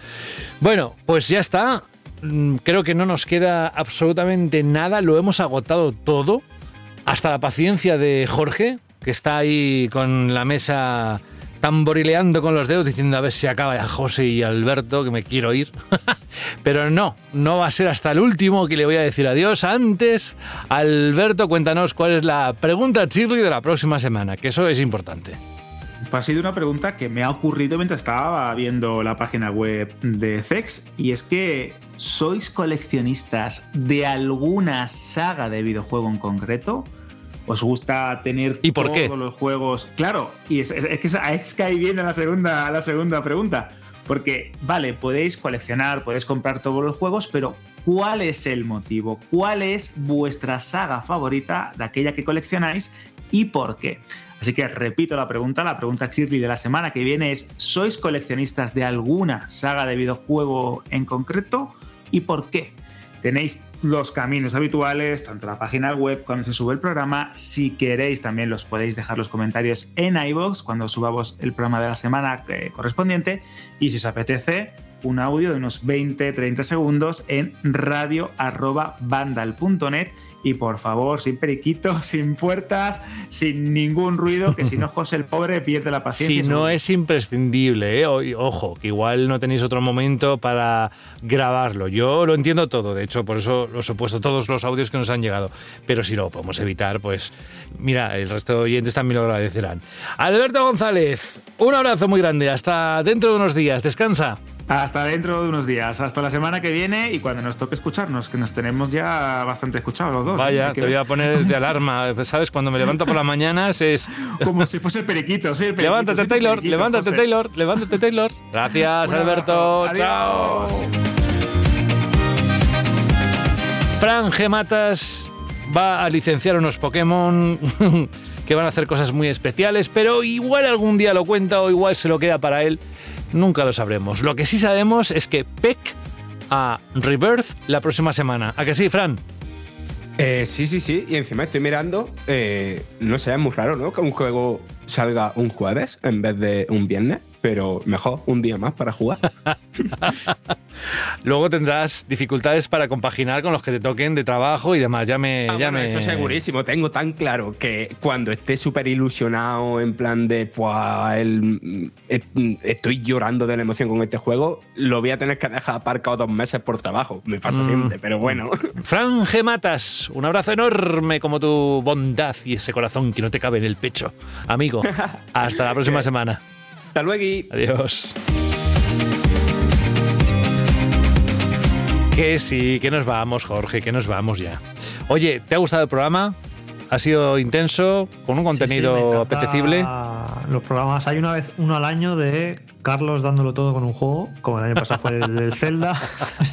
Bueno, pues ya está. Mm, Creo que no nos queda absolutamente nada. Lo hemos agotado todo. Hasta la paciencia de Jorge, que está ahí con la mesa tamborileando con los dedos diciendo a ver si acaba ya José y Alberto, que me quiero ir. Pero no, no va a ser hasta el último que le voy a decir adiós. Antes, Alberto, cuéntanos cuál es la pregunta Shirley de la próxima semana, que eso es importante. Pues ha sido una pregunta que me ha ocurrido mientras estaba viendo la página web de CEX y es que ¿sois coleccionistas de alguna saga de videojuego en concreto? ¿Os gusta tener ¿Y por todos qué? los juegos? Claro, y es, es que, es que ahí viene la segunda, la segunda pregunta. Porque, vale, podéis coleccionar, podéis comprar todos los juegos, pero ¿cuál es el motivo? ¿Cuál es vuestra saga favorita de aquella que coleccionáis y por qué? Así que repito la pregunta, la pregunta Shirley de la semana que viene es, ¿sois coleccionistas de alguna saga de videojuego en concreto? ¿Y por qué? Tenéis los caminos habituales, tanto la página web cuando se sube el programa. Si queréis, también los podéis dejar los comentarios en iVoox cuando subamos el programa de la semana eh, correspondiente. Y si os apetece, un audio de unos 20-30 segundos en radio.vandal.net. Y por favor, sin periquitos, sin puertas, sin ningún ruido, que si no, José el pobre pierde la paciencia. Si no es imprescindible, ¿eh? Ojo, que igual no tenéis otro momento para grabarlo. Yo lo entiendo todo, de hecho, por eso os he puesto todos los audios que nos han llegado. Pero si lo podemos evitar, pues mira, el resto de oyentes también lo agradecerán. Alberto González, un abrazo muy grande, hasta dentro de unos días, descansa. Hasta dentro de unos días, hasta la semana que viene y cuando nos toque escucharnos, que nos tenemos ya bastante escuchados los dos. ¿eh? Vaya, te voy a poner de alarma, ¿sabes? Cuando me levanto por las mañanas es... Como si fuese periquito, soy el periquito, Levántate, soy Taylor, periquito, levántate, José. Taylor, levántate, Taylor. Gracias, Alberto. abrazo. Chao. Adiós. Fran G. Matas va a licenciar unos Pokémon que van a hacer cosas muy especiales, pero igual algún día lo cuenta o igual se lo queda para él. Nunca lo sabremos. Lo que sí sabemos es que Peck a Rebirth la próxima semana. ¿A que sí, Fran? Eh, sí, sí, sí. Y encima estoy mirando. eh, no sé, es muy raro, ¿no? Que un juego salga un jueves en vez de un viernes. Pero mejor, un día más para jugar. Luego tendrás dificultades para compaginar con los que te toquen de trabajo y demás. Ya me. Ah, ya bueno, me- Eso segurísimo. Tengo tan claro que cuando esté súper ilusionado, en plan de, "Buah, el- estoy llorando de la emoción con este juego, lo voy a tener que dejar aparcado dos meses por trabajo. Me pasa Mm. siempre, pero bueno. Fran G. Matas, un abrazo enorme como tu bondad y ese corazón que no te cabe en el pecho. Amigo, hasta la próxima semana. Hasta luego. Adiós. Que sí, que nos vamos, Jorge, que nos vamos ya. Oye, ¿te ha gustado el programa? ¿Ha sido intenso? ¿Con un contenido Sí, sí, apetecible? Los programas, hay una vez uno al año de Carlos dándolo todo con un juego, como el año pasado fue el del Zelda.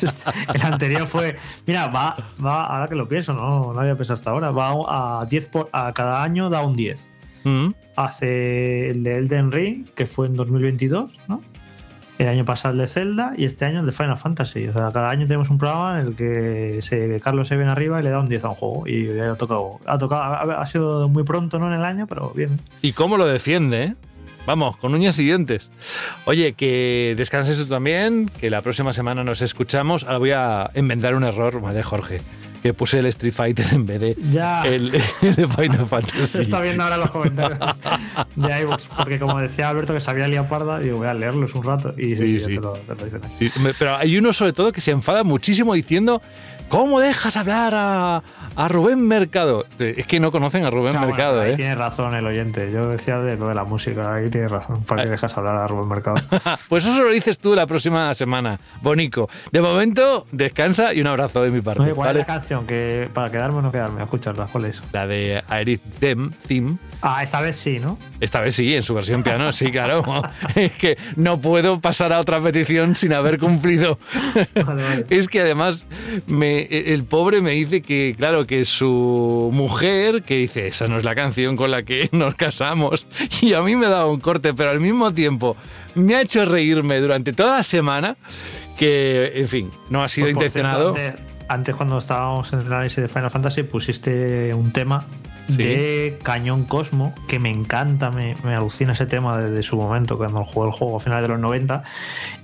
el anterior fue, mira, va, va, ahora que lo pienso, no, no había pensado hasta ahora, va a 10 por, a cada año da un 10. Mm. Hace el de Elden Ring, que fue en 2022, ¿no? El año pasado el de Zelda y este año el de Final Fantasy. O sea, cada año tenemos un programa en el que se, Carlos se viene arriba y le da un 10 a un juego. Y ya ha tocado. Ha, tocado ha, ha sido muy pronto, ¿no? En el año, pero bien. ¿Y cómo lo defiende, eh? Vamos, con uñas y dientes. Oye, que descanses tú también, que la próxima semana nos escuchamos. Ahora voy a inventar un error, madre Jorge, que puse el Street Fighter en vez de Ya. el, el de Final Fantasy. Se está viendo ahora los comentarios de iVoox. Porque como decía Alberto que sabía liar parda, digo, voy a leerlos un rato. Y sí, Sí, sí, ya sí. Te, lo, te lo dicen pero hay uno sobre todo que se enfada muchísimo diciendo ¿Cómo dejas hablar a, a Rubén Mercado? Es que no conocen a Rubén Ah, bueno, Mercado, ahí ¿eh? tiene razón el oyente. Yo decía de lo de la música, ahí tiene razón. ¿Para qué dejas hablar a Rubén Mercado? Pues eso lo dices tú la próxima semana, Bonico. De momento, descansa y un abrazo de mi parte. Oye, ¿cuál ¿vale? es la canción? que ¿Para quedarme o no quedarme? Escucharla, ¿cuál es? La de Aerith Them Theme. Ah, esta vez sí, ¿no? Esta vez sí, en su versión piano, sí, claro. Es que no puedo pasar a otra petición sin haber cumplido. Es que además me- el pobre me dice que, claro, que su mujer, que dice, esa no es la canción con la que nos casamos. Y a mí me ha dado un corte, pero al mismo tiempo me ha hecho reírme durante toda la semana, que, en fin, no ha sido Pues, intencionado. cierto, antes, antes, cuando estábamos en el análisis de Final Fantasy, pusiste un tema Sí. de Cañón Cosmo, que me encanta, me, me alucina ese tema desde su momento, cuando jugué el juego a finales de los 90,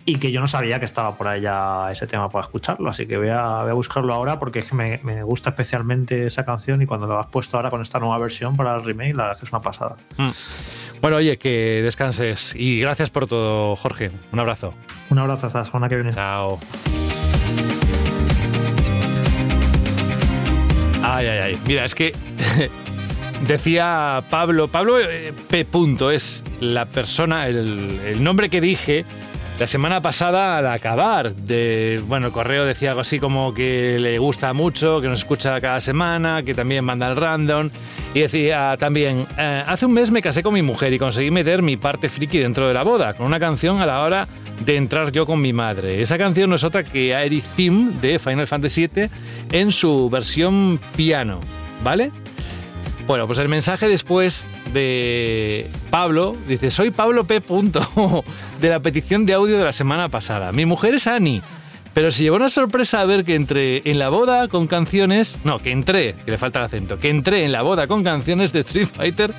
y que yo no sabía que estaba por ahí ya ese tema para escucharlo, así que voy a, voy a buscarlo ahora porque es que me, me gusta especialmente esa canción y cuando lo has puesto ahora con esta nueva versión para el remake, la verdad que es una pasada. Mm. Bueno, oye, que descanses. Y gracias por todo, Jorge. Un abrazo. Un abrazo hasta la semana que viene. Chao. Ay, ay, ay. Mira, es que decía Pablo, Pablo eh, P. Es la persona, el, el nombre que dije la semana pasada al acabar. De, bueno, el correo decía algo así como que le gusta mucho, que nos escucha cada semana, que también manda el random. Y decía también, eh, hace un mes me casé con mi mujer y conseguí meter mi parte friki dentro de la boda, con una canción a la hora de entrar yo con mi madre. Esa canción no es otra que Aerith Theme de Final Fantasy VII en su versión piano, ¿vale? Bueno, pues el mensaje después de Pablo. Dice, soy Pablo P. Punto, de la petición de audio de la semana pasada. Mi mujer es Ani. Pero se llevó una sorpresa a ver que entré en la boda con canciones. No, que entré, que le falta el acento. Que entré en la boda con canciones de Street Fighter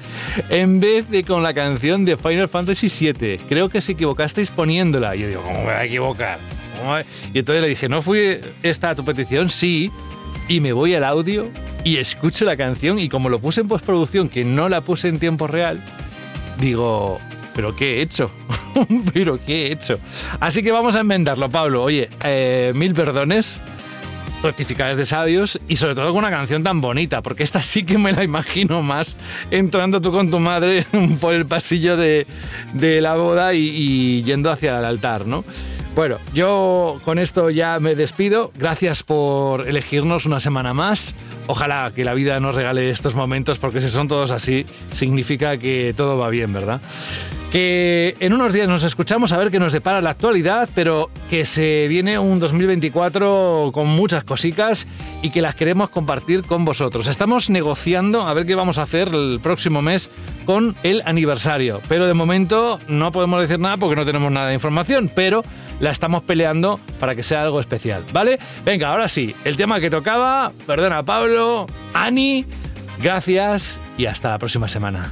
en vez de con la canción de Final Fantasy VII. Creo que se equivocasteis poniéndola. Y yo digo, ¿cómo me voy a equivocar? ¿Cómo voy a-?". Y entonces le dije, ¿no fui esta tu petición? Sí. Y me voy al audio y escucho la canción. Y como lo puse en postproducción, que no la puse en tiempo real, digo, ¿pero qué he hecho? ¿Pero qué he hecho? Así que vamos a enmendarlo, Pablo. Oye, eh, mil perdones, rectificadas de sabios y sobre todo con una canción tan bonita, porque esta sí que me la imagino más entrando tú con tu madre por el pasillo de, de la boda y, y yendo hacia el altar, ¿no? Bueno, yo con esto ya me despido. Gracias por elegirnos una semana más. Ojalá que la vida nos regale estos momentos, porque si son todos así, significa que todo va bien, ¿verdad? Que en unos días nos escuchamos a ver qué nos depara la actualidad, pero que se viene un 2024 con muchas cositas y que las queremos compartir con vosotros. Estamos negociando a ver qué vamos a hacer el próximo mes con el aniversario, pero de momento no podemos decir nada porque no tenemos nada de información, pero la estamos peleando para que sea algo especial, ¿vale? Venga, ahora sí, el tema que tocaba, perdona Pablo, Ani, gracias y hasta la próxima semana.